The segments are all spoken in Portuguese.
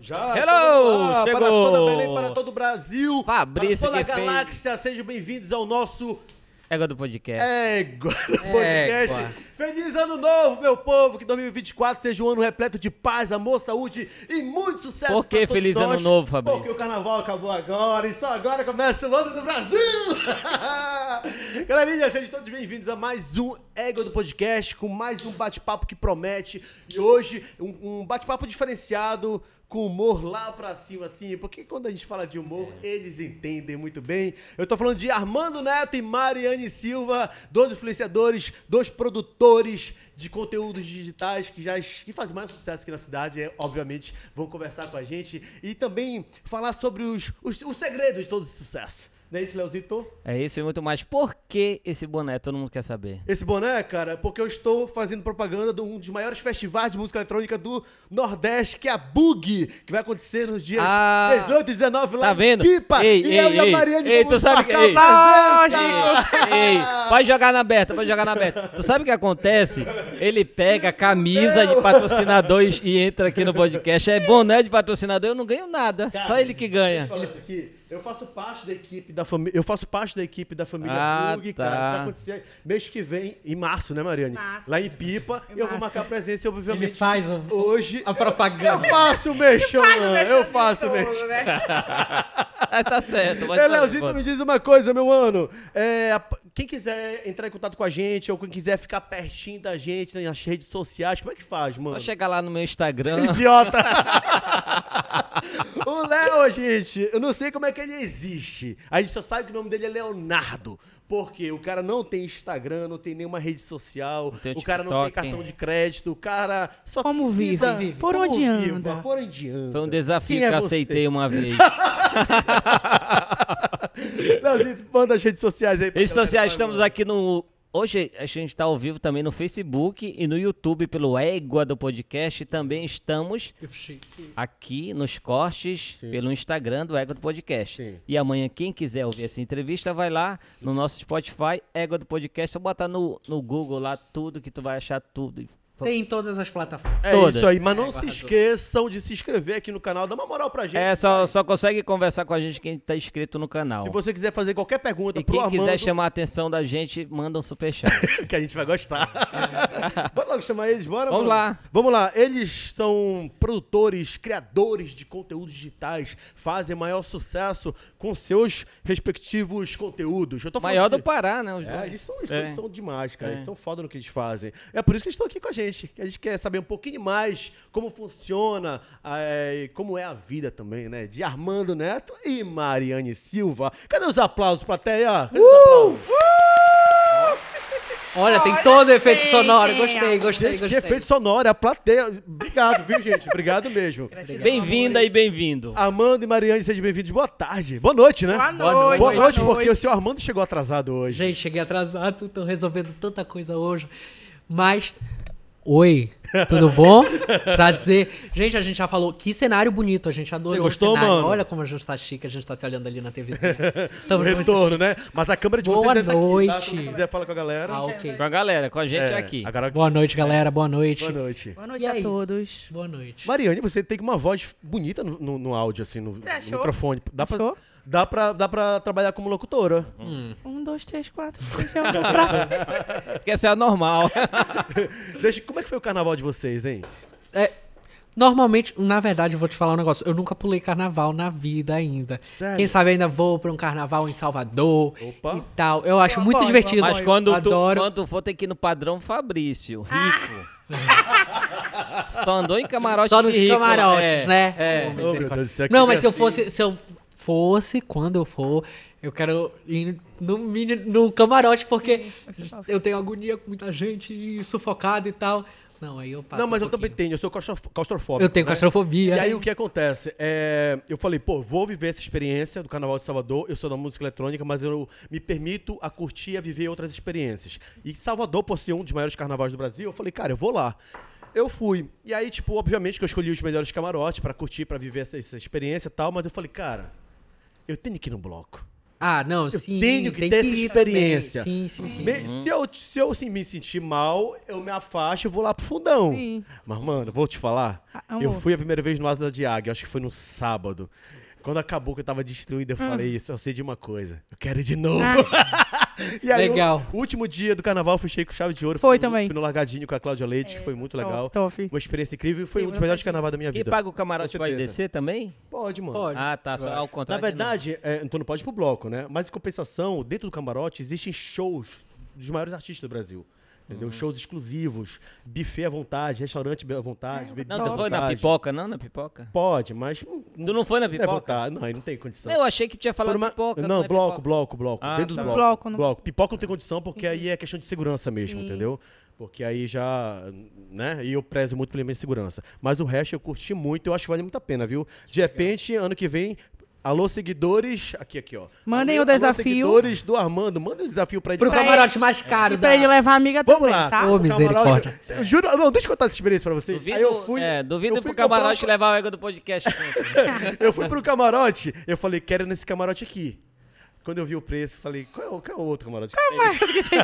Já, Hello, lá, chegou. Para toda Belém, para todo o Brasil, Fabrício para toda a que fez- galáxia, sejam bem-vindos ao nosso Égua do podcast. Égua do Podcast. Égua. Feliz ano novo, meu povo, que 2024 seja um ano repleto de paz, amor, saúde e muito sucesso Por que feliz nós, ano novo, Fabrício? Porque o carnaval acabou agora e só agora começa o ano do Brasil! Galerinha, sejam todos bem-vindos a mais um Égua do Podcast, com mais um bate-papo que promete. E hoje, um, um bate-papo diferenciado, com humor lá pra cima, assim, porque quando a gente fala de humor, eles entendem muito bem. Eu tô falando de Armando Neto e Mariane Silva, dois influenciadores, dois produtores de conteúdos digitais que já que fazem mais sucesso aqui na cidade, é, obviamente, vão conversar com a gente e também falar sobre os, os, os segredos de todo esse sucesso. Não é isso, Leozito? É isso e muito mais. Por que esse boné? Todo mundo quer saber. Esse boné, cara, é porque eu estou fazendo propaganda de um dos maiores festivais de música eletrônica do Nordeste, que é a Bug, que vai acontecer nos dias Ah, 18 e 19 lá Tá vendo? Pipa. Ei, e ei, eu e a ei, Mariane ei, tu sabe que- ei. Ei, pode jogar na aberta, pode jogar na aberta. Tu sabe o que acontece? Ele pega a camisa de patrocinador e- entra aqui no podcast. É boné de patrocinador, eu não ganho nada. Só ele que ganha. Falar isso aqui. Eu faço parte da equipe da família. Eu faço parte da equipe da família Ah, Bug, tá. cara. Vai acontecer mês que vem, em março, né, Mariane? Março. Lá em Pipa. Em eu vou março. marcar presença, obviamente. Ele faz o- hoje. a propaganda. Eu faço o mexão, eu faço o mexão. né? Ah, tá certo. É, Leozito, me diz uma coisa, meu mano. É, quem quiser entrar em contato com a gente, ou quem quiser ficar pertinho da gente nas redes sociais, como é que faz, mano? Só chegar lá no meu Instagram. Idiota! o Léo, gente, eu não sei como é que ele existe. A gente só sabe que o nome dele é Leonardo. Porque o cara não tem Instagram, não tem nenhuma rede social, tem o cara não tem cartão de crédito, o cara só Como vive? vida- Por como onde vive, anda? Por onde anda? Foi um desafio Quem é que eu você? aceitei uma vez. Leozito, manda as redes sociais aí. pra Redes sociais, estamos aqui no. Hoje a gente está ao vivo também no Facebook e no YouTube pelo Égua do Podcast. Também estamos aqui nos cortes pelo Instagram do Égua do Podcast. Sim. E amanhã, quem quiser ouvir essa entrevista, vai lá no nosso Spotify, Égua do Podcast. Só botar no, no Google lá tudo que tu vai achar tudo. Tem em todas as plataformas. É toda. isso aí, mas não É, se esqueçam de se inscrever aqui no canal, dá uma moral pra gente. É, só, só consegue conversar com a gente quem tá inscrito no canal. Se você quiser fazer qualquer pergunta E pro quem Armando, quiser chamar a atenção da gente, manda um superchat. que a gente vai gostar. bora logo chamar eles, bora? Vamos mano? lá. Vamos lá. Eles são produtores, criadores de conteúdos digitais, fazem maior sucesso com seus respectivos conteúdos. Eu tô falando Maior do Pará, né? os É, dois. eles são, eles É. são demais, cara. É. Eles são foda no que eles fazem. É por isso que eles estão aqui com a gente. Que a gente quer saber um pouquinho mais como funciona, é, como é a vida também, né? De Armando Neto e Mariane Silva. Cadê os aplausos, plateia? Cadê os aplausos? Olha, tem Olha, todo efeito tem, sonoro. Gostei, gostei, Gente, que gostei. efeito sonoro, é a plateia. Obrigado, viu, gente? Obrigado mesmo. Bem-vinda e bem-vindo. Armando e Mariane, sejam bem-vindos. Boa tarde. Boa noite, né? Boa Boa noite. noite. Boa noite, porque o seu Armando chegou atrasado hoje. Gente, cheguei atrasado, tô resolvendo tanta coisa hoje. Mas. Oi, tudo bom? Prazer. Gente, a gente já falou, que cenário bonito, a gente adorou Você gostou, o cenário. mano? Olha como a gente tá chique, a gente tá se olhando ali na TVzinha. O Tamo retorno, né? Mas a câmera de Boa vocês é essa aqui, tá? noite. Se quiser falar com a galera. Ah, ok. Com a galera, com a gente É, aqui. Agora, Boa noite, galera. Boa noite. boa noite. Boa noite E é a isso. todos. Boa noite. Mariane, você tem uma voz bonita no, no- no áudio, assim, no, no microfone. Dá pra, Achou? Dá, pra, dá pra trabalhar como locutora. Um, dois, três, quatro. feijão, prato. Quer ser anormal. Deixa, como é que foi o carnaval de vocês, hein? É, normalmente, na verdade, eu vou te falar um negócio. Eu nunca pulei carnaval na vida ainda. Sério? Quem sabe ainda vou pra um carnaval em Salvador Opa. e tal. Eu acho muito divertido. Mas quando tu, Adoro. quando tu for, tem que ir no padrão Fabrício, rico. Só andou em camarote Só nos rico, camarotes, é, né? É. Oh. Deus do céu, que Não, mas se eu fosse, se eu fosse, quando eu for, eu quero ir no, mini, no camarote, porque eu tenho agonia com muita gente e sufocado e tal. Não, aí eu passo Não, mas um eu também tenho, eu sou claustrof- claustrofóbico. Eu tenho né? claustrofobia. E aí o que acontece? É, eu falei, pô, vou viver essa experiência do Carnaval de Salvador. Eu sou da música eletrônica, mas eu me permito a curtir e a viver outras experiências. E Salvador, por ser um dos maiores carnavais do Brasil, eu falei, cara, eu vou lá. Eu fui. E aí, tipo, obviamente que eu escolhi os melhores camarotes pra curtir, pra viver essa, essa experiência e tal, mas eu falei, cara, eu tenho que ir no bloco. Ah, não, Eu sim. tenho que tem ter essa experiência. também. Sim, sim, sim. Me- Se eu, se eu assim, me sentir mal, eu me afasto e vou lá pro fundão. Sim. Mas, mano, vou te falar. Ah, eu fui a primeira vez no Asa de Águia, acho que foi no sábado. Quando acabou que eu tava destruído, eu Hum. falei isso, eu sei de uma coisa. Eu quero ir de novo. Ah. e aí, Legal. O, o último dia do carnaval eu fechei com chave de ouro. Foi fui no- também. Fui no Largadinho com a Cláudia Leite, que foi muito legal. Top. Uma experiência incrível e foi um dos melhores carnaval da minha E vida. paga o camarote Com pode certeza. descer também? Pode, mano. Pode. Ah, tá. Só ao Na contrário. de verdade, é, então não pode ir pro bloco, né? Mas em compensação, dentro do camarote existem shows dos maiores artistas do Brasil. Entendeu? Uhum. Shows exclusivos, buffet à vontade, restaurante à vontade. não. bebida Não, à tu foi na vontade. pipoca, não? Na pipoca? Pode, mas. Tu não foi na deve pipoca? votar. Não, aí não tem condição. Eu achei que tinha falado uma- pipoca. Não, é bloco, pipoca. bloco, bloco. Ah, dentro do tá. bloco. Bloco, não- bloco. Pipoca não tem condição, porque aí é questão de segurança mesmo, entendeu? Porque aí já, né? E eu prezo muito pela minha segurança. Mas o resto eu curti muito, eu acho que vale muito a pena, viu? De repente, ano que vem. Alô, seguidores. Aqui, aqui, ó. Mandem alô, o desafio. Alô, seguidores do Armando. Mandem um desafio pra ele. Pro Pra camarote mais caro E da... pra ele levar a amiga Vamos também, lá. tá? Ô, o misericórdia. camarote- Eu juro, não, deixa eu contar essa experiência pra vocês. Duvido, aí eu fui. é, duvido eu fui pro camarote comprar- levar o ego do podcast. Eu fui pro camarote, eu falei, quero nesse camarote aqui. Quando eu vi o preço, eu falei, qual é o, qual é o outro camarote? que tem?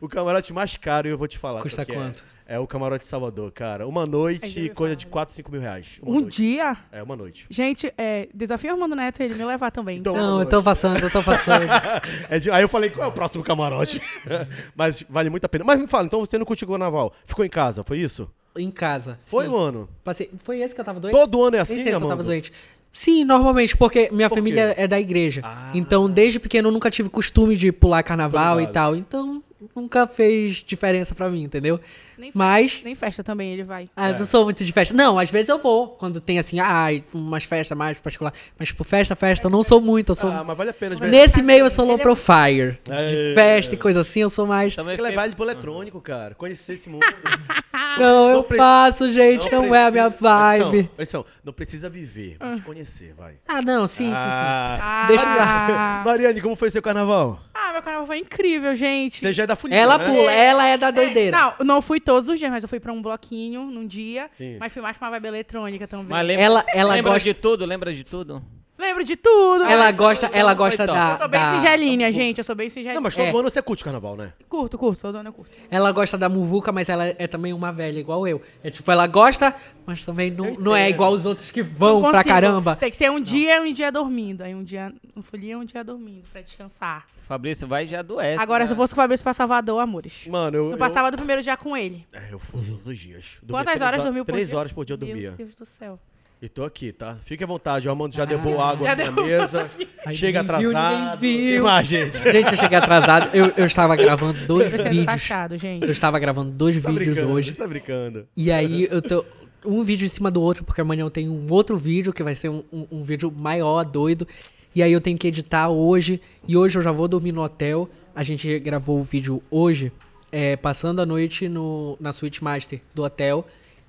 o camarote mais caro, eu vou te falar. Custa qual que é. É. o camarote Salvador, cara. Uma noite, coisa de 4, 5 mil reais. Uma Um noite. dia, É, uma noite. gente, é, desafio Armando Neto ele me levar também. Então, Não, eu tô passando, eu tô passando. É de- aí eu falei, qual é o próximo camarote? Mas vale muito a pena. Mas me fala, então você não curtiu o carnaval? Ficou em casa, foi isso? em casa. Foi, sim. mano? Passei... Foi esse que eu tava doente? Todo ano é Nem assim, sei se eu tava doente. Sim, normalmente, porque minha Por família é da igreja. Ah. Então, desde pequeno, eu nunca tive costume de pular carnaval Tô e ligado. tal. Então, nunca fez diferença pra mim, entendeu? Nem, Mas. nem festa também ele vai. Ah, É. eu não sou muito de festa. Não, às vezes eu vou. Quando tem assim, ah, umas festas mais particular. Mas, tipo, festa, festa, eu não sou muito. Eu sou. Ah, mas vale a pena. Nesse meio eu sou low é- profile. É. De festa e coisa assim, eu sou mais. Também Tem que levar ele pro eletrônico, cara. Conhecer esse mundo. Não, eu pre- faço, gente. Não, é a minha precisa- vibe. Não, atenção, não precisa viver, mas conhecer, vai. Ah, não, sim, sim, sim. Ah. Ah, Deixa eu- Mariane, como foi seu carnaval? ah, meu carnaval foi incrível, gente. Você já é da folia, Ela né? pula, ela é da doideira. Não, não fui todos os dias, mas eu fui pra um bloquinho num dia. Sim. Mas fui mais pra uma vibe eletrônica também. Mas lembra, Ela- ela lembra gosta- de tudo? Lembra de tudo? Lembro de tudo. Ela né? gosta, ela gosta Então. da. Eu sou bem da- singelinha, gente. Eu sou bem singelinha. Não, mas todo É. ano você curte carnaval, né? Curto, curto. Todo ano eu curto. Ela gosta da muvuca, mas ela é também uma velha, igual eu. É tipo, ela gosta, mas também não, não é igual os outros que vão Não pra consigo. caramba. Tem que ser um dia e um dia dormindo. Aí um dia no folia, um dia dormindo, pra descansar. Fabrício vai e já adoece. Agora, né? se eu fosse com o Fabrício pra Salvador, amores. Mano, eu. Eu passava do primeiro dia com ele. Eu, é, eu fui todos os dias. Dormia Quantas três horas ho- dormiu por Três dia? horas por dia eu dormia. Meu Deus do céu. E tô aqui, tá? Fique à vontade. O Armando já derrubou água aqui na mesa. Ai, Chega viu, atrasado. viu. Mais, gente. Gente, eu cheguei atrasado. Eu, eu estava gravando dois Tô sendo vídeos. taxado, gente. Eu estava gravando dois Tá vídeos hoje. Tá brincando. E aí eu tô. Um vídeo em cima do outro, porque amanhã eu tenho um outro vídeo que vai ser um, um- um vídeo maior, doido. E aí eu tenho que editar hoje. E hoje eu já vou dormir no hotel. A gente gravou o vídeo hoje, é, passando a noite no, na Suite Master do hotel.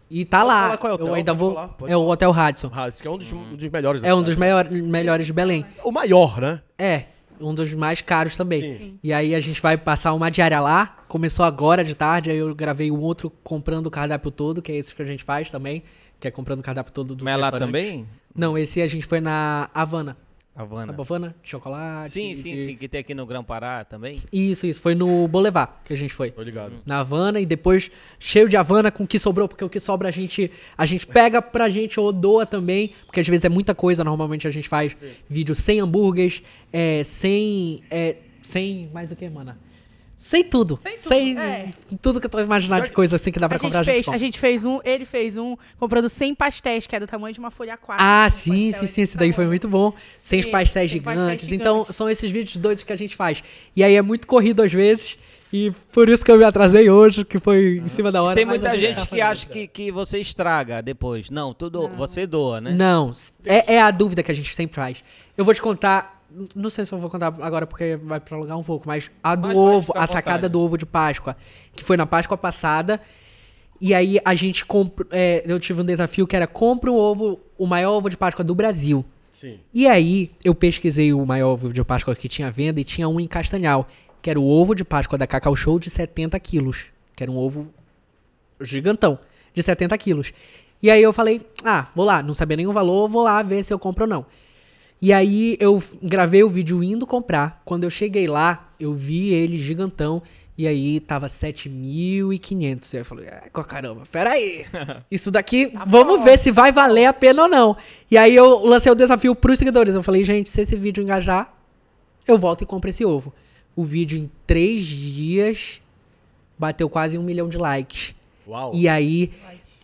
E tá lá. qual é o hotel, eu ainda vou. falar, é o Hotel Radisson. Esse que é um dos, um dos melhores. É um dos maior, melhores de Belém. O maior, né? É, um dos mais caros também. Sim. E aí a gente vai passar uma diária lá. Começou agora de tarde, aí eu gravei um outro comprando o cardápio todo, que é esse que a gente faz também, que é comprando o cardápio todo do Mas é lá também? Não, esse a gente foi na Havana. Havana. Na Havana, de chocolate. Sim, sim, de- sim, que tem aqui no Grão Pará também. Isso, isso. Foi no Boulevard que a gente foi. Tô ligado. Na Havana e depois cheio de Havana com o que sobrou, porque o que sobra a gente a gente pega pra gente ou doa também, porque às vezes é muita coisa, normalmente a gente faz vídeo sem hambúrgueres, é, sem é, sem mais o que, mana? Sem tudo. Sem tudo, Sem é. tudo que eu tô imaginando de coisa assim que dá pra A gente, comprar, a gente fez, a gente fez um, ele fez um comprando 100 pastéis, que é do tamanho de uma folha 4. Ah, Um sim, pastel sim, sim, esse daí foi muito bom. Sem os pastéis gigantes. Então, são esses vídeos doidos que a gente faz. E aí é muito corrido às vezes. E por isso que eu me atrasei hoje, que foi em cima da hora. Tem muita gente que acha que, que você estraga depois. Não, tudo você doa, né? Não, é, é a dúvida que a gente sempre faz. Eu vou te contar, não sei se eu vou contar agora porque vai prolongar um pouco, mas a do Mas ovo, a sacada vontade. do ovo de Páscoa, que foi na Páscoa passada. E aí a gente compra, é, eu tive um desafio que era compra um ovo, o maior ovo de Páscoa do Brasil. Sim. E aí eu pesquisei o maior ovo de Páscoa que tinha à venda e tinha um em Castanhal, que era o ovo de Páscoa da Cacau Show de 70 quilos, que era um ovo gigantão, de 70 quilos. E aí eu falei, ah, vou lá, não sabia nenhum valor, vou lá ver se eu compro ou não. E aí eu gravei o vídeo indo comprar. Quando eu cheguei lá, eu vi ele gigantão. E aí tava 7.500. E aí eu falei, ah, caramba, peraí. Isso daqui, vamos ver se vai valer a pena ou não. E aí eu lancei o desafio pros seguidores. Eu falei, gente, se esse vídeo engajar, eu volto e compro esse ovo. O vídeo em três dias bateu quase um milhão de likes. Uau. E aí,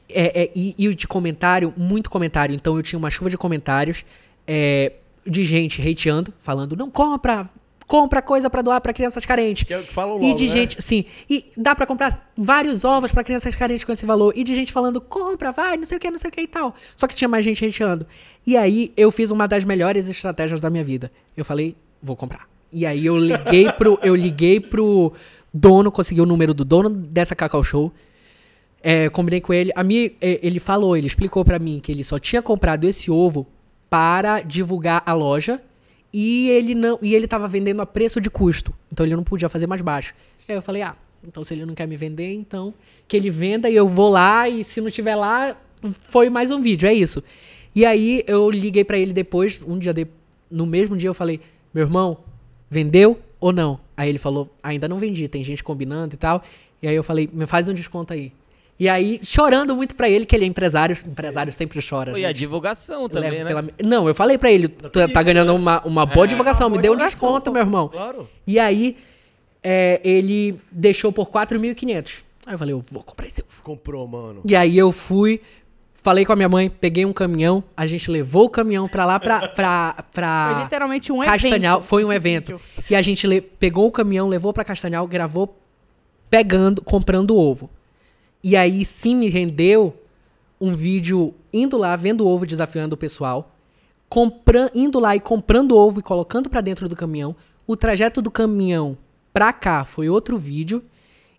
é, é, e, e de comentário, muito comentário. Então eu tinha uma chuva de comentários é, de gente hateando, falando, não compra, compra coisa pra doar pra crianças carentes. Que é o que falam E logo, de né? gente, sim, e dá pra comprar vários ovos pra crianças carentes com esse valor. E de gente falando, compra, vai, não sei o que, não sei o que e tal. Só que tinha mais gente hateando. E aí eu fiz uma das melhores estratégias da minha vida. Eu falei, vou comprar. E aí eu liguei pro, eu liguei pro dono, consegui o número do dono dessa Cacau Show. É, combinei com ele. A mim, é, ele falou, ele explicou pra mim que ele só tinha comprado esse ovo para divulgar a loja e ele não e ele tava vendendo a preço de custo. Então ele não podia fazer mais baixo. Aí eu falei: "Ah, então se ele não quer me vender, então que ele venda e eu vou lá e se não tiver lá, foi mais um vídeo, é isso". E aí eu liguei pra ele depois, um dia de, no mesmo dia eu falei: "Meu irmão, vendeu ou não?". Aí ele falou: "Ainda não vendi, tem gente combinando e tal". E aí eu falei: "Me faz um desconto aí". E aí, chorando muito pra ele, que ele é empresário, empresário sempre chora. E a gente. divulgação Eu também, né? pela- Não, eu falei pra ele, tu tá ganhando uma, uma boa divulgação, me Boa dê um divulgação, desconto, pô. meu irmão. Claro. E aí, é, ele deixou por 4.500. Aí eu falei, eu vou comprar esse ovo. Comprou, mano. E aí eu fui, falei com a minha mãe, peguei um caminhão, a gente levou o caminhão pra lá, pra, pra, pra Foi literalmente um Castanhal. evento. Foi um evento. vídeo. E a gente le- pegou o caminhão, levou pra Castanhal, gravou pegando, comprando o ovo. E aí sim me rendeu um vídeo indo lá, vendo o ovo, desafiando o pessoal, compran indo lá e comprando ovo e colocando pra dentro do caminhão. O trajeto do caminhão pra cá foi outro vídeo.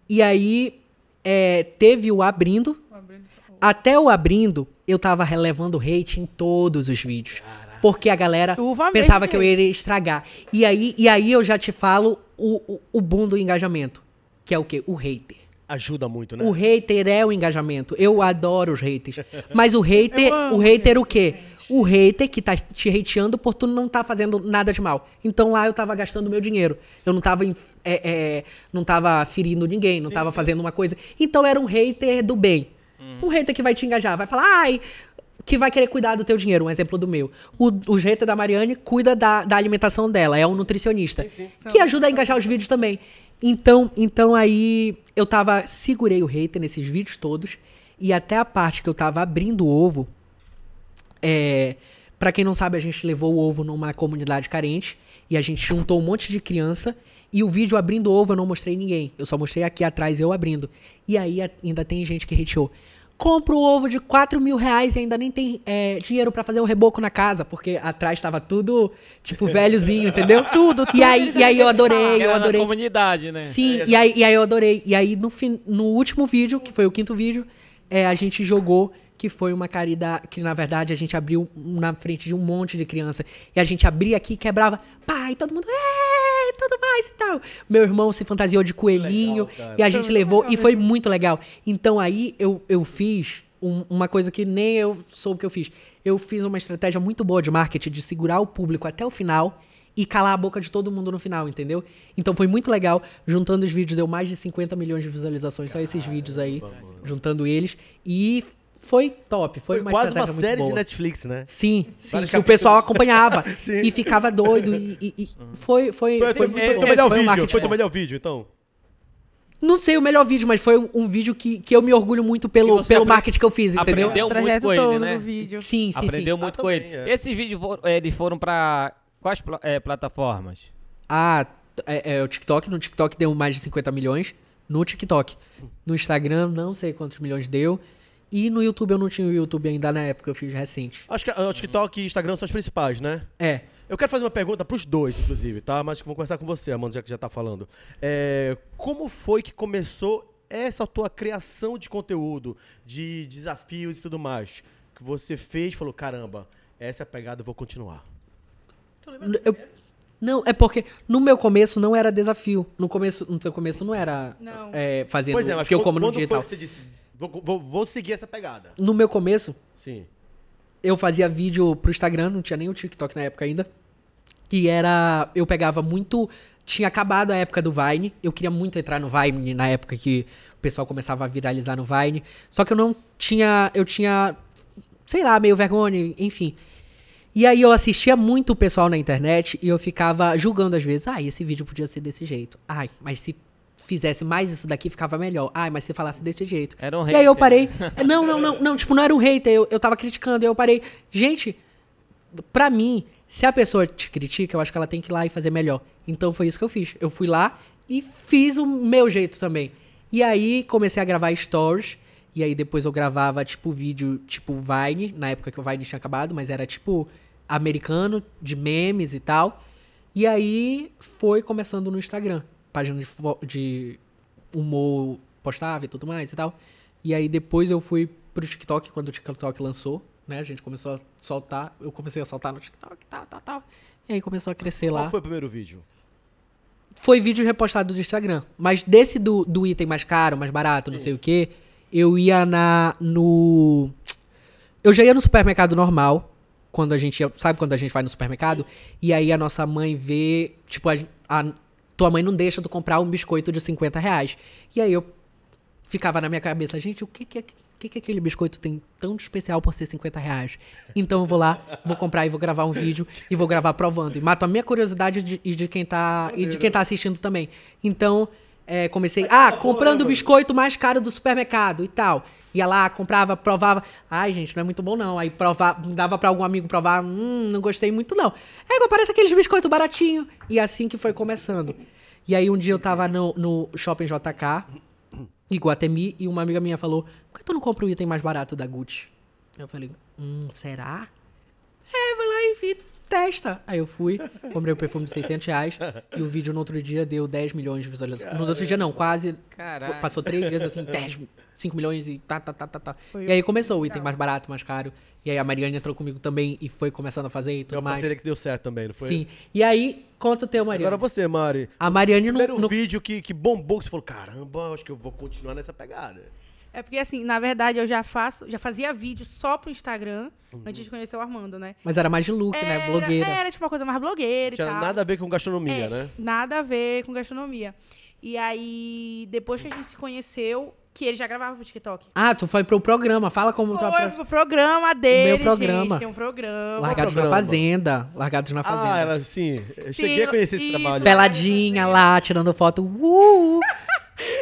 E aí é, teve o abrindo. Até o abrindo, eu tava relevando hate em todos os vídeos. Porque a galera Chuva pensava mesmo, que eu iria estragar. E aí, e aí eu já te falo o, o, o boom do engajamento. Que é o quê? O hater. Ajuda muito, né? O hater é o engajamento. Eu adoro os haters. Mas o hater, o hater o quê? O hater que tá te hateando por tu não tá fazendo nada de mal. Então lá eu tava gastando meu dinheiro. Eu não tava, em- é, é, não tava ferindo ninguém, não tava fazendo uma coisa. Então era um hater do bem. Um hater que vai te engajar, vai falar, ai, que vai querer cuidar do teu dinheiro, um exemplo do meu. O, o hater da Mariane cuida da, da alimentação dela, é um nutricionista. Que ajuda a engajar os vídeos também. Então, então aí eu tava, segurei o hater nesses vídeos todos. E até a parte que eu tava abrindo o ovo, é, para quem não sabe, a gente levou o ovo numa comunidade carente e a gente juntou um monte de criança. E o vídeo abrindo ovo eu não mostrei ninguém. Eu só mostrei aqui atrás eu abrindo. E aí ainda tem gente que hateou. Compra o ovo de 4 mil reais e ainda nem tem é, dinheiro pra fazer um reboco na casa, porque atrás tava tudo, tipo, velhozinho, entendeu? Tudo, tudo E aí, e aí eu adorei, eu Era na adorei. comunidade, né? Sim, e aí, e aí eu adorei. E aí no, fin- no último vídeo, que foi o quinto vídeo, é, a gente jogou que foi uma caridade, que na verdade a gente abriu na frente de um monte de criança. E a gente abria aqui, quebrava, pai, todo mundo, é, tudo mais e tal. Meu irmão se fantasiou de coelhinho, Legal, e a gente Foi levou, legal e foi mesmo. muito legal. Então aí eu, eu fiz um- uma coisa que nem eu soube que eu fiz. Eu fiz uma estratégia muito boa de marketing, de segurar o público até o final e calar a boca de todo mundo no final, entendeu? Então foi muito legal. Juntando os vídeos, deu mais de 50 milhões de visualizações, só esses vídeos aí, juntando eles. E foi top, foi, Foi uma quase uma muito série boa. de Netflix, né? Sim, sim, Vários que o pessoal acompanhava Sim. e ficava doido. E, e- e foi, foi, Foi, foi, muito foi, melhor um vídeo. marketing Foi bom. melhor vídeo, então. Não sei o melhor vídeo, mas foi um, um vídeo que, que eu me orgulho muito pelo, pelo marketing que eu fiz, entendeu? Aprendeu O muito trajeto com ele, todo né? vídeo. Sim, sim, Aprendeu sim. muito Ah, com também, ele. é. Esses vídeos eles foram pra quais eh, plataformas? Ah, é, é o TikTok. No TikTok deu mais de 50 milhões. No TikTok. No Instagram, não sei quantos milhões deu. E no YouTube eu não tinha o YouTube ainda na época, eu fiz recente. Acho que ah, o TikTok e Instagram são as principais, né? É. Eu quero fazer uma pergunta pros dois, inclusive, tá? Mas vou começar com você, Amanda, já que já tá falando. É, como foi que começou essa tua criação de conteúdo, de desafios e tudo mais? Que você fez e falou, caramba, essa é a pegada, eu vou continuar. Eu- não, é porque no meu começo não era desafio. No começo, no teu começo não era Não. é, fazendo Pois é, mas que eu como no quando foi digital. que você disse, vou, vou- vou seguir essa pegada? No meu começo, Sim. eu fazia vídeo pro Instagram, não tinha nem o TikTok na época ainda. Que era. Eu pegava muito. Tinha acabado a época do Vine. Eu queria muito entrar no Vine na época que o pessoal começava a viralizar no Vine. Só que eu não tinha. Eu tinha. Sei lá, meio vergonha, enfim. E aí eu assistia muito o pessoal na internet e eu ficava julgando às vezes. Ah, esse vídeo podia ser desse jeito. Ai, mas se fizesse mais isso daqui ficava melhor. Ai, mas se falasse desse jeito. Era um E aí eu hater. parei. Não, não, não, não, tipo, não era um hater, eu, eu tava criticando, e eu parei. Gente, pra mim, se a pessoa te critica, eu acho que ela tem que ir lá e fazer melhor. Então foi isso que eu fiz. Eu fui lá e fiz o meu jeito também. E aí comecei a gravar stories. E aí depois eu gravava, tipo, vídeo, tipo, Vine, na época que o Vine tinha acabado, mas era tipo americano, de memes e tal. E aí foi começando no Instagram. Página de, de humor postável e tudo mais e tal. E aí depois eu fui pro TikTok, quando o TikTok lançou, né? A gente começou a soltar, eu comecei a soltar no TikTok, tal, tal, tal. E aí começou a crescer lá. Qual foi o primeiro vídeo? Foi vídeo repostado do Instagram. Mas desse do, do item mais caro, mais barato, não sei o que, eu ia na. no. Eu já ia no supermercado normal. Quando a gente ia, sabe quando a gente vai no supermercado? E aí a nossa mãe vê. Tipo, a, a- tua mãe não deixa tu comprar um biscoito de 50 reais. E aí eu ficava na minha cabeça, gente, o que que, que que aquele biscoito tem tão de especial por ser 50 reais? Então eu vou lá, vou comprar e vou gravar um vídeo e vou gravar provando. E mato a minha curiosidade de- e de quem tá, e de quem tá assistindo também. Então, é, comecei, ah, comprando o biscoito mais caro do supermercado e tal. Ia lá, comprava, provava. Ai, gente, não é muito bom não. Aí provava, dava pra algum amigo provar. Hum, não gostei muito não. É parece aqueles biscoitos baratinhos. E assim que foi começando. E aí um dia eu tava no, no Shopping JK, Iguatemi, e uma amiga minha falou, por que tu não compra o item mais barato da Gucci? Eu falei, hum, será? É, vai lá e vi, testa. Aí eu fui, comprei o perfume de 600 reais, e o vídeo no outro dia deu 10 milhões de visualizações. No outro dia não, quase, Caralho. passou três dias assim, 10, 5 milhões e tá, tá, tá, tá, tá. E aí começou o item mais barato, mais caro, e aí a Mariana entrou comigo também, e foi começando a fazer e tudo uma mais. parceria que deu certo também, não foi? Sim, e aí, conta o teu, Mariana. Agora você, Mari. A Mariane no, Primeiro no vídeo que, que bombou, que você falou, caramba, acho que eu vou continuar nessa pegada. É porque, assim, na verdade, eu já faço, já fazia vídeo só pro Instagram Uhum. antes de conhecer o Armando, né? Mas era mais de look, né? Era- Blogueira. Era, tipo uma coisa mais blogueira Não tinha e tal. nada a ver com gastronomia, É, né? Nada a ver com gastronomia. E aí, depois que a gente se conheceu, que ele já gravava pro TikTok. Ah, tu foi pro programa. Fala como tu Foi pro programa dele, meu programa. gente. Tem um programa. Largados na programa? Fazenda. Largados na Fazenda. Ah, ela, sim. Eu cheguei a conhecer esse isso. trabalho. Peladinha lá, tirando foto. Uh!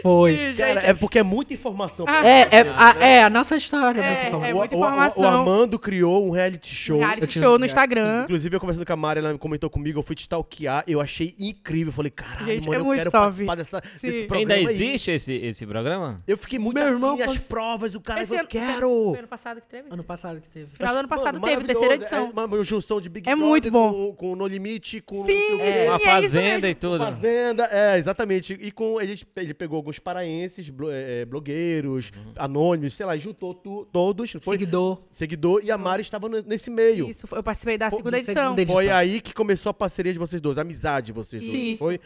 Foi. Ih, Cara, gente, é porque é muita informação. pra É, é, a, né? é a nossa história. É, muito é famosa. O- muita o- o- informação. O, Armando criou um reality show. reality eu tinha- show no Instagram. Inclusive, eu conversando com a Mari, ela comentou comigo, eu fui te stalkear, eu achei incrível. Eu falei, caralho, Gente, mano, é eu muito quero top. participar dessa, Sim. desse Ainda programa aí. existe esse, esse programa? Eu fiquei muito Meu afim, irmão, as quando- provas, o cara, Esse eu ano- quero. Foi ano passado que teve? Ano passado que teve. Final do ano passado Mano, teve, terceira edição. É uma junção de Big É Brother muito bom. Com, com No Limite, com Sim, o sim, Uma é fazenda e tudo. Fazenda, é, exatamente. E com ele pegou alguns paraenses, blo- é, blogueiros, Uhum. anônimos, sei lá, juntou tu- todos, foi Seguidor. seguidor, e a Mari estava nesse meio. Isso, foi- eu participei da segunda edição. segunda edição. Foi aí que começou a parceria de vocês dois, a amizade de vocês dois, Isso. foi?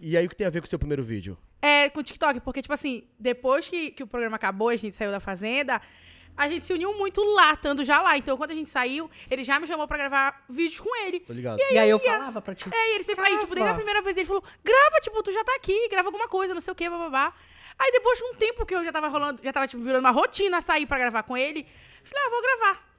E aí o que tem a ver com o seu primeiro vídeo? É, com o TikTok, porque, tipo assim, depois que, que o programa acabou, a gente saiu da Fazenda, a gente se uniu muito lá, estando já lá. Então, quando a gente saiu, ele já me chamou pra gravar vídeos com ele. Tô ligado. E aí eu falava pra ti. É, e ele sempre, aí, tipo, desde a Grava. primeira vez ele falou, grava, tipo, tu já tá aqui, grava alguma coisa, não sei o que, bababá. Aí depois de um tempo que eu já tava rolando, já tava, tipo, virando uma rotina sair pra gravar com ele, falei, ah, vou gravar.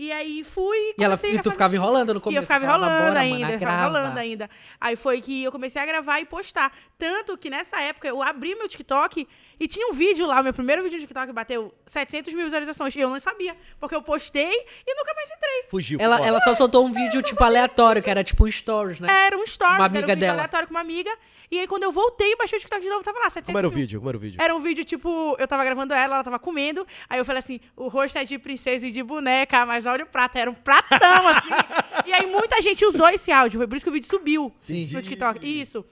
E aí fui E, ela, e a tu fazer- ficava enrolando no E começo. eu ficava falava, enrolando "Bora, ainda, mana, eu ficava grava." enrolando ainda. Aí foi que eu comecei a gravar e postar. Tanto que nessa época eu abri meu TikTok e tinha um vídeo lá, o meu primeiro vídeo do TikTok bateu 700 mil visualizações. E eu não sabia, porque eu postei e nunca mais entrei. Fugiu. Ela, ela só soltou um vídeo, tipo, aleatório, que era tipo um stories, né? Era um story, Uma era um amiga vídeo dela. aleatório com uma amiga. E aí quando eu voltei e baixei o TikTok de novo, tava lá, 700 Como era o mil. vídeo? Como era o vídeo? Era um vídeo, tipo, eu tava gravando ela, ela tava comendo. Aí eu falei assim: o rosto é de princesa e de boneca, mas olha o prato. Era um pratão, assim. e aí muita gente usou esse áudio. Foi por isso que o vídeo subiu Sim. no TikTok. Isso.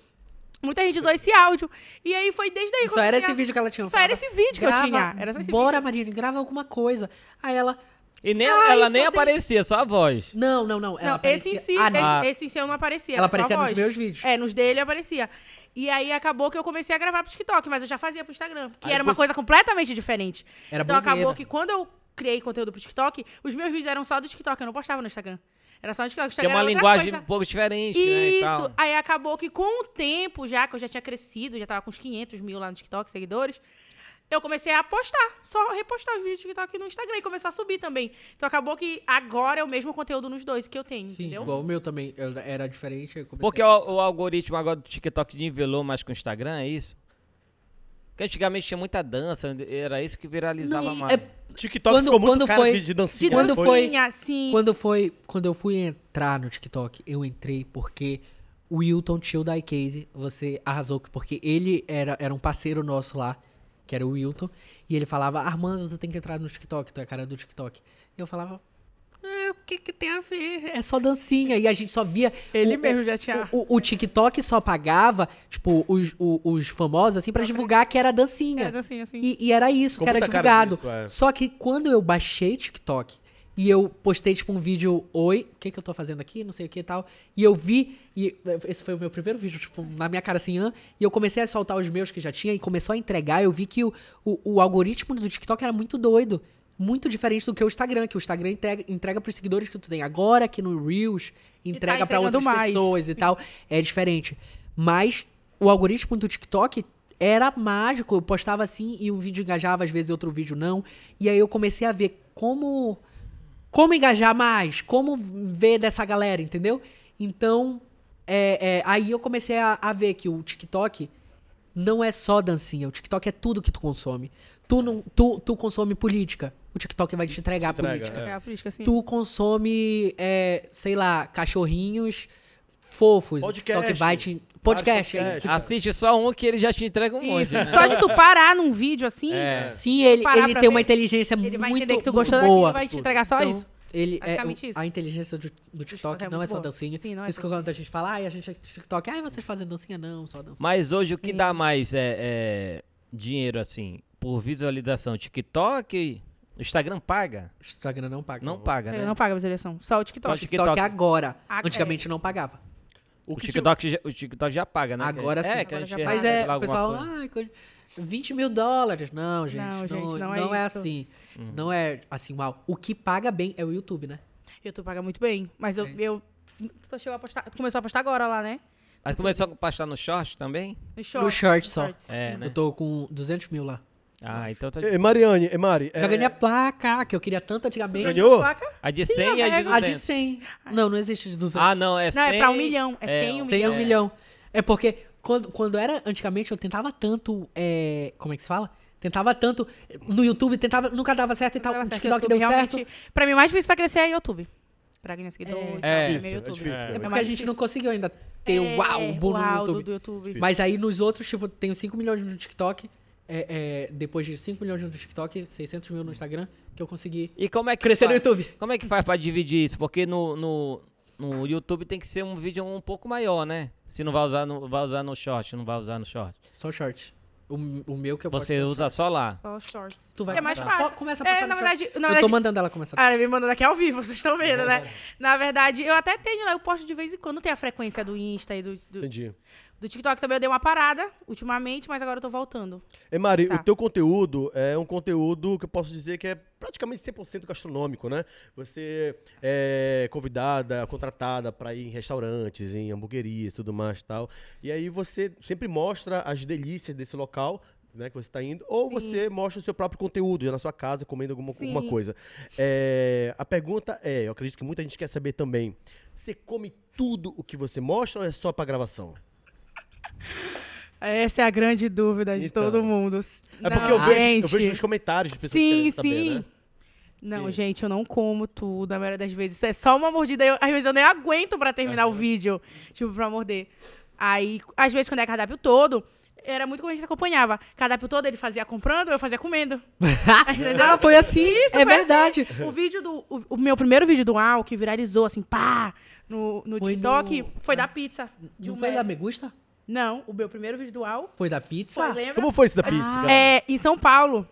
Muita gente usou esse áudio. E aí foi desde aí que Só eu era comecei esse a- vídeo que ela tinha. Só era esse vídeo que eu "Grava, tinha. Era só esse Bora, vídeo. Mariane, grava alguma coisa. Aí ela. E nem, Ah, ela nem tenho- aparecia, só a voz. Não, não, não. Ela Não, esse em aparecia- si, Ah, esse, esse em si eu não aparecia. Ela era só a aparecia nos meus vídeos. É, nos dele aparecia. E aí acabou que eu comecei a gravar pro TikTok, mas eu já fazia pro Instagram, que Aí era uma você- coisa completamente diferente. Era então acabou blogueira. que quando eu criei conteúdo pro TikTok, os meus vídeos eram só do TikTok, eu não postava no Instagram. Era só no TikTok. O Que é Instagram uma linguagem coisa. um pouco diferente, né? E Isso. tal. Aí acabou que com o tempo, já que eu já tinha crescido, já tava com uns 500 mil lá no TikTok, seguidores, eu comecei a postar, só repostar os vídeos do TikTok no Instagram e começar a subir também. Então acabou que agora é o mesmo conteúdo nos dois que eu tenho, Sim, entendeu? igual o meu também. Era diferente. Porque a- o, o algoritmo agora do TikTok nivelou mais com o Instagram, é isso? Porque antigamente tinha muita dança, era isso que viralizava Não, mais. é- TikTok Quando- ficou muito quando cara foi- de, de De dancinha. Quando foi- assim. Quando foi, quando eu fui entrar no TikTok, eu entrei porque o Wilton Tio da iCase, você arrasou, porque ele era, era um parceiro nosso lá, que era o Wilton, e ele falava, Armando, tu tem que entrar no TikTok, tu é a cara do TikTok. E eu falava, "Ah, o que que tem a ver? É só dancinha. E a gente só via... Ele o- mesmo já tinha- O, o TikTok só pagava, tipo, os, o- os famosos, assim, pra divulgar que era dancinha. É, dancinha, assim. E, e era isso Com que era divulgado. disso, é. Só que quando eu baixei TikTok e eu postei, tipo, um vídeo, oi, o que que eu tô fazendo aqui, não sei o que e tal, e eu vi, e esse foi o meu primeiro vídeo, tipo, na minha cara assim, hã, e eu comecei a soltar os meus que já tinha e começou a entregar, eu vi que o, o, o algoritmo do TikTok era muito doido. Muito diferente do que o Instagram, que o Instagram entrega, entrega pros seguidores que tu tem agora, que no Reels entrega pra entregando outras mais. pessoas e tal. É diferente. Mas o algoritmo do TikTok era mágico. Eu postava assim e um vídeo engajava, às vezes outro vídeo não. E aí eu comecei a ver como. Como engajar mais, como ver dessa galera, entendeu? Então, é, é, aí eu comecei a, a ver que o TikTok não é só dancinha. O TikTok é tudo que tu consome. Tu, não, tu, tu consome política. O TikTok vai te entregar Te entrega, política é. É a política, tu consome, é, sei lá, cachorrinhos fofos. Podcast. Que vai te... Podcast, é isso. podcast. Assiste só um que ele já te entrega um monte, né? Só de tu parar num vídeo assim, É. Sim, ele, ele tem uma ver, inteligência ele vai muito, que tu gostou boa. e vai te entregar só Então, isso. Ele é, isso. a inteligência do, do TikTok é não é só boa. dancinha. Sim, não é isso que quando a gente fala, ai, a gente é TikTok, ai, vocês fazem dancinha? Não, só dancinha. Mas hoje o que Sim. dá mais é, é dinheiro, assim, por visualização? TikTok, o Instagram paga? O Instagram não paga. Não paga, Ele né? não paga a visualização. Só o TikTok. Só O o TikTok, TikTok. agora. Antigamente não pagava. O O TikTok, já, o TikTok já paga, né? Agora sim. É, que a Agora gente já Mas paga. é, revela o pessoal, coisa- 20 mil dólares. Não, gente. Não, Não, gente, não é não é isso. assim. Hum. Não é assim, uau. O que paga bem é o YouTube, né? YouTube paga muito bem. Mas eu. É eu tu chegou a postar, tu começou a postar agora lá, né? Mas começou a postar no short também? No short. short só. É, né? Eu tô com 200 mil lá. Ah, então tá... E, Mariane, e Mari, Já é, ganhei a placa, que eu queria tanto antigamente. Ganhou? A de Sim, 100 e a de pega. A de 200. 100. Não, não existe de 200. Ah, não, é 100... Não, é pra um milhão. É 100 e um 100 é milhão. um milhão. É porque quando, quando era antigamente, eu tentava tanto. É, como é que se fala? Tentava tanto. No YouTube, tentava, nunca dava certo e tal. O TikTok YouTube deu realmente- certo. Pra mim, o mais difícil pra crescer é YouTube. Pra ganhar seguidor e tal, É. é Difícil, meio é YouTube. difícil É mesmo. porque a gente difícil. não conseguiu ainda ter É, o uau, o boom no uau do- YouTube. do YouTube. Mas aí nos outros, tipo, tenho 5 milhões no TikTok. É, é, depois de 5 milhões no TikTok, 600 mil no Instagram, que eu consegui E como é que crescer no faz? YouTube. Como é que faz pra dividir isso? Porque no, no, no YouTube tem que ser um vídeo um pouco maior, né? Se não vai usar no, vai usar no short, não vai usar no short. Só short. O, o meu que eu Você posto- usa só lá. Só shorts. Tu vai é mais fácil. Começa a é, postar na no verdade, na Eu verdade tô mandando ela começar. Ah, me mandando aqui ao vivo, vocês estão vendo, né? Na verdade, eu até tenho lá, eu posto de vez em quando, tem a frequência do Insta e do, do, Entendi. Do TikTok também. Eu dei uma parada ultimamente, mas agora eu tô voltando. E Mari, Tá. o teu conteúdo é um conteúdo que eu posso dizer que é praticamente 100% gastronômico, né? Você é convidada, contratada para ir em restaurantes, em hamburguerias, tudo mais e tal. E aí você sempre mostra as delícias desse local, né, que você está indo, ou Sim. você mostra o seu próprio conteúdo, já na sua casa, comendo alguma, alguma coisa. É, a pergunta é, eu acredito que muita gente quer saber também, você come tudo o que você mostra ou é só para gravação? Essa é a grande dúvida de Então. todo mundo. É porque Não, eu, vejo, eu gente. vejo nos comentários de pessoas Sim, querendo saber, sim. né? Não, Sim. gente, eu não como tudo, a maioria das vezes. Isso é só uma mordida. Eu, às vezes eu nem aguento pra terminar o vídeo, tipo, pra morder. Aí, às vezes, quando é cardápio todo, era muito como a gente acompanhava. Cardápio todo ele fazia comprando, eu fazia comendo. Entendeu? Ah, foi assim. Isso, é foi verdade. O vídeo do. O, o meu primeiro vídeo do Al, que viralizou assim, pá, no, no Foi TikTok, no- foi da pizza. De Não um foi da metro. Não, o meu primeiro vídeo do Al Foi da pizza? foi, lembra? Como foi isso da pizza? cara? É, em São Paulo.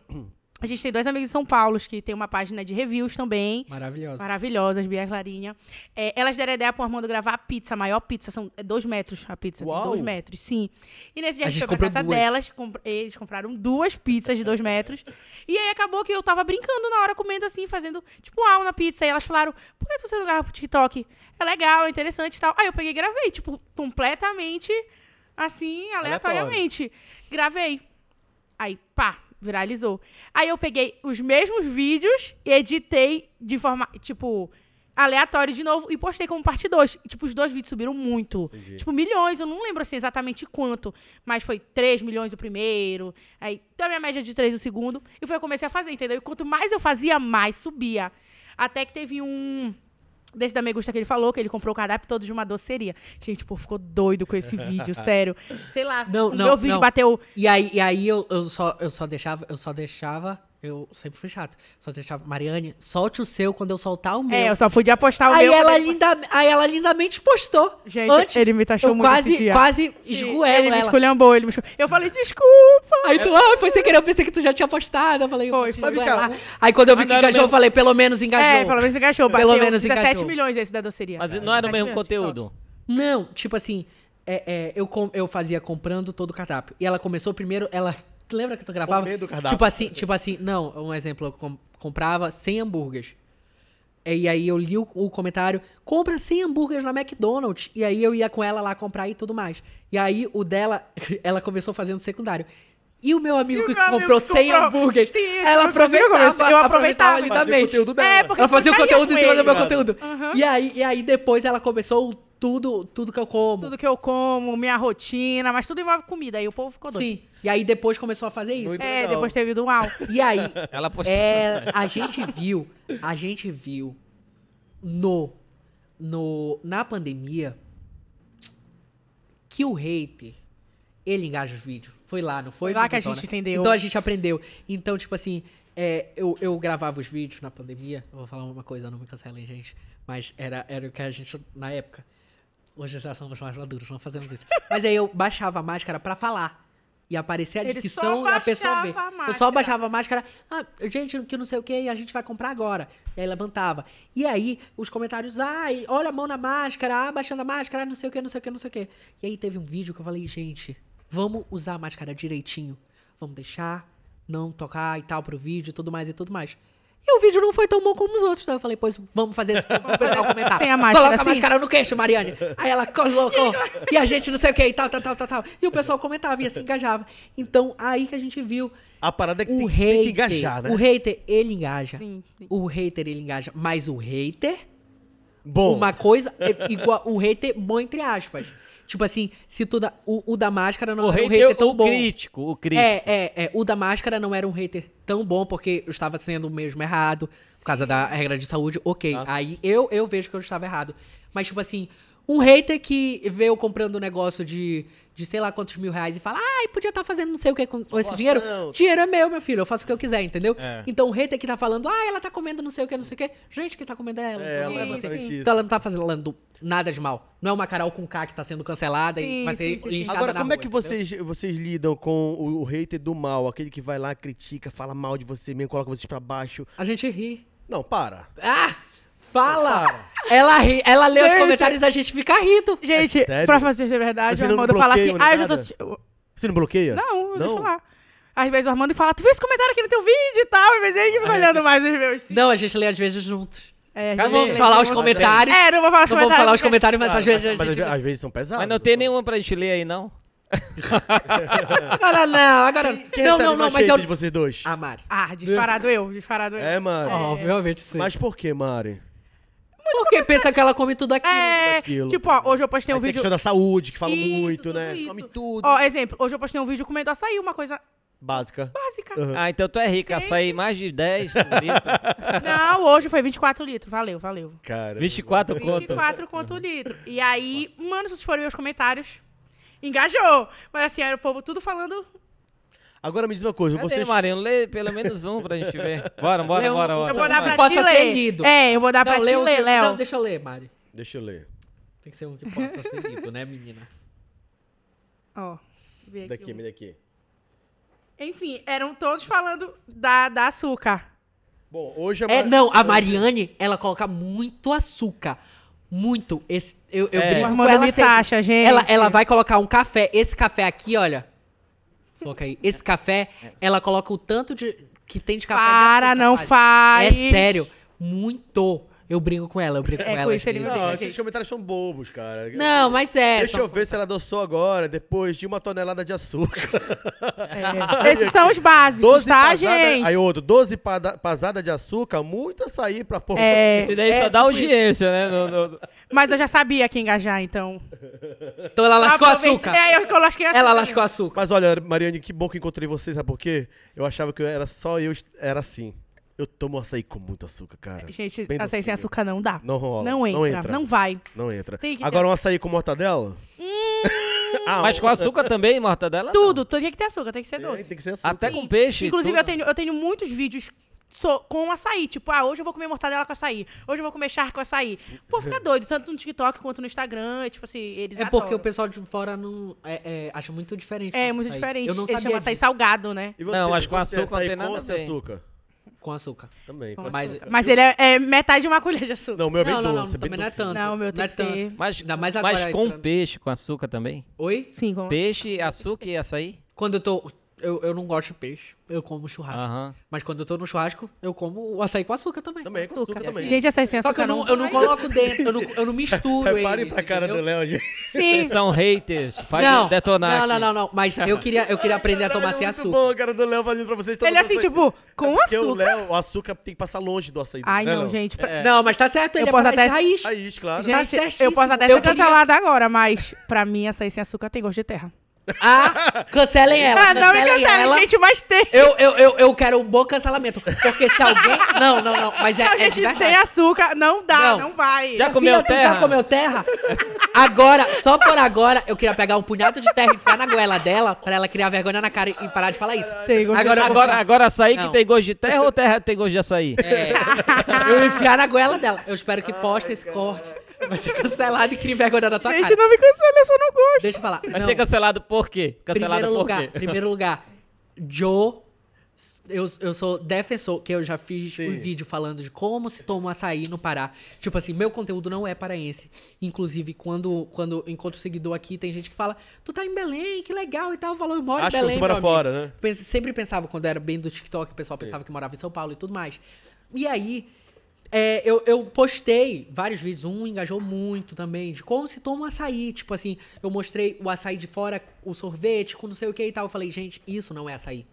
A gente tem dois amigos em São Paulo que tem uma página de reviews também. Maravilhosa. Maravilhosas, Bia e Clarinha. É, elas deram ideia pro Armando gravar a pizza, a maior pizza. São é dois metros a pizza. Tem Uau. dois metros, sim. E nesse dia A a gente gente foi pra comprou casa duas. delas. comp- eles compraram duas pizzas de dois metros. E aí acabou que eu tava brincando na hora, comendo assim, fazendo tipo uau na pizza. E elas falaram, por que você não grava pro TikTok? É legal, é interessante e tal. Aí eu peguei e gravei, tipo, completamente assim, Aleatório. aleatoriamente. Gravei. Aí, pá, viralizou. Aí eu peguei os mesmos vídeos e editei de forma, tipo, aleatória de novo e postei como parte 2. Tipo, os dois vídeos subiram muito. Tipo, milhões, eu não lembro assim exatamente quanto, mas foi 3 milhões o primeiro, aí deu a minha média de 3 o segundo, e foi eu comecei a fazer, entendeu? E quanto mais eu fazia, mais subia. Até que teve um desse da Megusta que ele falou, que ele comprou o cardápio todo de uma doceria. Gente, pô, ficou doido com esse vídeo, sério. Sei lá, Não, não, meu vídeo não. bateu E aí, e aí eu, eu, só, eu só deixava, eu só deixava, eu sempre fui chato. Só deixava, Mariane, solte o seu quando eu soltar o meu. É, eu só podia postar o aí, meu. ela linda, aí ela lindamente postou. Gente, Antes, ele me taxou eu muito quase, esse dia. quase esgoelo Ele me ela. esculhambou, ele me esculhambou. Eu falei, desculpa. Aí tu, ah, foi sem querer, eu pensei que tu já tinha postado. Eu falei, Foi, "Pô, foi. lá." Aí quando eu vi que engajou, eu falei, pelo menos engajou. É, pelo menos encaixou. Pelo Bateu menos 17 engajou. milhões esse da doceria. Mas não era o 17 mesmo conteúdo. Não, tipo assim, é, é, eu, com- eu fazia comprando todo o cardápio. E ela começou primeiro, ela. Tu lembra que tu gravava? Comendo o cardápio. Tipo assim, tipo assim, não, um exemplo, eu com- comprava 100 hambúrgueres. E aí eu li o, o comentário, compra 100 hambúrgueres na McDonald's. E aí eu ia com ela lá comprar e tudo mais. E aí o dela, ela começou fazendo secundário. E o meu amigo E o que meu amigo comprou que 100 comprou- hambúrgueres, Sim, ela eu comecei- eu aproveitava, eu aproveitava. Fazia o lindamente. conteúdo dela. É, porque Ela fazia o conteúdo em cima do meu conteúdo. E, aí, e aí depois ela começou tudo, tudo que eu como. Tudo que eu como, minha rotina, mas tudo envolve comida. Aí o povo ficou doido. Sim. E aí depois começou a fazer isso. Muito É, legal. depois teve do mal. E aí, Ela postou. é, a gente viu, a gente viu no, no na pandemia que o hater, ele engaja os vídeos. Foi lá, não foi? Foi lá que a gente entendeu. Então a gente aprendeu. Então, tipo assim, é, eu, eu gravava os vídeos na pandemia. Eu vou falar uma coisa, não me cancelem, gente. Mas era, era o que a gente, na época. Hoje já somos mais maduros, não fazemos isso. Mas aí eu baixava a máscara pra falar. E aparecia a Ele dicção só e a pessoa ver. baixava a Eu só máscara. baixava a máscara. Ah, gente, que não sei o que, a gente vai comprar agora. E aí levantava. E aí, os comentários, ai, olha a mão na máscara, ah, baixando a máscara, ah, não sei o que, não sei o que, não sei o que. E aí teve um vídeo que eu falei, gente, vamos usar a máscara direitinho. Vamos deixar, não tocar e tal pro vídeo e tudo mais e tudo mais. E o vídeo não foi tão bom como os outros. Então eu falei, pois vamos fazer isso pro pessoal comentar. Sem a máscara, Coloca a assim. máscara no queixo, Mariane. Aí ela colocou. e a gente não sei o que e tal, tal, tal, tal, tal. E o pessoal comentava e assim engajava. Então, aí que a gente viu A parada é que o tem, tem hater. que engajar, né? O hater, ele engaja. Sim, sim. O hater, ele engaja. Mas o hater, Bom, uma coisa é igual. O hater, bom entre aspas. Tipo assim, se tu. O, o da máscara não O era um hater, tão o bom. crítico, o crítico. É, é, é. O da máscara não era um hater tão bom, porque eu estava sendo mesmo errado, por causa da regra de saúde, ok. Nossa. Aí eu, eu vejo que eu estava errado. Mas, tipo assim, um hater que vê eu comprando um negócio de, de sei lá quantos mil reais e fala, ai, podia estar fazendo não sei o que com, com esse dinheiro. Dinheiro é meu, meu filho, eu faço o que eu quiser, entendeu? É. Então o hater que tá falando, ah, ela tá comendo não sei o que, não sei o que. Gente, que tá comendo é ela. É, ela não é é isso. Então ela não tá fazendo nada de mal. Não é uma Carol com K que tá sendo cancelada e Sim, vai ser sim, sim, sim. linchada Agora, como é rua, que entendeu? vocês, vocês lidam com o, o hater do mal? Aquele que vai lá, critica, fala mal de você mesmo, coloca vocês pra baixo. A gente ri. Não, para. Ah! Fala! Ela ri, ela lê os Gente. comentários e a gente fica rindo. Gente, sério? pra fazer ser verdade, Você o não Armando fala assim, bloqueia ah, eu já nada? tô assistindo. Você não bloqueia? Não, Não? deixa lá. Às vezes o Armando fala, tu viu esse comentário aqui no teu vídeo e tal, às vezes ele fica olhando mais os meus. sim. Não, a gente lê às vezes juntos. É, Não vamos falar os É, comentários. É, não vou falar os Não vamos falar os porque- comentários, mas às vezes a mas, gente. às vezes são pesados. Mas não tem nenhuma pra gente ler aí, não? Agora não, agora. Quem não, recebe não, não, mais mas eu. de vocês dois? Ah, Mari. Ah, disparado eu, disparado eu. É, Mari. Obviamente sim. Mas por que, Mari? Porque pensa que ela come tudo aquilo. É, daquilo. tipo, ó, hoje eu postei um Aí tem vídeo... questão da saúde, que fala Isso, muito, tudo né? isso. Come tudo. Ó, exemplo, hoje eu postei um vídeo comendo açaí, uma coisa Básica. básica. Uhum. Ah, então tu é rica. Açaí mais de 10 litros. Não, hoje foi 24 litros, valeu, valeu. Cara. 24 conto. 24 quanto o litro. E aí, mano, se vocês forem ver os comentários, engajou. Mas assim, era o povo tudo falando... Agora me diz uma coisa, Cadê, vocês... Marinho? Lê pelo menos um pra gente ver. Bora, bora, Lê um- bora, eu bora. Eu vou dar que pra possa ti ser ler. lido. É, eu vou dar pra Não, ti lê um ler, Léo. Não, deixa eu ler, Mari. Deixa eu ler. Tem que ser um que possa ser lido, né, menina? Ó, vê aqui Daqui, um. me daqui. Enfim, eram todos falando da, da açúcar. Bom, hoje É, mais- não, a Mariane, ela coloca muito açúcar. Muito. Esse, eu eu É. brinco com ela taxa, gente. Ela, ela vai colocar um café. Esse café aqui, olha. Coloca aí. Esse café, ela coloca o tanto de que tem de café. Para, açúcar, não faz. É sério. Muito. Eu brinco com ela, eu brinco É, com com ela. isso ele vezes. Não, esses comentários são bobos, cara. Não, mas é. Deixa eu ver se ela adoçou agora, depois de uma tonelada de açúcar. É. Esses são os básicos, 12 tá, pasada, gente? Aí outro, 12 pada- pasada de açúcar, muito açaí pra pôr. É, Esse daí É, só dá tipo audiência, né? No- no- mas eu já sabia que engajar, então. Então ela lascou açúcar. É, eu lasquei açúcar. Ela lascou açúcar. Mas olha, Mariane, que bom que encontrei vocês, sabe por quê? Eu achava que eu era só eu, era assim. Eu tomo açaí com muito açúcar, cara. Gente, Bem açaí sem açúcar não dá. Não rola. Não entra, não, vai. Não entra. Tem que ter. Agora um açaí com mortadela? ah, Mas com açúcar também, mortadela? Tudo, tudo tem que ter açúcar, tem que ser É, doce. tem que ser açúcar. Até com peixe. Inclusive, tudo. eu tenho, eu tenho muitos vídeos so- com açaí. Tipo, ah, hoje eu vou comer mortadela com açaí. Hoje eu vou comer charque com açaí. Pô, fica doido, tanto no TikTok quanto no Instagram. Tipo assim, eles É porque adoram. o pessoal de fora não. É, é, acha muito diferente. É, muito açaí. diferente. Eu não Eles sabia chamam açaí salgado, né? E Não, mas com você, açúcar não açaí tem com nada ou a sem ver. açúcar? Com açúcar. Também. Com com açúcar. açúcar. Mas ele é, é metade de uma colher de açúcar. Não, o meu é bem não, não, doce. não, bem também não é tanto. Não, o meu não tem é que tanto. ser- Mas, Ainda mais mas agora, com entrando- peixe, com açúcar também? Oi? Sim, com... Peixe, açúcar e açaí? Quando eu tô. Eu, eu não gosto de peixe. Eu como churrasco. Aham. Mas quando eu tô no churrasco, eu como o açaí com açúcar também. Também, com açúcar, açúcar. também. Gente, açaí sem Só açúcar que eu não, eu não coloco dentro, eu não, eu não misturo Reparem eles, pra cara do entendeu? Léo, gente. Sim. Vocês são haters. Faz Não, detonar não, aqui. não, não, não. Mas eu queria, eu queria aprender a tomar sem É muito açúcar. bom a cara do Léo fazendo pra vocês. todo Ele mundo assim, tipo, com Porque o açúcar. Léo, o açúcar tem que passar longe do açaí. Ai, né, não, gente. pra- É. Não, mas tá certo, ele Eu é posso pra até- raiz. Raiz, claro. Tá Gente, certíssimo. eu posso até Eu ser queria- cancelada agora, mas pra mim açaí sem açúcar tem gosto de terra. Ah, cancelem ela, Ah, não me cancelem cancela, ela. gente, mas tem. Eu, eu, eu, eu quero um bom cancelamento. Porque se alguém. Não, não, não. Mas é, Não, é de gente, sem verdade. açúcar não dá, Não. não, vai. Já comeu filha, terra? Já comeu terra? Agora, só por agora, eu queria pegar um punhado de terra e enfiar na goela dela pra ela criar vergonha na cara e parar de falar isso. Tem gosto de Agora, vou Agora, agora açaí que Não. tem gosto de terra ou terra que tem gosto de açaí? É, eu enfiar na goela dela. Eu espero que poste esse corte. Vai ser cancelado e crie vergonha na tua Gente, cara. não me cancela, eu só não gosto. Deixa eu falar. Vai Não. ser cancelado por quê? Cancelado primeiro por lugar, quê? primeiro lugar, Joe. Eu, eu sou defensor, que eu já fiz Sim. um vídeo falando de como se toma um açaí no Pará. Tipo assim, meu conteúdo não é paraense. Inclusive, quando, quando encontro seguidor aqui, tem gente que fala, tu tá em Belém, que legal e tal. Falou, eu moro Acho em Belém, você mora amigo. fora, né? Pense- sempre pensava, quando era bem do TikTok, o pessoal pensava que morava em São Paulo e tudo mais. E aí, é, eu, eu postei vários vídeos, um engajou muito também, de como se toma um açaí. Tipo assim, eu mostrei o açaí de fora, o sorvete, com não sei o que e tal. Eu falei, gente, isso não é açaí.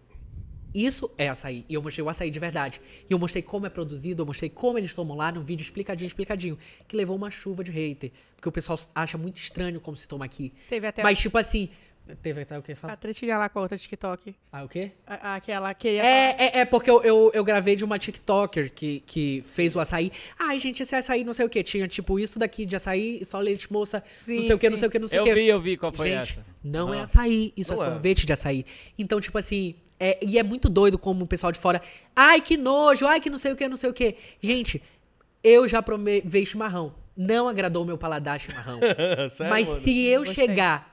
Isso é açaí. E eu mostrei o açaí de verdade. E eu mostrei como é produzido, eu mostrei como eles tomam lá no vídeo explicadinho, explicadinho. Que levou uma chuva de hater. Porque o pessoal acha muito estranho como se toma aqui. Teve até Mas, tipo assim. Teve até o que a falar? tretinha lá com a outra TikTok. Ah, o quê? A- Aquela queria falar. É, é, é porque eu, eu, eu gravei de uma TikToker que, que fez o açaí. Ai, gente, esse açaí não sei o que. Tinha tipo isso daqui de açaí, só leite moça, não Sim, sei o que, não sei o que, não sei Eu o que. vi, eu vi qual foi gente, essa. não é Ah. açaí, isso Não é é. sorvete de açaí. Então, tipo assim, é, e é muito doido como o pessoal de fora. Ai, que nojo, ai, que não sei o que, não sei o que. Gente, eu já provei chimarrão. Não agradou meu paladar chimarrão. Sério, Mas mano? se eu chegar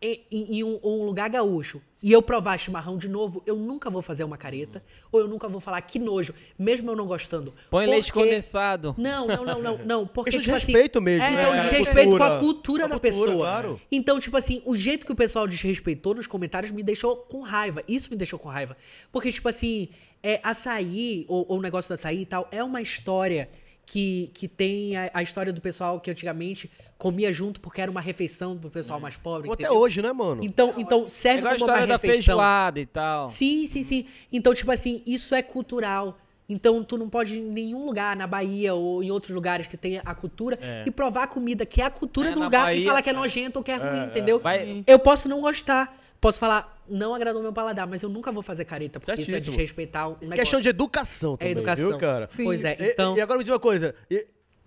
em, em um, um lugar gaúcho e eu provar chimarrão de novo, eu nunca vou fazer uma careta, ou eu nunca vou falar que nojo, mesmo eu não gostando. Põe leite Porque- condensado. Não, não, não, não, não. Porque, Questão de tipo assim. respeito mesmo, É, né, de cara? respeito com a Cultura. Com da a cultura, pessoa. claro. Então, tipo assim, o jeito que o pessoal desrespeitou nos comentários me deixou com raiva. Isso me deixou com raiva. Porque, tipo assim, é, açaí, ou, ou o negócio do açaí e tal, é uma história que, que tem a, a história do pessoal que antigamente comia junto porque era uma refeição pro pessoal mais pobre. Ou até entendeu? hoje, né, mano? Então, então É serve a como uma história da refeição. feijoada e tal. Sim, sim, sim. Então, tipo assim, isso é cultural. Então, tu não pode ir em nenhum lugar, na Bahia ou em outros lugares que tenha a cultura, É. e provar a comida que é a cultura É, do lugar e Bahia- falar que é nojento ou que é ruim, entendeu? Vai- Eu posso não gostar. Posso falar, não agradou meu paladar, mas eu nunca vou fazer careta, porque isso é Certíssimo. desrespeitar um negócio. Questão de educação também, educação. viu, cara? Sim. Pois é, E- então... E, agora me diz uma coisa. E,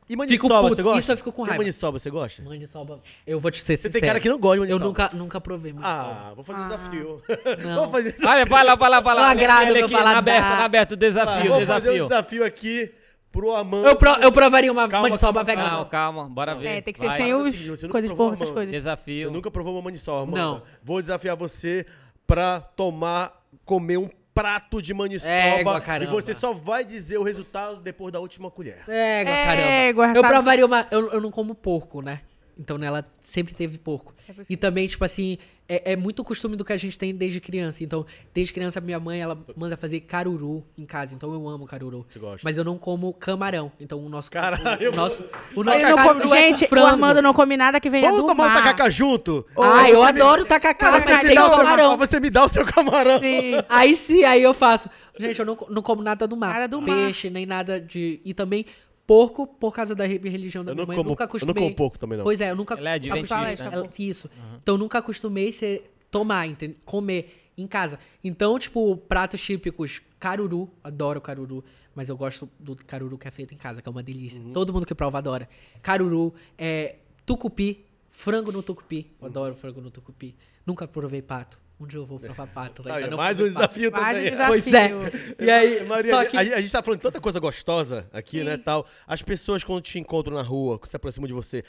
e Fico maniçoba, puto, você gosta? isso eu fico com E raiva. maniçoba, você gosta? Maniçoba, eu vou te ser Você sincero. tem cara que não gosta de Eu maniçoba. nunca, nunca provei maniçoba. Ah, vou fazer um desafio. Não. Vamos fazer isso. Olha, vai lá, vai lá, vai lá. Não agrada meu paladar. na aberto, na aberto, desafio, Vamos fazer um desafio. desafio aqui pro Amanda. eu, pro- eu provaria uma Calma, maniçoba calma, vegana. Não, calma, bora ver. É, tem que ser Vai. sem os coisas de porco, essas uma- coisas. Você Desafio. nunca provou uma maniçoba, Amanda. Não. Vou desafiar você pra tomar, comer um prato de maniçoba Égua, e você só vai dizer o resultado depois da última colher. É, É, caramba. guardado. Eu provaria uma. Eu, eu não como porco, né? Então nela sempre teve porco. É E também, tipo assim, é, é muito costume do que a gente tem desde criança. Então, desde criança, minha mãe, ela manda fazer caruru em casa. Então eu amo caruru. Você gosta? Mas eu não como camarão. Então o nosso. Caralho. O nosso, o nosso não come- é com gente, o frango. Armando não come nada que venha Vamos do tomar um mar. tacacá junto? Ah, eu adoro tacacá, Mas sem o seu camarão. Você me dá o seu camarão. Sim. Aí sim, aí eu faço. Gente, eu não, não como nada do mar. Nada do mar. Peixe, nem nada de. E também porco, por causa da re- religião da Eu minha mãe. como- nunca eu não acostumei. como porco também, não. Pois é, eu nunca. Ela é acostumei- né? ela- Isso. Então eu nunca acostumei ser tomar, enten- comer em casa. Então, tipo, pratos típicos, caruru, adoro caruru. Mas eu gosto do caruru que é feito em casa, que é uma delícia. Uhum. Todo mundo que prova adora. Caruru, é, tucupi, frango no tucupi. Eu adoro frango no tucupi. Nunca provei pato. Um dia eu vou provar pato. Aí, ainda não mais um desafio Mais um também. desafio. Pois é. E aí, Maria, que... a, a gente tá falando de tanta coisa gostosa aqui, Sim. né, tal. As pessoas quando te encontram na rua, que se aproximam de você,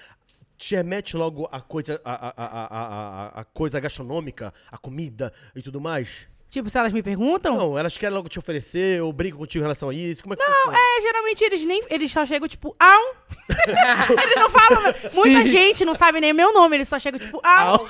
te remete logo a coisa, a, a, a, a, coisa gastronômica, a comida e tudo mais? Tipo, se elas me perguntam, Não, elas querem logo te oferecer ou brincam contigo em relação a isso? Como é que Não, funciona? é, geralmente eles nem. Eles só chegam, tipo, au. eles não falam. Muita gente não sabe nem meu nome, eles só chegam, tipo, au.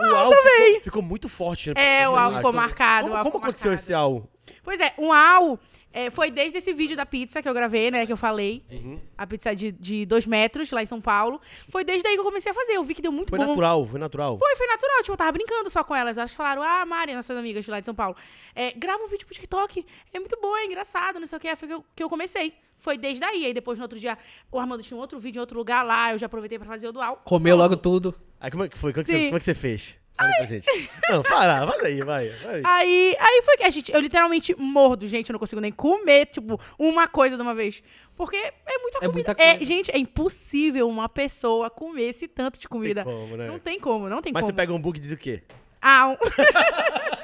O Al ficou, ficou muito forte, né? É, o Al Ah, ficou então- marcado, Como, como ficou aconteceu marcado. esse Al? Pois é, um au é, foi desde esse vídeo da pizza que eu gravei, né? Que eu falei. Uhum. A pizza de, de dois metros lá em São Paulo. Foi desde aí que eu comecei a fazer. Eu vi que deu muito Foi bom. natural, foi natural. Foi, foi natural. Tipo, eu tava brincando só com elas. Elas falaram, ah, Mari, nossas amigas de lá de São Paulo, é, grava um vídeo pro TikTok. É muito bom, é engraçado, não sei o que. Foi que eu, que eu comecei. Foi desde aí. Aí depois, no outro dia, o Armando tinha um outro vídeo em outro lugar lá. Eu já aproveitei pra fazer o dual. Comeu logo tudo. Aí como é que foi? Como é que, você, como é que você fez? Fala pra gente. Não, para, vai daí, vai. vai. Aí, aí foi que a gente, eu literalmente mordo, gente, eu não consigo nem comer, tipo, uma coisa de uma vez. Porque é muita É comida. muita É, coisa. gente, é impossível uma pessoa comer esse tanto de comida. como, né? Não tem como, não tem Mas como. você pega um bug e diz o quê? Ah, um-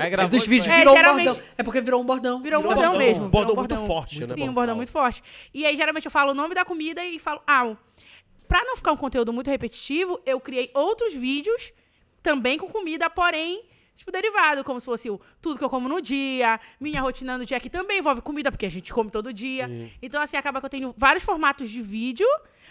Aí É gravou dos vídeos. É, virou um bordão. É porque virou um bordão. virou um bordão, bordão, mesmo. um bordão virou muito forte, né, Sim, um Bordão? bordão muito forte. E aí, geralmente, eu falo o nome da comida e falo, ah, pra não ficar um conteúdo muito repetitivo, eu criei outros vídeos também com comida, porém, tipo, derivado, como se fosse o tudo que eu como no dia, minha rotina no dia, que também envolve comida, porque a gente come todo dia. Então, assim, acaba que eu tenho vários formatos de vídeo,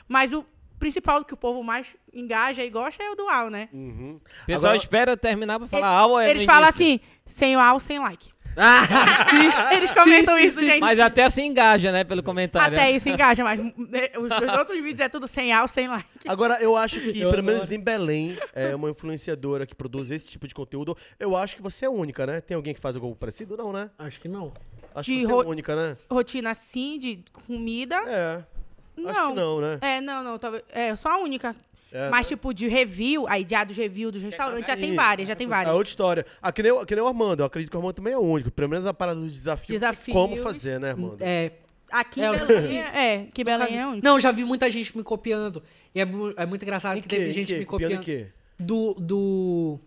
mas o principal que o povo mais engaja e gosta é o dual, né? Uhum. O pessoal Agora- espera terminar pra falar algo. é Eles falam assim, sem o ao, sem like. Ah, Eles comentam sim, isso, sim. gente. Mas até se engaja, né, pelo comentário. Até isso engaja, mas né, os meus outros vídeos é tudo sem ao, sem like. Agora, eu acho que, Eu pelo menos adoro. em Belém, é uma influenciadora que produz esse tipo de conteúdo. Eu acho que você é única, né? Tem alguém que faz algo parecido? Não, né? Acho que não. Acho De que você é única, né? Rotina assim, de comida. É. não. Acho que não, né? É, não, não. Talvez, é, só a única. É, Mas, tipo, de review, aí já dos review dos restaurantes, já tem várias, já tem É várias. outra história. Ah, que nem, o- que nem o Armando. Eu acredito que o Armando também é único. Pelo menos a parada do desafio. Desafios. Como fazer, né, Armando? É, Aqui É, em eu- Belém, é, que Belém é única. Não, já vi muita gente me copiando. E é, mu- é muito engraçado Em que quê? teve Em gente quê? me Copiando copiando. quê? Do. Do,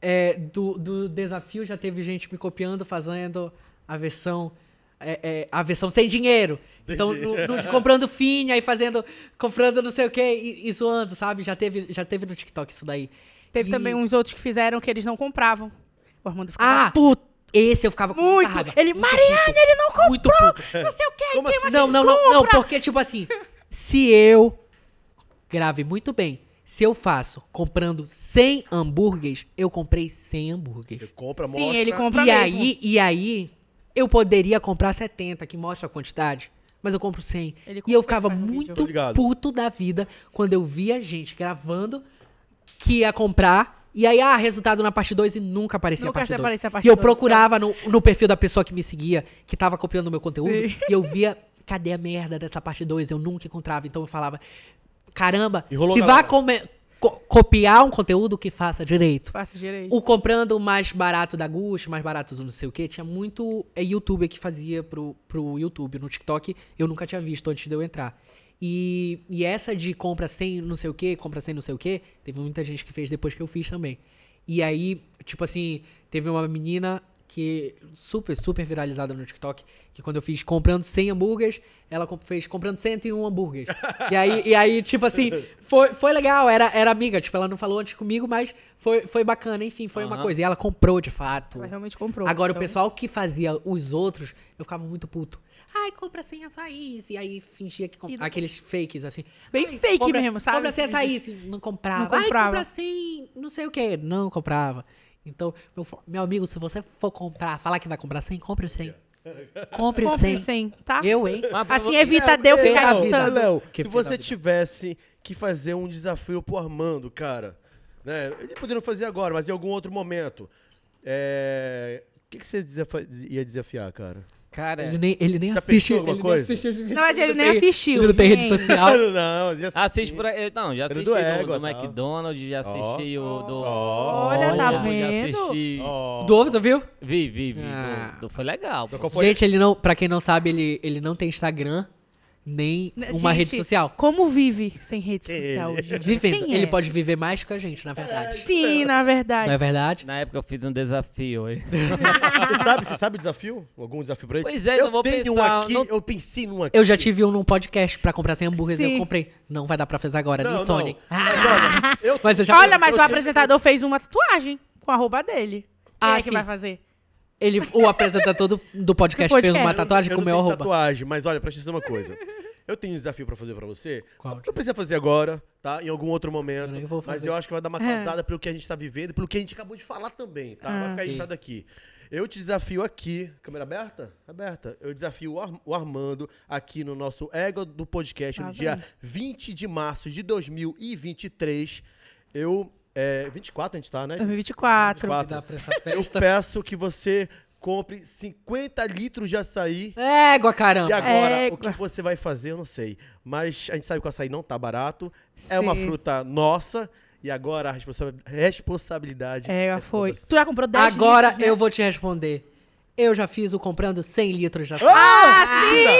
é, do. do desafio já teve gente me copiando, fazendo a versão. É, é, a versão sem dinheiro. Então, no, no- comprando fine, aí fazendo. Comprando não sei o que e, e zoando, sabe? Já teve, já teve no TikTok isso daí. Teve E- também uns outros que fizeram que eles não compravam. O Armando ficava Ah! puto. Esse eu ficava Muito. raiva. Ele, Muito Mariana, puto. ele não comprou. Muito puto. Não sei o que. Como assim? Não, não, não, não, porque, tipo assim, se eu grave muito bem, se eu faço comprando 100 hambúrgueres, eu comprei 100 hambúrgueres. Você compra, Sim, mostra. ele compra E mesmo. aí, e aí, eu poderia comprar 70, que mostra a quantidade, mas eu compro 100. Ele e eu ficava vídeo. muito puto da vida quando eu via gente gravando que ia comprar. E aí, ah, resultado na parte 2 e nunca aparecia Nunca a parte 2. aparecia a parte E eu dois, procurava no, no perfil da pessoa que me seguia, que tava copiando o meu conteúdo, Sim. e eu via, cadê a merda dessa parte 2? Eu nunca encontrava. Então eu falava, caramba, Enrolou se vá galera. Co- copiar um conteúdo que faça direito. Faça direito. O comprando o mais barato da Gucci, mais barato do não sei o que, tinha muito é, youtuber que fazia pro, pro YouTube. No TikTok eu nunca tinha visto antes de eu entrar. E, e essa de compra sem não sei o que, compra sem não sei o que, teve muita gente que fez depois que eu fiz também. E aí, tipo assim, teve uma menina que super, super viralizada no TikTok, que quando eu fiz comprando 100 hambúrgueres, ela fez comprando 101 hambúrgueres. e, aí, e aí, tipo assim, foi, foi legal, era, era amiga, tipo, ela não falou antes comigo, mas foi, foi bacana, enfim, foi uma Aham. coisa. E ela comprou, de fato. Ela realmente comprou. Agora, o Então, pessoal que fazia os outros, eu ficava muito puto. Ai, compra sem açaí. E aí fingia que comprava. Aqueles fakes, assim. Bem Ai, fake compra- mesmo, sabe? Compra sem açaí. se Não comprava. Não comprava. Ai, compra sem não sei o que. Não comprava. Então, meu, meu amigo, se você for comprar, falar que vai comprar sem, compre o 100. Compre o Compre 100. sem, tá? Eu, hein? Mas Assim evita de eu Léo, ficar Léo, editando. Léo, Que se você tivesse que fazer um desafio pro Armando, cara, né? Ele poderia fazer agora, mas em algum outro momento. É... O que, que você ia desafiar, cara? Cara, Ele nem, ele nem Já assiste. ele coisa? Nem assiste. Na verdade, ele nem assistiu, Ele não tem rede gente. social. não, ia assiste por aí. Não, já assisti do do, Égua, do tal. McDonald's, já assisti o do. Olha, tá Já vendo? assisti. Ó. Do viu? Vi, vi, vi. Ah. do- do- foi legal. pô. Qual foi? Gente, ele não, pra quem não sabe, ele, ele não tem Instagram, nem uma gente, rede social. Como vive sem rede é social ele? hoje? Vivendo. Quem Ele é? pode viver mais que a gente, na verdade. Sim, na verdade. Não é verdade? Na época eu fiz um desafio aí. Você sabe, você sabe o desafio? Algum desafio pra ele? Pois é, eu eu vou tenho um pensar, aqui, não- eu pensei num aqui. Eu já tive um num podcast pra comprar 100 hambúrgueres e Sim. eu comprei. Não vai dar pra fazer agora, Não, nem não. Sony. Mas olha, eu, Mas eu já Olha, mas eu o apresentador fez uma tatuagem com a roupa dele. Quem Ah, é que sim. vai fazer? Ele, o apresentador do, do podcast, Do fez uma podcast. tatuagem eu com não meu arroba. tatuagem, mas olha, presta atenção uma coisa. Eu tenho um desafio pra fazer pra você. Qual? Não precisa fazer agora, tá? Em algum outro momento. Eu nem vou Mas fazer. eu acho que vai dar uma É. causada pelo que a gente tá vivendo e pelo que a gente acabou de falar também, tá? Vai Ah. ficar registrado aqui. Eu te desafio aqui. Câmera aberta? Aberta. Eu desafio o, Ar- o Armando aqui no nosso Ego do Podcast, no Tá dia bem. 20 de março de 2023. Eu. É, 24 a gente tá, né? 2024. Me dá pra essa Eu festa. peço que você compre 50 litros de açaí. Égua, E caramba. agora, É, o que você vai fazer, eu não sei. Mas a gente sabe que o açaí não tá barato. É uma Sim. fruta nossa. E agora a responsa- responsabilidade. É, foi. toda Tu já comprou 10 Agora litros, né? eu vou te responder. Eu já fiz o comprando 100 litros de açaí. Ah,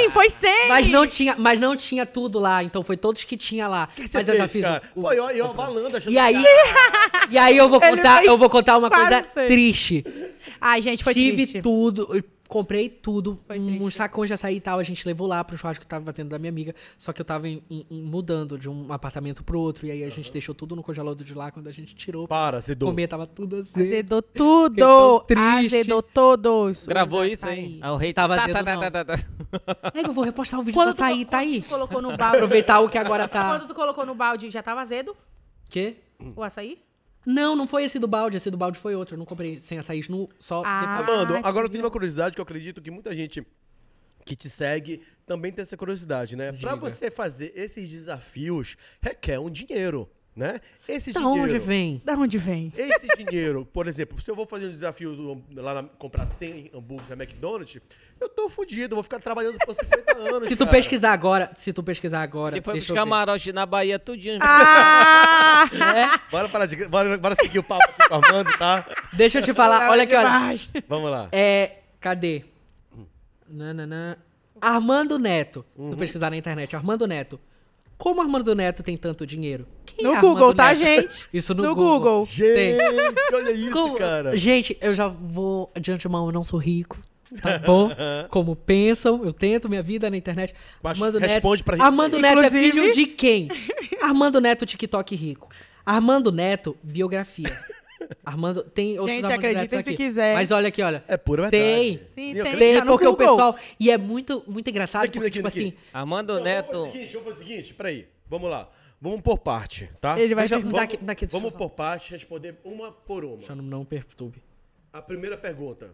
sim, foi 100. Mas não tinha, mas não tinha tudo lá, então foi todos que tinha lá. O que, que você mas fez, eu já fiz cara? o, o- Pô, eu, eu abalando, achando E aí, que- e aí eu vou contar, fez eu vou contar uma coisa triste. Ai, gente, foi Tive triste. tudo, eu comprei tudo, Foi um- uns sacões de açaí e tal, a gente levou lá pro churrasco que tava batendo da minha amiga, só que eu tava em- em- em- mudando de um apartamento pro outro, e aí a gente deixou tudo no congelador de lá, quando a gente tirou Para, Zedô. comer, tava tudo assim. Azedou tudo. triste. Azedou todos. Gravou isso aí? Aí o rei Tava tá, azedo, tá, tá, não. tá, tá, tá. É que eu vou repostar o vídeo Quando do açaí, tu, tá aí. quando tu colocou no balde. Aproveitar o que agora tá... Quando tu colocou no balde, já tava azedo? Quê? O açaí? Não, não foi esse do balde, esse do balde foi outro, eu não comprei sem açaí nu, só Ah. depois. Amando, agora eu tenho uma curiosidade que eu acredito que muita gente que te segue também tem essa curiosidade, né? Pra Diga. você fazer esses desafios, requer um dinheiro, né? Esse Da dinheiro... onde vem? Da onde vem? Esse dinheiro, por exemplo, se eu vou fazer um desafio do- lá na, comprar 100 hambúrgueres na McDonald's, eu tô fudido, eu vou ficar trabalhando por 50 anos. Se tu cara. pesquisar agora, se tu pesquisar agora, E eu ver. camarotes na Bahia tudinho. Ah! É, Bora, parar de, bora, bora seguir o papo aqui com tá? deixa eu te falar, olha aqui, olha. Vamos lá. É, cadê? Nananã. Armando Neto. Se tu Uhum. pesquisar na internet, Armando Neto. Como Armando Neto tem tanto dinheiro? Quem No é Google, tá, Neto? gente? Isso no, No Google. Google. Gente, olha isso, Como- cara. Gente, eu já vou de antemão, eu não sou rico, tá bom? Como pensam, eu tento minha vida na internet. Mas Armando responde Neto. pra gente Armando. Neto é Inclusive- filho de quem? Armando Neto TikTok rico. Armando Neto biografia. Armando tem outros Gente, Armando acreditem Netos se aqui. quiser. Mas olha aqui, olha. É pura verdade. Tem. Sim, tem. Tem tá porque o Google. pessoal e é muito muito engraçado Aqui, porque aqui, tipo aqui. assim, Armando Não, Neto. Vamos fazer o seguinte, vamos fazer o seguinte, peraí. Vamos lá. Vamos por parte, tá? Ele vai Deixa perguntar. daqui- daqui, deixa eu Vamos só- por parte, responder uma por uma. Deixa eu não perturbe. A primeira pergunta.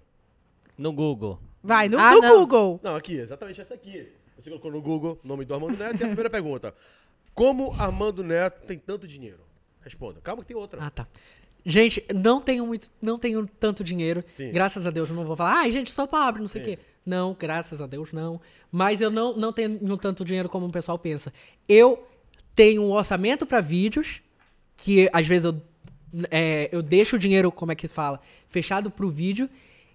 No Google. Vai, no, Ah, no não. Google. Não, aqui, exatamente essa aqui. Você colocou no Google o nome do Armando Neto e a primeira pergunta. Como Armando Neto tem tanto dinheiro? Responda. Calma que tem outra. Ah, tá. Gente, não tenho muito, não tenho tanto dinheiro. Sim. Graças a Deus, eu não vou falar, ai, gente, sou pobre, não sei o Sim. quê. Não, graças a Deus, não. Mas eu não, não tenho tanto dinheiro como o pessoal pensa. Eu tenho um orçamento pra vídeos, que às vezes eu, é, eu deixo o dinheiro, como é que se fala, fechado pro vídeo.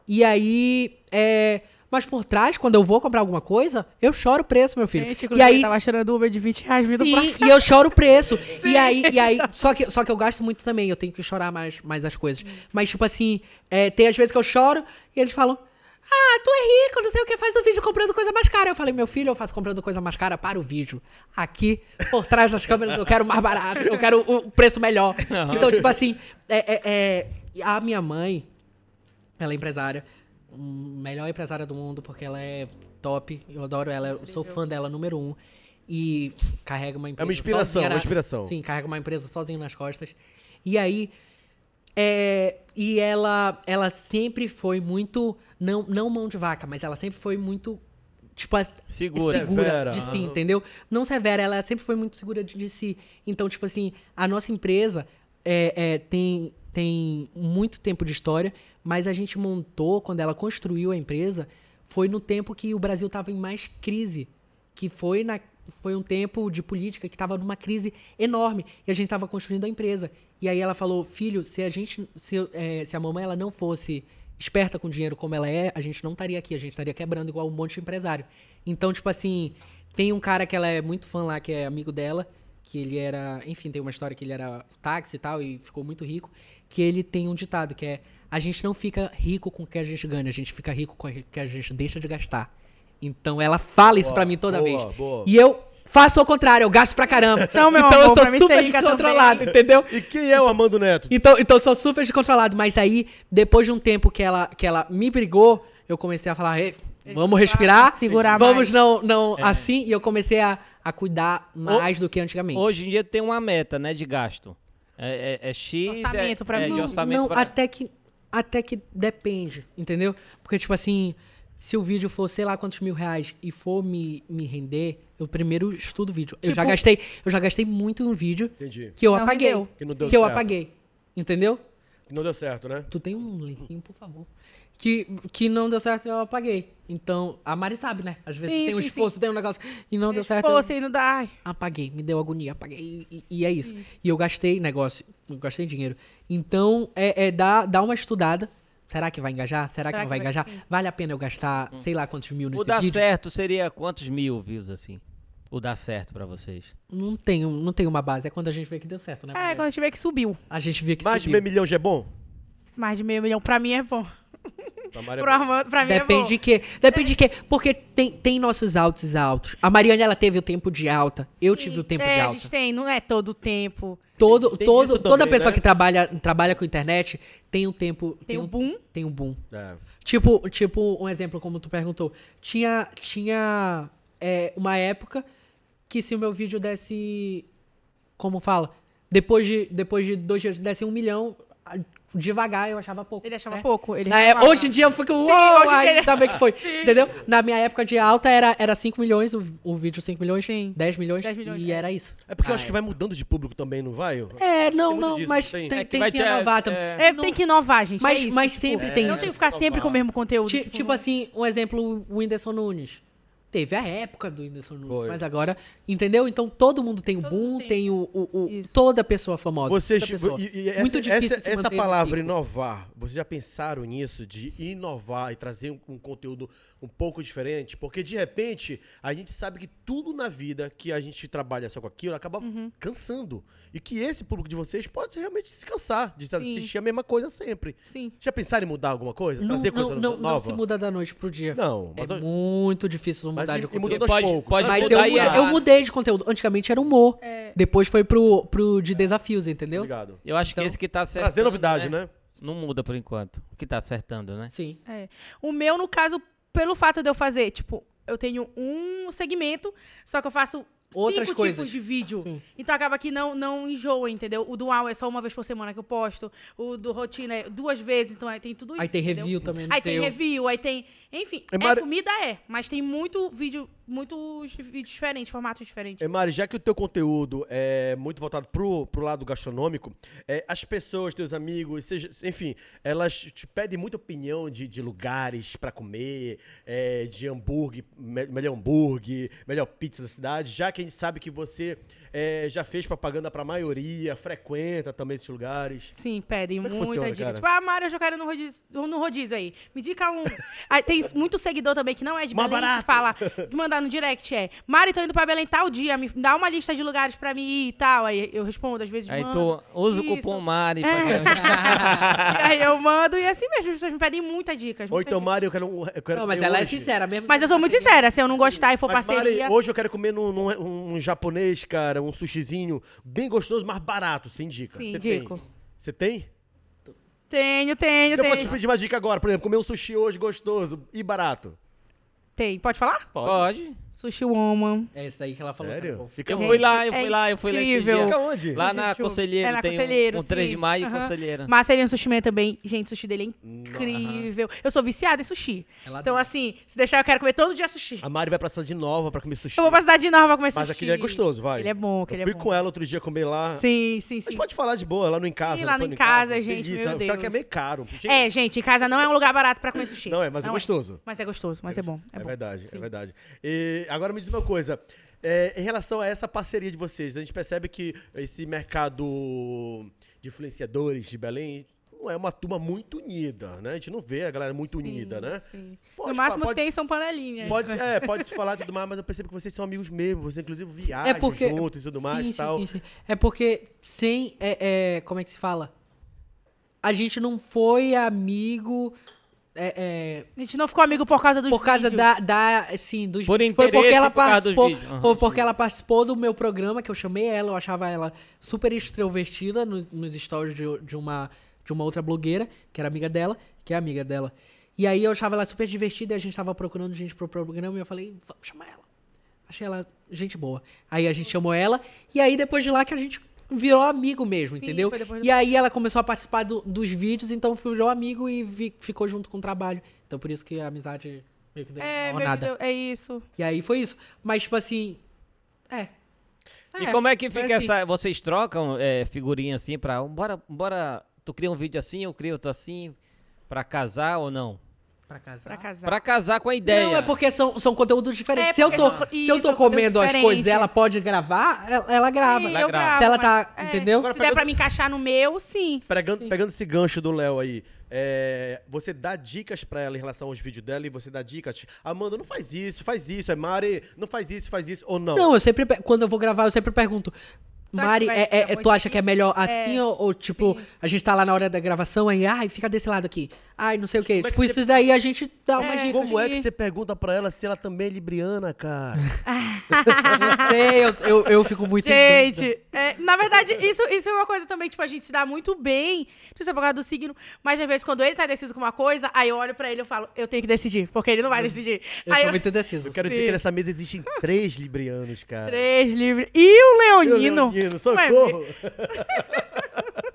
E aí, é... Mas por trás, quando eu vou comprar alguma coisa, eu choro o preço, meu filho. Gente, e inclusive, aí, tava chorando Uber de 20 reais vindo pra Sim, e eu choro o preço. E aí, e aí só, que, só que eu gasto muito também, eu tenho que chorar mais, mais as coisas. Mas, tipo assim, é, tem às vezes que eu choro e eles falam. Ah, tu é rico, não sei o que, faz o vídeo comprando coisa mais cara. Eu falei, meu filho, eu faço comprando coisa mais cara para o vídeo. Aqui, por trás das câmeras, eu quero mais barato, eu quero o preço melhor. Então, tipo assim, é, é- é, a minha mãe, ela é empresária, melhor empresária do mundo, porque ela é top. Eu adoro ela, eu sou fã dela, número um. E carrega uma empresa. inspiração, sozinha uma na- inspiração. Sim, carrega uma empresa sozinha nas costas. E aí. é, e ela, ela sempre foi muito. Não, não mão de vaca, mas ela sempre foi muito. Tipo, Segura. segura Severa, de si, entendeu? Não severa, ela sempre foi muito segura de, de si. Então, tipo assim, a nossa empresa é, é, tem, tem muito tempo de história, mas a gente montou, quando ela construiu a empresa, foi no tempo que o Brasil estava em mais crise. Que foi, na, foi um tempo de política que estava numa crise enorme. E a gente estava construindo a empresa. E aí ela falou, filho, se a gente. Se, é, se a mamãe ela não fosse esperta com dinheiro como ela é, a gente não estaria aqui, a gente estaria quebrando igual um monte de empresário. Então, tipo assim, tem um cara que ela é muito fã lá, que é amigo dela, que ele era, enfim, tem uma história que ele era táxi e tal, e ficou muito rico, que ele tem um ditado que é, a gente não fica rico com o que a gente ganha, a gente fica rico com o que a gente deixa de gastar. Então ela fala isso Boa, pra mim toda boa, vez. boa. E eu faço ao contrário, eu gasto pra caramba. Então, meu então amor, eu sou mim super descontrolado, também. entendeu? E quem é o Armando Neto? Então, então eu sou super descontrolado, mas aí, depois de um tempo que ela, que ela me brigou, eu comecei a falar, "Ei, vamos respirar, segurar vamos mais." não, não assim, e eu comecei a, a cuidar mais do que antigamente. Hoje em dia tem uma meta, né, de gasto. É, é, é X. Orçamento é, pra é, mim. de Não, orçamento não, pra- até que até que depende, entendeu? Porque, tipo assim, se o vídeo for sei lá quantos mil reais e for me, me render, eu primeiro estudo o vídeo. eu já Tipo- gastei, eu já gastei muito em um vídeo Entendi. que eu Não apaguei. rendeu. Que não deu que eu certo. apaguei. Entendeu? Que não deu certo, né? Tu tem um lencinho, por favor. Que, que não deu certo, eu apaguei. Então, a Mari sabe, né? Às vezes Sim, tem um sim, esforço, tem um negócio e não deu certo. Pô, eu assim, não dá. Ai, apaguei, me deu agonia, apaguei. E, e é isso. E eu gastei negócio, eu gastei dinheiro. Então, é, é dar, dar uma estudada. Será que vai engajar? Será, que Será não que vai vai- engajar? sim. Vale a pena eu gastar sei lá quantos mil nesse O dar vídeo? certo seria quantos mil views, assim? O dar certo pra vocês? Não tenho, não tenho uma base. É quando a gente vê que deu certo, né? É, quando a gente vê que subiu. A gente vê que Mais de subiu. meio milhão já é bom? Mais de meio milhão, pra mim é bom. Pra Mari é Pro. Armando, pra mim é Depende bom. de quê? Depende de quê? Porque tem, tem nossos altos e altos. A Mariana, ela teve o tempo de alta. Eu tive o tempo é, de a alta. gente tem, não é todo o tempo. Todo, Tem todo, toda também, pessoa né? que trabalha, trabalha com internet tem um tempo. Tem um o boom. Tem um boom. É. Tipo, tipo, um exemplo, como tu perguntou. Tinha, tinha é, uma época que se o meu vídeo desse. Como fala? Depois de, depois de dois dias desse um milhão, a- devagar eu achava pouco. Ele achava né? pouco. Ele é- hoje em dia eu fico. Uou, hoje ai, ainda bem que foi. Entendeu? Na minha época de alta era, era 5 milhões, o, o vídeo 5 milhões, Sim. 10 milhões, 10 milhões, e é. era isso. É porque eu Ah, acho que vai mudando de público também, não vai? É, não, não, disso, mas tem. tem, É que tem vai que ter- renovar também. é- É, tem que inovar, gente. Mas, é isso, mas tipo, sempre tem Não isso. tem que ficar sempre com o mesmo conteúdo. Ti- Tipo assim, um exemplo, o Whindersson Nunes. Teve a época do Whindersson Nunes, Foi. mas agora, entendeu? Então todo mundo tem o Todo boom, tem. tem o, o- o- toda pessoa famosa. Vocês, toda pessoa. e- e essa, Muito difícil essa, se essa palavra inovar, vocês já pensaram nisso, de inovar e trazer um, um conteúdo um pouco diferente? Porque de repente, a gente sabe que tudo na vida que a gente trabalha só com aquilo acaba Uhum. cansando. E que esse público de vocês pode realmente se cansar de Sim. assistir a mesma coisa sempre. Sim. Já pensaram em mudar alguma coisa? Não, Trazer não, coisa não, não nova? se muda da noite pro dia. Não, É mas, eu- muito difícil mas mudar e- de e conteúdo. Pode- pode né? Mas mudar eu, mudei- eu mudei de conteúdo. Antigamente era humor. É. Depois foi pro, pro de desafios, entendeu? Obrigado. Eu acho Então, que esse que tá acertando. Trazer novidade, né? Não muda por enquanto. O que tá acertando, né? Sim. É. O meu, no caso, pelo fato de eu fazer, tipo, eu tenho um segmento, só que eu faço Outras cinco coisas. tipos de vídeo. Sim. Então acaba que não, não enjoa, entendeu? O dual é só uma vez por semana que eu posto. O do rotina é duas vezes, então aí tem tudo isso. Aí tem entendeu? review também no Aí tem teu. review, aí tem. Enfim, É, Mari- comida é, mas tem muito vídeo, muitos vídeos diferentes, formatos diferentes. É, Mari, já que o teu conteúdo é muito voltado pro, pro lado gastronômico, é, as pessoas, teus amigos, seja, enfim, elas te pedem muita opinião de, de lugares pra comer, é, de hambúrguer, me- melhor hambúrguer, melhor pizza da cidade, já que a gente sabe que você é, já fez propaganda pra maioria, frequenta também esses lugares. Sim, pedem Como é que muita funciona, dica. cara? Tipo, ah, Mário, eu já quero no rodízio, no rodízio aí. Me dica um. Aí tem muito seguidor também que não é de Mais Belém barato. que fala, que mandar no direct é, Mário, tô indo pra Belém tal dia, me dá uma lista de lugares pra mim ir e tal. Aí eu respondo, às vezes Aí mando. tu usa o Isso. cupom Mari. É. E aí eu mando e assim mesmo, as pessoas me pedem muitas dicas. Ou muitas então. Mário, eu quero um. Eu quero Não, mas comer ela é hoje. sincera mesmo. Mas eu sou muito sincera, se eu não gostar e for Mas, parceria... Mari, hoje eu quero comer num, num- um japonês, cara, um sushizinho bem gostoso, mas barato, sem dica. Sim, Você tem? dico. Você tem? Tenho, tenho, Se eu fosse te tenho. pedir uma dica agora, por exemplo, comer um sushi hoje gostoso e barato. Tem, pode falar? Pode. Sushi Woman. É esse daí que ela falou. Sério? bom. Fica Eu onde? fui lá, eu é fui lá, eu fui lá incrível. dia. Fica onde? Lá na Conselheiro, é na tem um- Conselheiro, um 3 de maio e Aham. Conselheiro. Marcelinho Sushi Man também. Gente, o sushi dele é incrível. Eu sou viciada em sushi. Ela Então, assim, se deixar, eu quero comer todo dia sushi. A Mari vai pra cidade nova pra comer sushi. Eu vou pra cidade nova comer Mas sushi. aquele é gostoso, vai. Ele é bom, Eu aquele fui é bom. com ela outro dia comer lá. Sim, sim, Mas sim. pode falar de boa, lá no Em Casa. Sim, lá no Em Casa, gente, Delícia. meu Pior que é Deus. meio caro. Gente, É, gente, em casa não é um lugar barato pra comer sushi. Não é, mas é gostoso. Mas é gostoso, mas é, bom. É, É, verdade, é verdade. E agora me diz uma coisa. é, em relação a essa parceria de vocês, a gente percebe que esse mercado de influenciadores de Belém não é uma turma muito unida, né? A gente não vê a galera muito Sim, unida, né? sim. Pode no máximo pode- tem são panelinhas. Pode, é, pode se falar tudo mais, mas eu percebo que vocês são amigos mesmo. Vocês, inclusive, viajam É porque. juntos e tudo mais sim, e tal. Sim, sim. É porque sem. É, é, como é que se fala? A gente não foi amigo. É, é, A gente não ficou amigo por causa dos por causa vídeos. da, da. Assim, dos Por Foi interesse porque ela por participou. Aham, foi porque ela participou do meu programa, que eu chamei ela, eu achava ela super extrovertida no- nos stories de, de uma, de uma outra blogueira, que era amiga dela, que é amiga dela. E aí eu achava ela super divertida e a gente tava procurando gente pro programa e eu falei, vamos chamar ela. Achei ela gente boa. Aí a gente chamou ela, e aí depois de lá que a gente virou amigo mesmo, Sim, entendeu? depois do- E aí ela começou a participar do- dos vídeos, então virou amigo e vi- ficou junto com o trabalho. Então por isso que a amizade meio que deu É, meio nada. deu- é isso. E aí foi isso. Mas, tipo assim. É. E É, como é que fica assim. essa. Vocês trocam é, figurinha assim pra. Bora, bora. Tu cria um vídeo assim, eu crio outro assim. Pra casar ou não? Pra casar. Pra casar. Pra casar com a ideia. Não, é porque são, são conteúdos diferentes. É, se, eu tô, são- se eu tô comendo as coisas e ela pode gravar, ela, ela grava. Sim, Ela eu grava. gravo, Se ela tá. é. Entendeu? Agora Se der pra me encaixar no meu, sim. Pegando, pegando esse gancho do Léo aí, é, você dá dicas pra ela em relação aos vídeos dela e você dá dicas. Amanda, não faz isso, faz isso. É Mari, não faz isso, faz isso. Ou não? Não, eu sempre. Quando eu vou gravar, eu sempre pergunto. acha Mari, é- é- tu acha que é melhor assim É, ou, ou, tipo, sim. a gente tá lá na hora da gravação aí, ai, fica desse lado aqui. Ai, não sei o quê. Como é que tipo, você- isso daí a gente dá uma É, dica. Como é que você pergunta pra ela se ela também é libriana, cara? Não sei, eu, eu, eu fico muito em dúvida. Gente, é, na verdade, isso, isso é uma coisa também, tipo, a gente se dá muito bem, não sei se é por causa do signo, mas às vezes quando ele tá decidido com uma coisa, aí eu olho pra ele e eu falo, eu tenho que decidir, porque ele não vai decidir. Eu aí sou eu, muito indeciso. Eu quero dizer Sim. que nessa mesa existem três librianos, cara. três livros. E o Leonino? Leonino, Ué, socorro!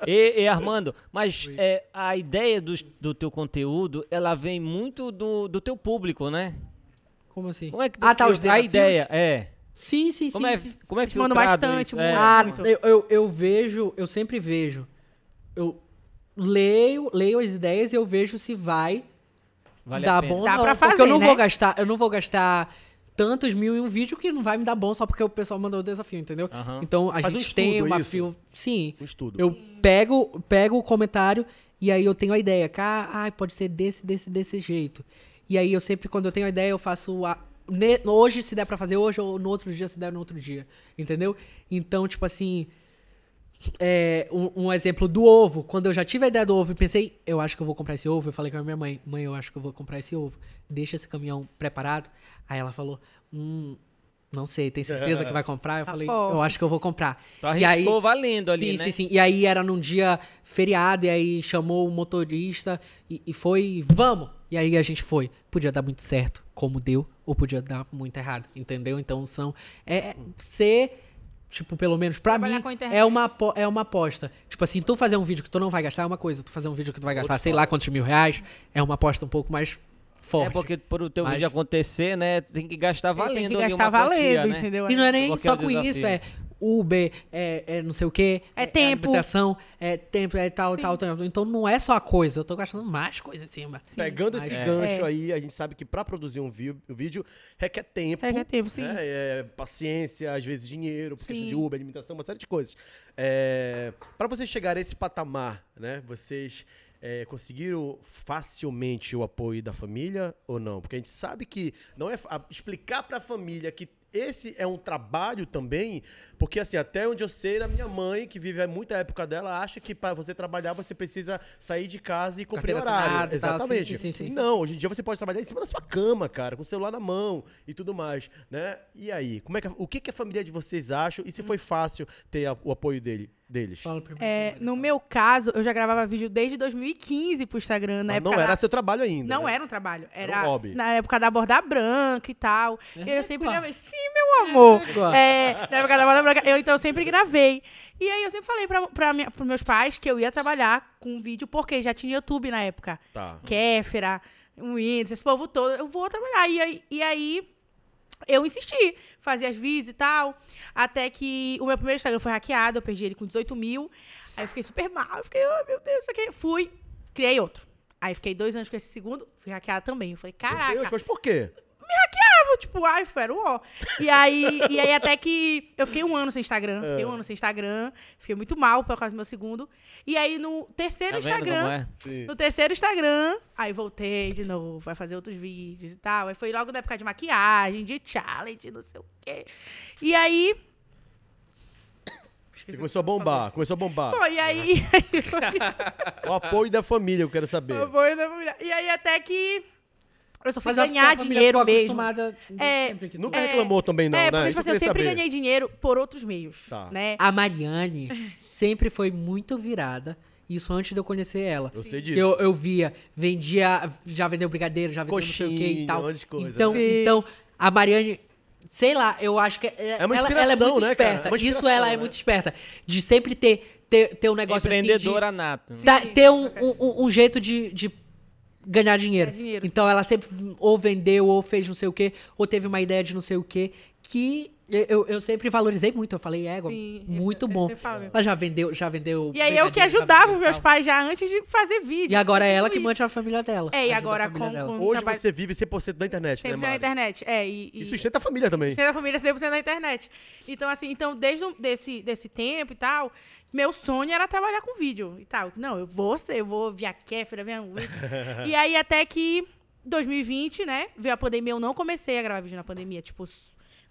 E, e, Armando, mas é, a ideia do, do teu conteúdo, ela vem muito do, do teu público, né? Como assim? Como é que tu ah, tá, os A ideia, é. Sim, sim, sim. Como é, sim. como é filtrado bastante, isso? É. Ah, muito. eu, eu, eu vejo, eu sempre vejo. Eu leio, leio as ideias e eu vejo se vai Vale a dar pena. bom ou Dá não. pra porque eu fazer, não né? vou gastar, eu não vou gastar tantos mil em um vídeo que não vai me dar bom só porque o pessoal mandou o desafio, entendeu? Aham. Então a Faz um gente tem estudo, uma isso? fio. Sim. Um estudo. Eu pego, pego o comentário e aí eu tenho a ideia. que, Ah, ai, pode ser desse, desse, desse jeito. E aí eu sempre, quando eu tenho a ideia, eu faço a- hoje, se der pra fazer hoje, ou no outro dia, se der no outro dia. Entendeu? Então, tipo assim. É, um, um exemplo do ovo. Quando eu já tive a ideia do ovo e pensei, eu acho que eu vou comprar esse ovo, eu falei com a minha mãe, mãe, eu acho que eu vou comprar esse ovo. Deixa esse caminhão preparado. Aí ela falou, hum, não sei, tem certeza que vai comprar? Eu Tá falei, forte. eu acho que eu vou comprar. Tu e aí, valendo ali, sim, né? sim, sim. E aí era num dia feriado, e aí chamou o motorista e, e foi, vamos! E aí a gente foi. Podia dar muito certo, como deu, ou podia dar muito errado, entendeu? Então são. É é ser. Tipo, pelo menos pra Trabalhar mim, é uma, é uma aposta. Tipo assim, tu fazer um vídeo que tu não vai gastar é uma coisa, tu fazer um vídeo que tu vai gastar sei lá quantos mil reais, é uma aposta um pouco mais forte. É porque por o teu Mas- vídeo acontecer, né? Tu tem que gastar valendo tem que gastar uma quantia, valendo, né? entendeu? E não é nem Qualquer só com desafio. isso, é Uber, é, é não sei o quê. É tempo. habitação, é tempo, é tal, tal, tal. Então não é só a coisa, eu tô gastando mais coisa em cima. Pegando esse Mas- gancho É. aí, a gente sabe que pra produzir um, vi- um vídeo requer tempo. Requer tempo, sim. né? É, paciência, às vezes dinheiro, por questão Sim. de Uber, alimentação, uma série de coisas. É, para vocês chegarem a esse patamar, né? Vocês é, conseguiram facilmente o apoio da família ou não? Porque a gente sabe que não é explicar pra família que esse é um trabalho também, porque assim, até onde eu sei, a minha mãe, que vive há muita época dela, acha que para você trabalhar você precisa sair de casa e cumprir Carteira horário. assinada Exatamente. sim, sim, sim. Não, hoje em dia você pode trabalhar em cima da sua cama, cara, com o celular na mão e tudo mais, né? E aí, como é que, o que, que a família de vocês acham e se foi fácil ter a- o apoio dele, deles? Fala primeiro. É, no meu caso, eu já gravava vídeo desde 2015 pro Instagram. Na Mas época não era da- seu trabalho ainda. Não né? era um trabalho. Era Era, um hobby. na época da borda branca e tal. E eu sempre gravei. Sim, meu amor. É, na época da borda branca. Eu então sempre gravei. E aí eu sempre falei pra, pra minha, pros meus pais que eu ia trabalhar com vídeo, porque já tinha YouTube na época. Tá. Kéfera, Windows, esse povo todo. Eu vou trabalhar. E aí, e aí eu insisti, fazia as vídeos e tal. Até que o meu primeiro Instagram foi hackeado, eu perdi ele com 18 mil. Aí eu fiquei super mal, eu fiquei, oh meu Deus, isso aqui. Fui, criei outro. Aí fiquei dois anos com esse segundo, fui hackeada também. Eu falei, Meu caraca, Deus, mas por quê? Tipo, ai, foi, era o ó. E aí, e aí até que eu fiquei um ano sem Instagram, fiquei um ano sem Instagram, fiquei muito mal por causa do meu segundo. E aí no terceiro Tá Instagram, é? No terceiro Instagram, aí voltei de novo, vai fazer outros vídeos e tal. Aí foi logo da época de maquiagem, de challenge, não sei o quê. E aí. Você começou a bombar, começou a bombar. Pô, e aí. O apoio da família, eu quero saber. Foi da família. e aí até que. Eu só fui Mas ganhar dinheiro mesmo. acostumada É, Nunca reclamou também, não, é, né? porque, tipo assim, eu sempre saber. ganhei dinheiro por outros meios. Tá. Né? A Mariane sempre foi muito virada. Isso antes de eu conhecer ela. Eu sei disso. Eu, eu via, vendia, já vendeu brigadeiro, já vendeu não sei o que Coxinha, e tal. um monte de coisa, então, né? Sim. então, a Mariane, sei lá, eu acho que é, É uma ela, ela é muito né, cara? esperta. É uma Isso ela é né? muito esperta. De sempre ter, ter, ter um negócio Empreendedora assim. nato. De, da- ter um, um, um jeito de, de ganhar dinheiro. Ganhar dinheiro, então ela sempre ou vendeu, ou fez não sei o que, ou teve uma ideia de não sei o que, que eu, eu sempre valorizei muito. Eu falei, égua, Sim, muito eu- eu bom. Ela já vendeu, já vendeu. E aí eu que ajudava os e meus pais já antes de fazer vídeo. E agora é ela que E- mantém a família dela. É, e agora com- com- Hoje trabalho- você vive 100% da internet, né, 100% na Mari? internet. É, e. e Isso sustenta a família também. sustenta a família 100% na internet. Então, assim, então, desde desse, desse tempo e tal, meu sonho era trabalhar com vídeo e tal. Não, eu vou ser, eu vou via Kéfera, via. E aí, até que 2020, né, veio a pandemia, eu não comecei a gravar vídeo na pandemia, tipo,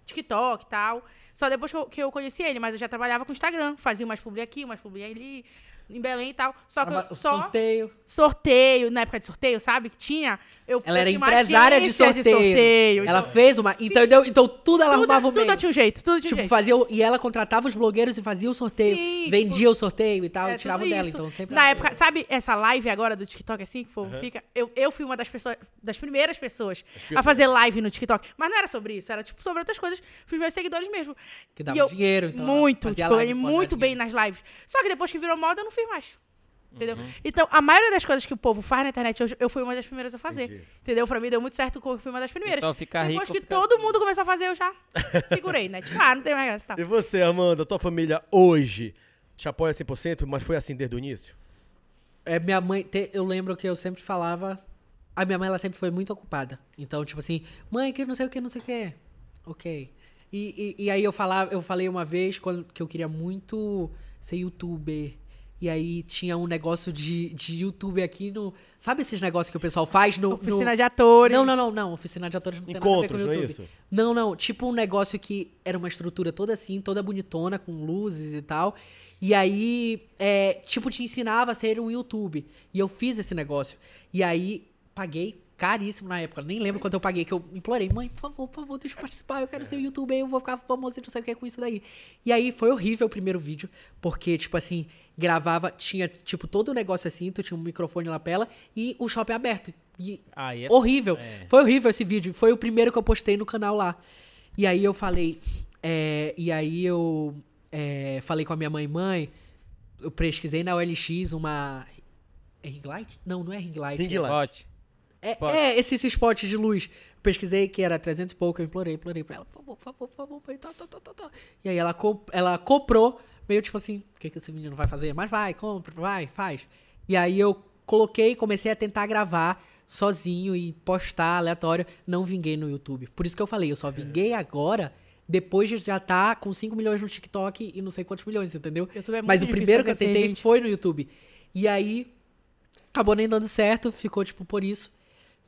TikTok e tal. Só depois que eu, que eu conheci ele, mas eu já trabalhava com Instagram. Fazia umas publi aqui, umas publi ali, em Belém e tal. Só que eu Ela- o só sorteio. sorteio, na época de sorteio, sabe? Que tinha. Eu, Ela eu era empresária de sorteio. sorteio, ela então- fez uma. Entendeu? Então tudo ela tudo, arrumava o tudo meio. tinha um jeito, tudo tinha um Tipo, jeito. fazia. E ela contratava os blogueiros e fazia o sorteio. Sim, vendia tipo, o sorteio e tal, É, e tirava tudo dela. isso. Então sempre. Na ela- época, sabe essa live agora do TikTok, assim, que o povo fica? Eu, eu fui uma das pessoas, das primeiras pessoas a fazer live no TikTok. Mas não era sobre isso, era tipo sobre outras coisas pros meus seguidores mesmo. Que E dava eu- dinheiro, então Muito, tipo, eu ganhei muito bem dinheiro. nas lives. Só que depois que virou moda, eu não fiz mais. Entendeu? Uhum. Então, a maioria das coisas que o povo faz na internet, eu, eu fui uma das primeiras a fazer. Entendi. Entendeu? Pra mim deu muito certo, eu fui uma das primeiras. Pessoal fica Depois rico, que fica todo assim. mundo começou a fazer, eu já segurei, né? Tipo, ah, não tem mais graça. Tá. E você, Amanda, tua família hoje te apoia 100%, mas foi assim desde o início? É, minha mãe, te- eu lembro que eu sempre falava. A minha mãe, ela sempre foi muito ocupada. Então, tipo assim, mãe, que não sei o que, não sei o que. Ok. E, e, e aí eu falava, eu falei uma vez quando, que eu queria muito ser youtuber. E aí tinha um negócio de, de youtuber aqui no. Sabe esses negócios que o pessoal faz no. Oficina no... de atores. Não, não, não, não. Oficina de atores não tem Encontros, nada a ver com não é o YouTube. isso? Não, não. Tipo um negócio que era uma estrutura toda assim, toda bonitona, com luzes e tal. E aí, é, tipo, te ensinava a ser um YouTube. E eu fiz esse negócio. E aí, paguei caríssimo na época. Nem lembro quanto eu paguei, que eu implorei. Mãe, por favor, por favor, deixa eu participar. Eu quero ser um youtuber, eu vou ficar famoso e não sei o que com isso daí. E aí, foi horrível o primeiro vídeo. Porque, tipo assim, gravava, tinha, tipo, todo o negócio assim. Tu tinha um microfone na lapela e o shopping aberto. E Aí é horrível. é. Foi horrível esse vídeo. Foi o primeiro que eu postei no canal lá. E aí eu falei. é, e aí eu é, falei com a minha mãe, mãe. Eu pesquisei na OLX uma. É ring light? Não, não é ring light. Ring é- light. É, Spot. é esses spots de luz. Pesquisei que era 300 e pouco, eu implorei, implorei pra ela, por favor, por favor, por favor, por favor, tá, tá, tá, tá, tá. E aí ela, comp- ela comprou, meio tipo assim, o que, que esse menino vai fazer? Mas vai, compra, vai, faz. E aí eu coloquei, comecei a tentar gravar sozinho e postar aleatório, não vinguei no YouTube. Por isso que eu falei, eu só vinguei agora, depois de já tá com 5 milhões no TikTok e não sei quantos milhões, entendeu? É Mas o primeiro que eu tentei gente. foi no YouTube. E aí, acabou nem dando certo, ficou tipo por isso.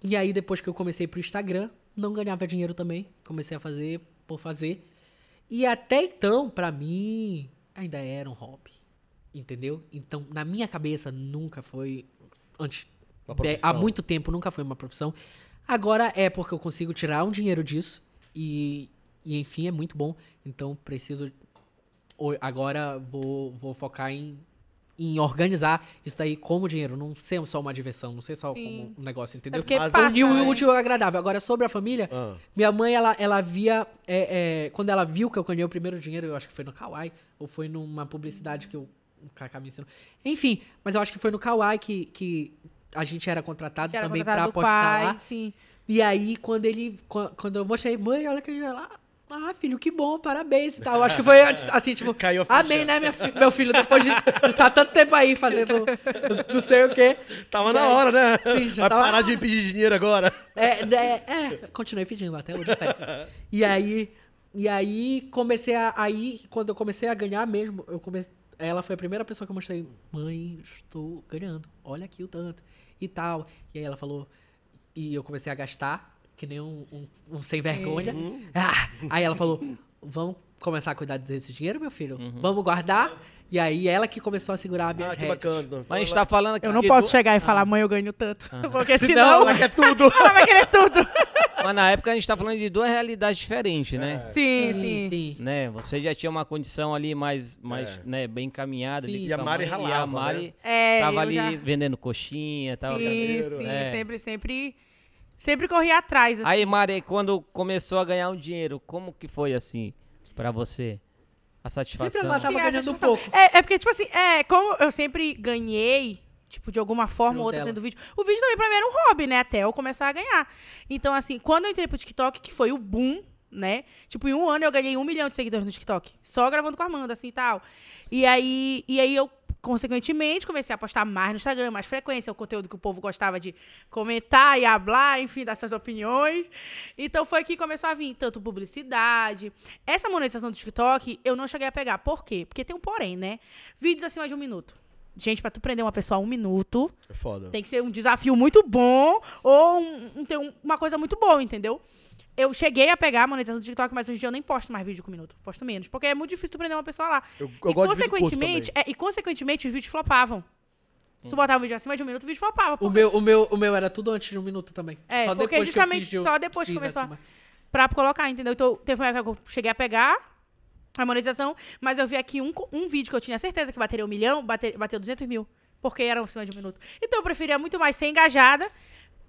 E aí, depois que eu comecei pro Instagram, não ganhava dinheiro também. Comecei a fazer por fazer. E até então, pra mim, ainda era um hobby. Entendeu? Então, na minha cabeça, nunca foi. Antes. De- há muito tempo nunca foi uma profissão. Agora é porque eu consigo tirar um dinheiro disso. E, e enfim, é muito bom. Então, preciso. Agora vou, vou focar em, em organizar isso daí como dinheiro. Não ser só uma diversão, não ser só Sim. como um negócio, É entendeu? porque Mas passa, o né? útil ao agradável. Agora, sobre a família, Ah. minha mãe, ela, ela via. é, é, quando ela viu que eu ganhei o primeiro dinheiro, eu acho que foi no Kawaii, ou foi numa publicidade que eu, o Kaká me ensinou. Enfim, mas eu acho que foi no Kawaii que, que a gente era contratado era também contratado pra do apostar pai, lá. Sim. E aí, quando ele. qua- Quando eu mostrei, mãe, olha que ela. Ah, filho, que bom, parabéns e tal. Eu acho que foi assim, tipo. Caiu a. Amém, né, minha meu filho? Depois de estar tanto tempo aí fazendo não sei o quê. Tava na hora, né? Sim, já Vai tava- parar de me pedir dinheiro agora. É, é, é, continuei pedindo até hoje peço. E aí, e aí comecei a aí quando eu comecei a ganhar mesmo, eu comecei, ela foi a primeira pessoa que eu mostrei, mãe, estou ganhando. Olha aqui o tanto e tal. E aí ela falou e eu comecei a gastar que nem um, um, um sem vergonha. Ah, aí ela falou, vamos começar a cuidar desse dinheiro, meu filho? Vamos guardar? E aí ela que começou a segurar a minha Ah, que bacana. Mas a gente tá falando aqui. Eu não posso chegar e falar, mãe, eu ganho tanto. Porque Não, senão ela quer tudo. ela vai querer tudo. Mas na época a gente tá falando de duas realidades diferentes, né? Sim, Sim, sim. sim. Né? Você já tinha uma condição ali mais, mais É. né, bem encaminhada. E a Mari mãe, E a ralava, Mari É, tava ali já- vendendo coxinha, tava. Sim, sim. É. Sempre, sempre, sempre corri atrás. Assim. Aí, Mari, quando começou a ganhar um dinheiro, como que foi assim pra você? A satisfação? Sempre ela tava ganhando um pouco. É, é porque, tipo assim, é, como eu sempre ganhei, tipo, de alguma forma ou outra dela. sendo vídeo. O vídeo também pra mim era um hobby, né? Até eu começar a ganhar. Então, assim, quando eu entrei pro TikTok, que foi o boom, né? Tipo, em um ano eu ganhei um milhão de seguidores no TikTok. Só gravando com a Amanda, assim e tal. E aí, e aí eu, consequentemente, comecei a postar mais no Instagram, mais frequência, o conteúdo que o povo gostava de comentar e hablar, enfim, das suas opiniões. Então foi que começou a vir tanto publicidade. Essa monetização do TikTok, eu não cheguei a pegar. Por quê? Porque tem um porém, né? Vídeos acima de um minuto. Gente, pra tu prender uma pessoa a um minuto, É foda. tem que ser um desafio muito bom ou um- um- um- uma coisa muito boa, entendeu? Eu cheguei a pegar a monetização do TikTok, mas hoje em dia eu nem posto mais vídeo com minuto. Posto menos. Porque é muito difícil tu prender uma pessoa lá. Eu, eu e, consequentemente, é, e consequentemente os vídeos flopavam. Se tu botava um vídeo acima de um minuto, o vídeo flopava. O meu, o, meu, o meu era tudo antes de um minuto também. É, só porque depois que eu justamente fiz de- só depois que começou a- acima. pra colocar, entendeu? Então, teve uma época que eu cheguei a pegar a monetização, mas eu vi aqui um, um vídeo que eu tinha certeza que bateria um milhão, bate- bateu 200 mil, porque era acima de um minuto. Então, eu preferia muito mais ser engajada,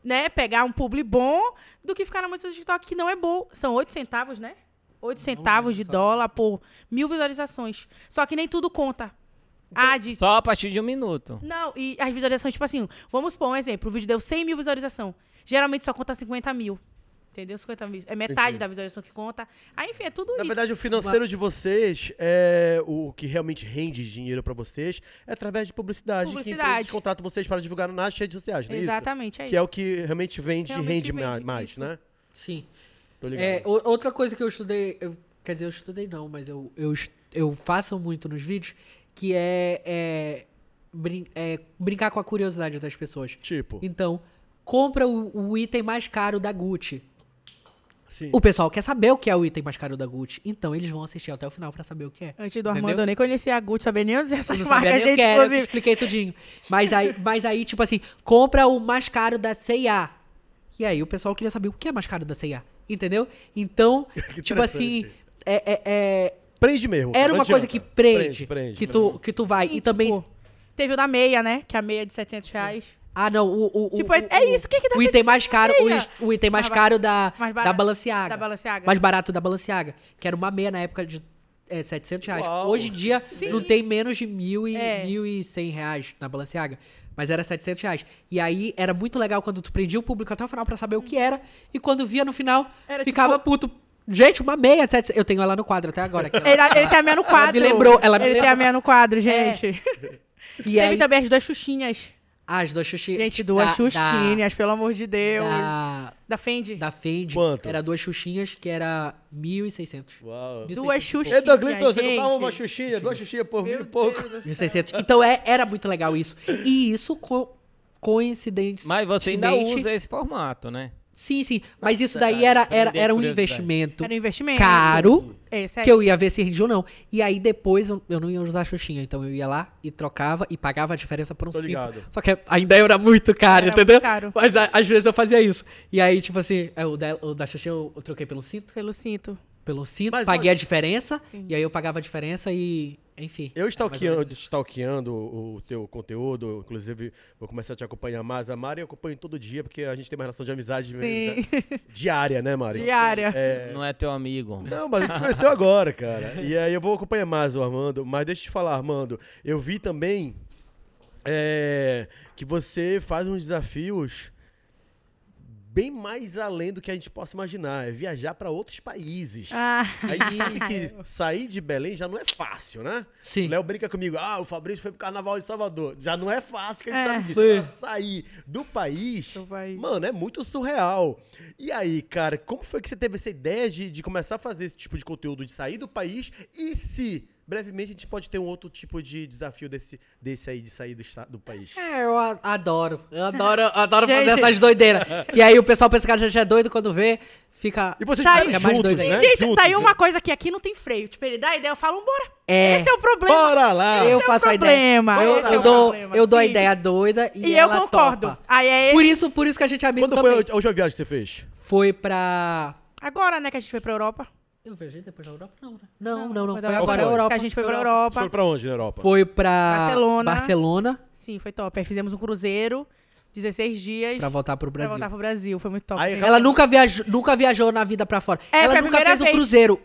né? Pegar um publi bom, do que ficar na monetização do TikTok, que não é bom. São 8 centavos, né? 8 centavos de dólar por mil visualizações. Só que nem tudo conta. Ah, de Só a partir de um minuto. não, e as visualizações, tipo assim, vamos supor um exemplo, o vídeo deu 100 mil visualização. Geralmente só conta 50 mil. Entendeu? 50 mil. É metade Entendi. da visualização que conta. Aí, enfim, é tudo Na isso. verdade, o financeiro de vocês, é o que realmente rende dinheiro pra vocês, é através de publicidade. Que Publicidade. empresas contratam vocês para divulgar nas redes sociais, não é isso? Exatamente, é Que é o que realmente vende e rende vende, mais, isso. né? Sim. Tô ligado. É, outra coisa que eu estudei, eu- quer dizer, eu estudei não, mas eu, eu, eu faço muito nos vídeos, que é, é, brin- é brincar com a curiosidade das pessoas. Tipo, Então, compra o, o item mais caro da Gucci. Sim. O pessoal quer saber o que é o item mais caro da Gucci. Então, eles vão assistir até o final pra saber o que é. Antes do? Armando, eu nem conhecia a Gucci, sabia nem onde Eu essas não sabia marcas, nem o que gente, era, eu que inclusive. expliquei tudinho. Mas aí, mas aí, tipo assim, compra o mais caro da C&A. E aí o pessoal queria saber o que é mais caro da C&A. Entendeu? Então, Que tipo assim, é, é- é- Prende mesmo. era uma coisa que prende, prende, que, prende. tu, que tu vai. Sim, E também... tipo, Teve o da meia, né? Que é a meia de 700 reais. Ah, não, o... o- o- Tipo, é- o- é isso, o que que dá O item mais caro, o, o item mais Mais caro da, mais da barato. Balenciaga. Da Balenciaga. Mais barato da Balenciaga. Que era uma meia na época de é, 700 reais. Uau. Hoje em dia não tem menos de mil e, É. 1.100 reais na Balenciaga. Mas era 700 reais. E aí era muito legal quando tu prendia o público até o final pra saber o que era. E quando via no final, Era ficava puto. Gente, uma meia, 700. Eu tenho ela no quadro até agora. que ela- Ele, ele tem a meia no quadro. me lembrou, ela me Ele tem lembrou. a meia no quadro, gente. E Teve aí, também as duas xuxinhas. As duas xuxinhas. Gente, duas da- xuxinhas, pelo amor de Deus. Da, Da Fendi. da Fendi. Quanto? Era duas xuxinhas, que era 1.600. Uau. Duas xuxinhas. Ei, Douglas, você gente. comprava uma xuxinha, duas xuxinhas por mil e pouco. 1.600. Então é, era muito legal isso. E isso co coincidente. Mas você ainda usa esse formato, né? Sim, sim. Mas isso daí era, era, Entender era um investimento Era um investimento. caro. Esse aí. Que eu ia ver se rendia ou não. E aí depois eu, eu não ia usar a Xuxinha. Então eu ia lá e trocava e pagava a diferença por um Tô cinto. ligado. Só que ainda era muito caro, Era entendeu? muito caro. Mas a- às vezes eu fazia isso. E aí, tipo assim, é, o da, o da Xuxinha eu, eu troquei pelo cinto. Pelo cinto. Pelo cinto, Mas paguei olha- a diferença. E aí eu pagava a diferença e. Enfim. Eu ou stalkeando, isso. stalkeando o teu conteúdo, inclusive vou começar a te acompanhar mais. A Mari eu acompanho todo dia, porque a gente tem uma relação de amizade Sim. né, diária, né, Mari? Diária. É, Não é teu amigo. Não, mas a gente conheceu agora, cara. E aí eu vou acompanhar mais o Armando. Mas deixa eu te falar, Armando. Eu vi também é, que você faz uns desafios bem mais além do que a gente possa imaginar. É viajar para outros países. Ah, Aí sair de Belém já não é fácil, né? Sim. Léo brinca comigo, ah, o Fabrício foi pro carnaval em Salvador. Já não é fácil que a gente É. sabe disso. Sim. Pra sair do país, Do país. mano, é muito surreal. E aí, cara, como foi que você teve essa ideia de, de começar a fazer esse tipo de conteúdo, de sair do país? E se, brevemente, a gente pode ter um outro tipo de desafio desse, desse aí, de sair do, esta- do país? É, eu a- adoro. Eu adoro, eu adoro fazer Gente. essas doideiras. E aí o pessoal pensa que a gente é doido quando vê, fica. E vocês Tá aí. fizeram É mais juntos, doido, né? gente, Juntos, tá aí né? uma coisa que aqui não tem freio. Tipo, ele dá a ideia, eu falo, bora. É. Esse é o problema. Bora lá! Eu Esse é o faço a ideia. problema, Eu, esse é eu o dou, problema, eu dou a sim. ideia doida e, E eu ela concordo. topa. Aí é Por isso, por isso que a gente é amigo Quando também. foi a última viagem que você fez? Foi pra... Agora, né, que a gente foi pra Europa. Eu viajei depois da Europa? Não, né? Não, não, não. Foi agora a Foi. Europa. Que a gente foi pra Europa. Foi pra onde na Europa? Foi pra Barcelona. Barcelona Sim, foi top. Aí fizemos um cruzeiro, 16 dias, pra voltar pro pra Brasil. voltar pro Brasil. Foi muito top. Aí. Ela nunca viajou, nunca viajou na vida pra fora. É, ela a nunca primeira fez o vez. cruzeiro.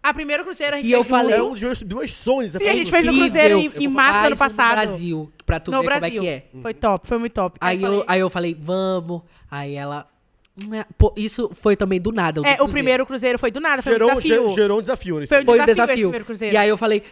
A primeiro cruzeiro a gente E eu fez falei- É um dos meus, dos meus sonhos. Sim, a gente fez o Incrível. cruzeiro em, Eu em março do ano passado. No Brasil, pra tu no ver Brasil. como é que é. Foi top, foi muito top. Aí eu, falei- aí eu falei, vamos. Aí ela. "Né." Pô, isso foi também do nada. do É, o cruzeiro. primeiro cruzeiro foi do nada, foi Gerou, um desafio. ge- gerou um desafio. Nesse Foi um Foi o desafio primeiro cruzeiro. E aí eu falei,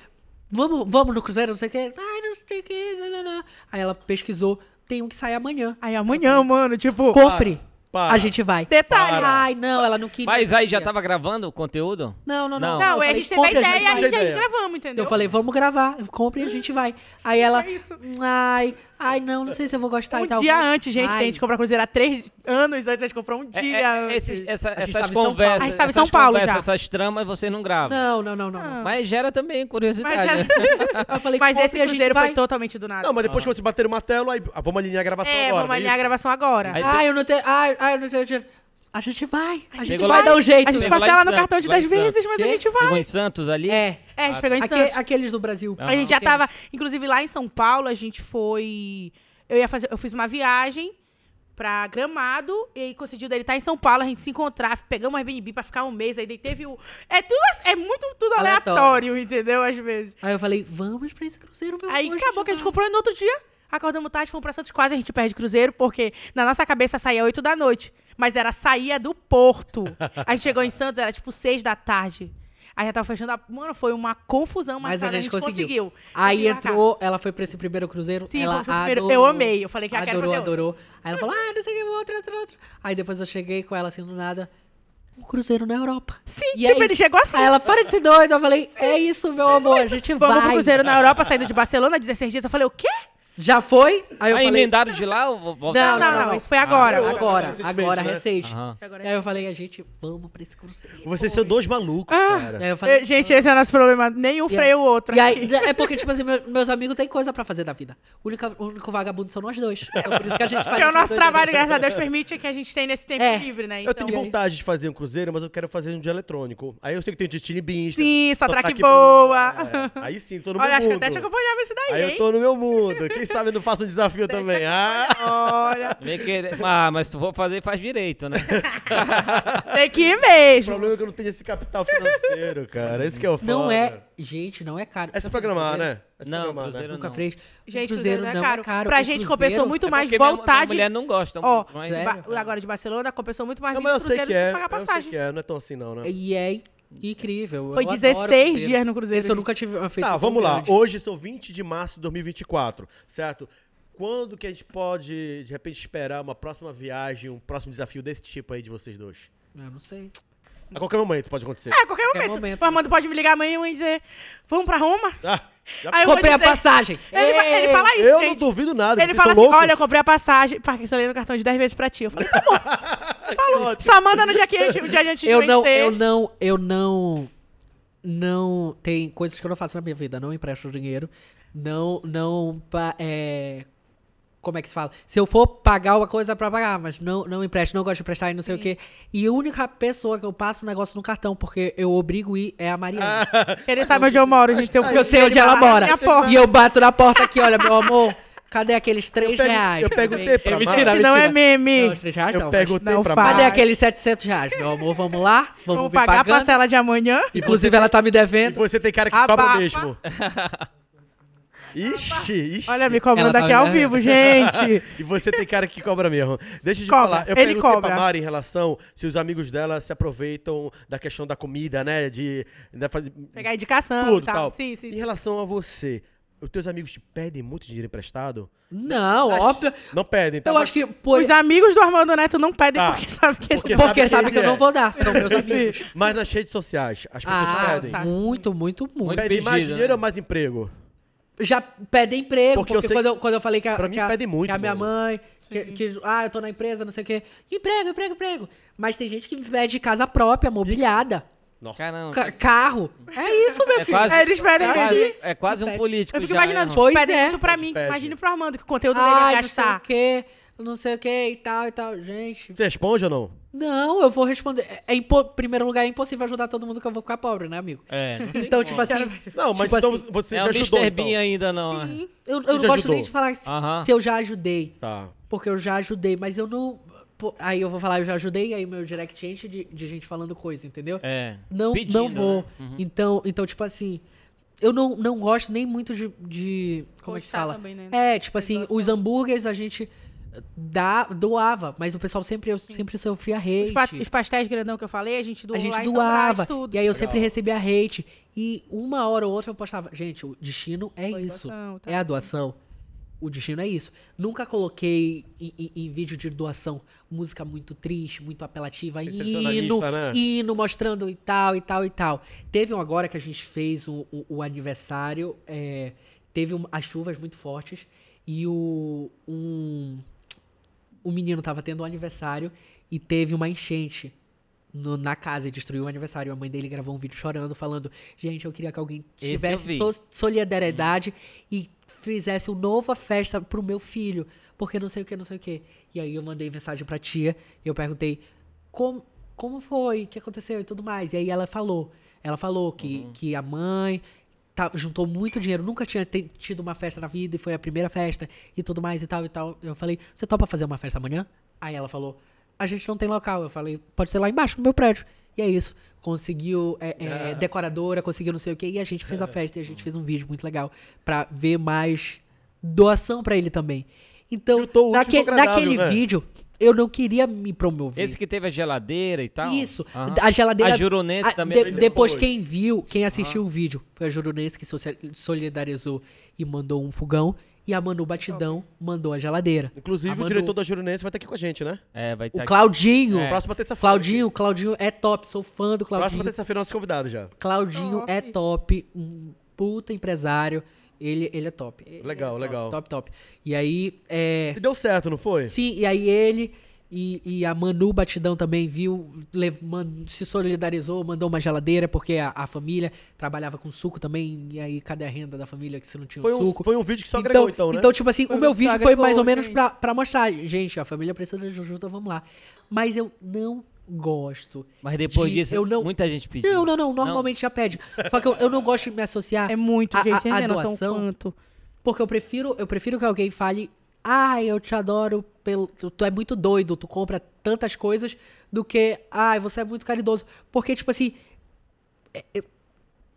vamos, vamos no cruzeiro, não sei o que. Ai, não sei o que. não, não, não. Aí ela pesquisou, tem um que sai amanhã. Aí amanhã, mano, tipo... Compre. Para. A gente vai. Detalhe. Para. Ai, não, ela não queria. Mas aí já tava gravando o conteúdo? Não, não, Não. não. Não, aí a gente teve a "Compre, ideia e a vai." gente, a gente gravamos, entendeu? Eu falei, vamos gravar, compre e a gente vai. Aí ela, isso. ai, ai, não, não sei se eu vou gostar e Um tal. dia antes, gente, Ai, a gente comprou cruzeiro há três anos antes, a gente comprou um É, dia é, antes. esses- essa- essas conversas, A gente tava em essas São Paulo conversas, já. essas tramas vocês não gravam. Não, não, não, não. não. Mas gera também curiosidade. Mas, né? Eu falei, mas esse e cruzeiro vai. foi totalmente do nada. Não, mas depois que você bater o martelo, aí ah, vamos alinhar a gravação é, agora. vamos é alinhar a gravação agora. Aí- Ai, eu não tenho. Ai, ai, eu não tenho dinheiro. A gente vai. A gente vai lá- dar um jeito. A gente Chegou lá parcela no Santos, cartão de lá em 10 vezes, mas a Quê? gente vai. Chegou em Santos ali? É. É, a gente pegou em Aque- Santos. aqueles do Brasil. A gente já tava, inclusive lá em São Paulo, a gente foi. Eu ia fazer, eu fiz uma viagem pra Gramado e aí coincidiu dele estar em São Paulo, a gente se encontrar, pegamos um Airbnb pra ficar um mês, aí daí teve o. É tudo é muito tudo Aleatório. aleatório, entendeu? Às vezes. Aí eu falei, vamos pra esse cruzeiro, meu Aí acabou que a gente comprou e no outro dia. Acordamos tarde, fomos pra Santos, quase a gente perde cruzeiro, porque na nossa cabeça saía 8 da noite. Mas era saía do Porto. A gente chegou em Santos, era tipo 6 da tarde. Aí já tava fechando a. Mano, foi uma confusão, mas, Mas a cara, gente conseguiu. conseguiu. Aí entrou, ela foi pra esse primeiro cruzeiro. Sim, ela primeiro- adorou, eu amei, eu falei que eu quero adorou, fazer outro. adorou. Aí ela falou, ah, não sei o que, outro, outro, outro. Aí depois eu cheguei com ela assim do nada. Um cruzeiro na Europa. Sim, E tipo, é ele chegou assim. Aí ela, para de ser doida. Eu falei, é isso, meu amor, a gente Vamos vai. pro cruzeiro na Europa, saindo de Barcelona, 16 dias. Eu falei, o quê? Já foi? Aí eu Aí falei, emendaram de lá ou Não? Não, não, isso foi agora. Ah, agora, Recente, agora, né? recente. Aham. E aí eu falei, a gente, vamos pra esse cruzeiro. Vocês são dois malucos, Ah. cara. Aí eu falei, Eh, Gente, esse é o nosso problema. Nenhum freia o outro. E aí, é porque, tipo assim, meu- meus amigos têm coisa pra fazer da vida. O único, o único vagabundo são nós dois. Então por isso que a gente faz Porque o nosso trabalho, graças a Deus, permite que a gente tenha nesse tempo É. livre, né? Eu Então, tenho vontade de fazer um cruzeiro, mas eu quero fazer um de eletrônico. Aí eu sei que tem de Chili Beans. Sim, só track track boa. É, Aí sim, tô no Olha, meu acho que mundo. até te acompanhava isso daí, Aí hein? eu tô no meu mundo. Quem Quem sabe eu não faço um desafio também. Ah! Olha, Vem querer- Ah, mas se for fazer, faz direito, né? tem que ir O mesmo. problema é que eu não tenho esse capital financeiro, cara. Esse que é o foda. Não é. Gente, não é caro. É se programar, né? É se Não, programar, Cruzeiro né? Nunca não. fez. Gente, Cruzeiro Cruzeiro não não é caro. é caro. Pra O gente Cruzeiro- compensou muito É mais voltar minha de... mulher não gosta Ó, mas... agora de Barcelona, compensou muito mais Não, vir mas eu sei que é. que pagar Eu sei passagem. que é. Não é tão assim, não, né? E é incrível. Foi eu adoro 16 Cruzeiro. dias no Cruzeiro. Esse eu nunca tive uma feita Tá, vamos lá. grande. Hoje são 20 de março de 2024, certo? Quando que a gente pode, de repente, esperar uma próxima viagem, um próximo desafio desse tipo aí de vocês dois? Eu não sei. A qualquer momento pode acontecer. É, a qualquer momento. momento. O Armando pode me ligar amanhã e dizer, vamos pra Roma? Ah, já- Aí eu Comprei a dizer- passagem. Ele, fa- ele fala isso, eu não gente. duvido nada. Ele fala assim, loucos. olha, eu comprei a passagem, parcelei no cartão de 10 vezes pra ti. Eu falei, tá bom, Só manda no dia, que, o dia antes de Eu não, eu não, eu não, não tem coisas que eu não faço na minha vida. Não empresto dinheiro. Não, não, é, como é que se fala? Se eu for pagar uma coisa pra pagar, mas não, não empresto, não gosto de emprestar e não sei o quê. E a única pessoa que eu passo o negócio no cartão, porque eu obrigo ir, é a Mariana. Ele sabe onde eu moro, gente. Eu, eu sei onde ela mora. E eu bato na porta aqui, olha, meu amor, cadê aqueles 3 Eu pergun- reais? eu perguntei pra É Mari- mentira, Que não é meme. Não, os 3 reais Eu não, perguntei não pra faz. Cadê Mari. aqueles 700 reais, meu amor? Vamos lá? Vamos, Vamos pagar a pagando? parcela de amanhã. Inclusive, ela tá me E devendo. você tem cara que Abafa. cobra mesmo. Ixi, ixi. Olha, me cobrando Ela tá aqui ao vivo, gente. E você tem cara que cobra mesmo. Deixa eu te Cobra, falar. Eu ele perguntei cobra. pra Mari em relação se os amigos dela se aproveitam da questão da comida, né? De, de fazer Pegar indicação tudo e tal. tal. Sim, sim, Em sim. relação a você, os teus amigos te pedem muito dinheiro emprestado? Não, Acho- óbvio. Não pedem, tá? Eu acho que por... Os amigos do Armando Neto não pedem Tá. porque sabem que Porque não porque sabe sabe quem que eu não vou dar, são meus amigos. Mas nas redes sociais, as pessoas Ah, pedem. sabe. muito, muito, muito. Pedem mais pedido, dinheiro né? ou mais emprego? Já pedem emprego, Porque porque, eu quando, eu, quando eu falei que a, pra mim que a, pedem muito, que a minha mano. mãe, que, que- ah, eu tô na empresa, não sei o quê. Emprego, emprego, emprego. Mas tem gente que pede casa própria, mobiliada, Nossa. Caramba. ca- carro. É isso, meu É filho. quase, É, eles pedem é quase, é quase um político Eu fico já, imaginando, né, tipo, Pois pedem é. isso pra mim. Pede. Imagine pro Armando, que o conteúdo dele Ah, ia não sei o gastar. quê, não sei o quê e tal e tal. Gente, Você responde ou não? não, eu vou responder. É, é impo... Primeiro lugar, é impossível ajudar todo mundo que eu vou ficar pobre, né, amigo? É, não tem Então, como. tipo assim, Não, mas Tipo então assim, você é já ajudou, Mr. então. Ainda não. é. Sim. eu, Você eu não gosto ajudou? nem de falar se, Aham. se eu já ajudei. Tá. Porque eu já ajudei, mas eu não. Pô, aí eu vou falar, eu já ajudei, aí meu direct enche de, de gente falando coisa, entendeu? É. Não, Pedindo, não vou. né? Uhum. Então, então, tipo assim, eu não, não gosto nem muito de. de como é que fala? também, né? É, tipo assim, Doação. os hambúrgueres a gente dá, doava, mas o pessoal sempre, eu sempre sofria hate. Os, pa- os pastéis grandão que eu falei, a gente doou A gente lá em doava. São Brás, tudo. E aí eu sempre recebia hate. E uma hora ou outra eu postava. Gente, o destino é Foi isso. doação, tá. É a doação. O destino é isso. Nunca coloquei em, em- em vídeo de doação música muito triste, muito apelativa, hino, né? hino mostrando e tal, e tal, e tal. Teve um agora que a gente fez o, o- o aniversário, é, teve um- as chuvas muito fortes e o, um, o menino tava tendo um aniversário e teve uma enchente no- na casa e destruiu o aniversário. A mãe dele gravou um vídeo chorando, falando: Gente, eu queria que alguém tivesse so- solidariedade e fizesse uma nova festa pro meu filho, porque não sei o que, não sei o que. E aí eu mandei mensagem pra tia e eu perguntei: Como, como foi? O que aconteceu e tudo mais? E aí ela falou: Ela falou que, que a mãe tá- juntou muito dinheiro, nunca tinha tido uma festa na vida e foi a primeira festa e tudo mais e tal e tal. Eu falei, você topa fazer uma festa amanhã? Aí ela falou, a gente não tem local. Eu falei, pode ser lá embaixo no meu prédio. E é isso. Conseguiu é, é, decoradora, conseguiu não sei o que, e a gente fez a festa e a gente fez um vídeo muito legal pra ver mais doação pra ele também. Então, Juntou o útil naque- ao agradável, naquele né? vídeo, eu não queria me promover. Esse que teve a geladeira e tal. Isso. A geladeira. A Jurunense a- também. de- depois, quem viu, quem assistiu o vídeo, foi a Jurunense que solidarizou e mandou um fogão. E a Manu Batidão mandou a geladeira. Inclusive, A o Manu- diretor da Jurinense vai estar aqui com a gente, né? É, vai estar O Claudinho. É. Próxima terça-feira. Claudinho, Claudinho é top. Sou fã do Próxima Claudinho. terça-feira, nosso convidado já. Claudinho Top. é top. Um puta empresário. Ele, ele é top. Ele Legal, é top, legal. Top, top. E aí, é, E deu certo, não foi? Sim, e aí ele e, e a Manu Batidão também viu, se solidarizou, mandou uma geladeira, porque a, a família trabalhava com suco também, e aí cadê a renda da família que se não tinha Foi um, suco? foi um vídeo que só agregou, então, né? Então, tipo assim, Foi o meu vídeo só foi agregou, mais ou menos gente. pra, pra mostrar, gente, a família precisa de ajuda, vamos lá. Mas eu não gosto. Mas depois de- disso, eu não- muita gente pediu. Não, não, não, normalmente já pede. Só que eu, eu não gosto de me associar É muito, a, gente. a, a doação. quanto. Porque eu prefiro, eu prefiro que alguém fale, ai, eu te adoro, pelo, tu, tu é muito doido, tu compra tantas coisas, do que, ai, você é muito caridoso. Porque, tipo assim, é- é-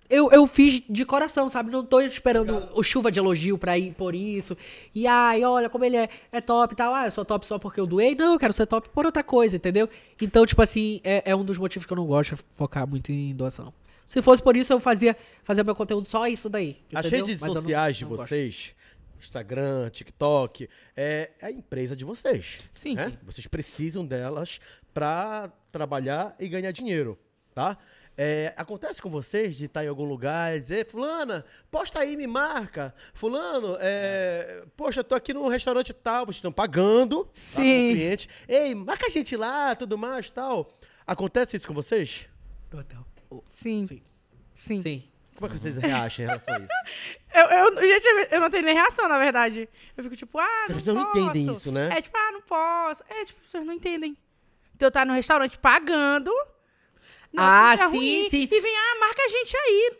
eu, eu fiz de coração, sabe? Não tô esperando o chuva de elogio pra ir por isso. E ai, olha como ele é, é top e tal. Ah, eu sou top só porque eu doei. Não, eu quero ser top por outra coisa, entendeu? Então, tipo assim, é, é um dos motivos que eu não gosto de focar muito em doação. Se fosse por isso, eu fazia, fazia meu conteúdo só isso daí. As entendeu? redes Mas não- sociais de não gosto. vocês, Instagram, TikTok, é é a empresa de vocês. Sim. né? Vocês precisam delas pra trabalhar e ganhar dinheiro, tá? É, acontece com vocês de estar em algum lugar e dizer, fulana, posta aí, me marca. Fulano, é, poxa, tô aqui no restaurante tal, vocês estão pagando tá, como Sim. cliente. Ei, marca a gente lá, tudo mais, tal. Acontece isso com vocês? Do hotel. Sim. Sim. Sim. Sim. Como é que vocês reagem em relação a isso? Eu, eu, gente, eu não tenho nem reação, na verdade. Eu fico tipo, ah, não As pessoas não posso. entendem isso, né? É tipo, ah, não posso. É tipo, vocês não entendem. Então eu tá no restaurante pagando. não, Ah, isso é sim, ruim, sim. E vem, ah, marca a gente aí.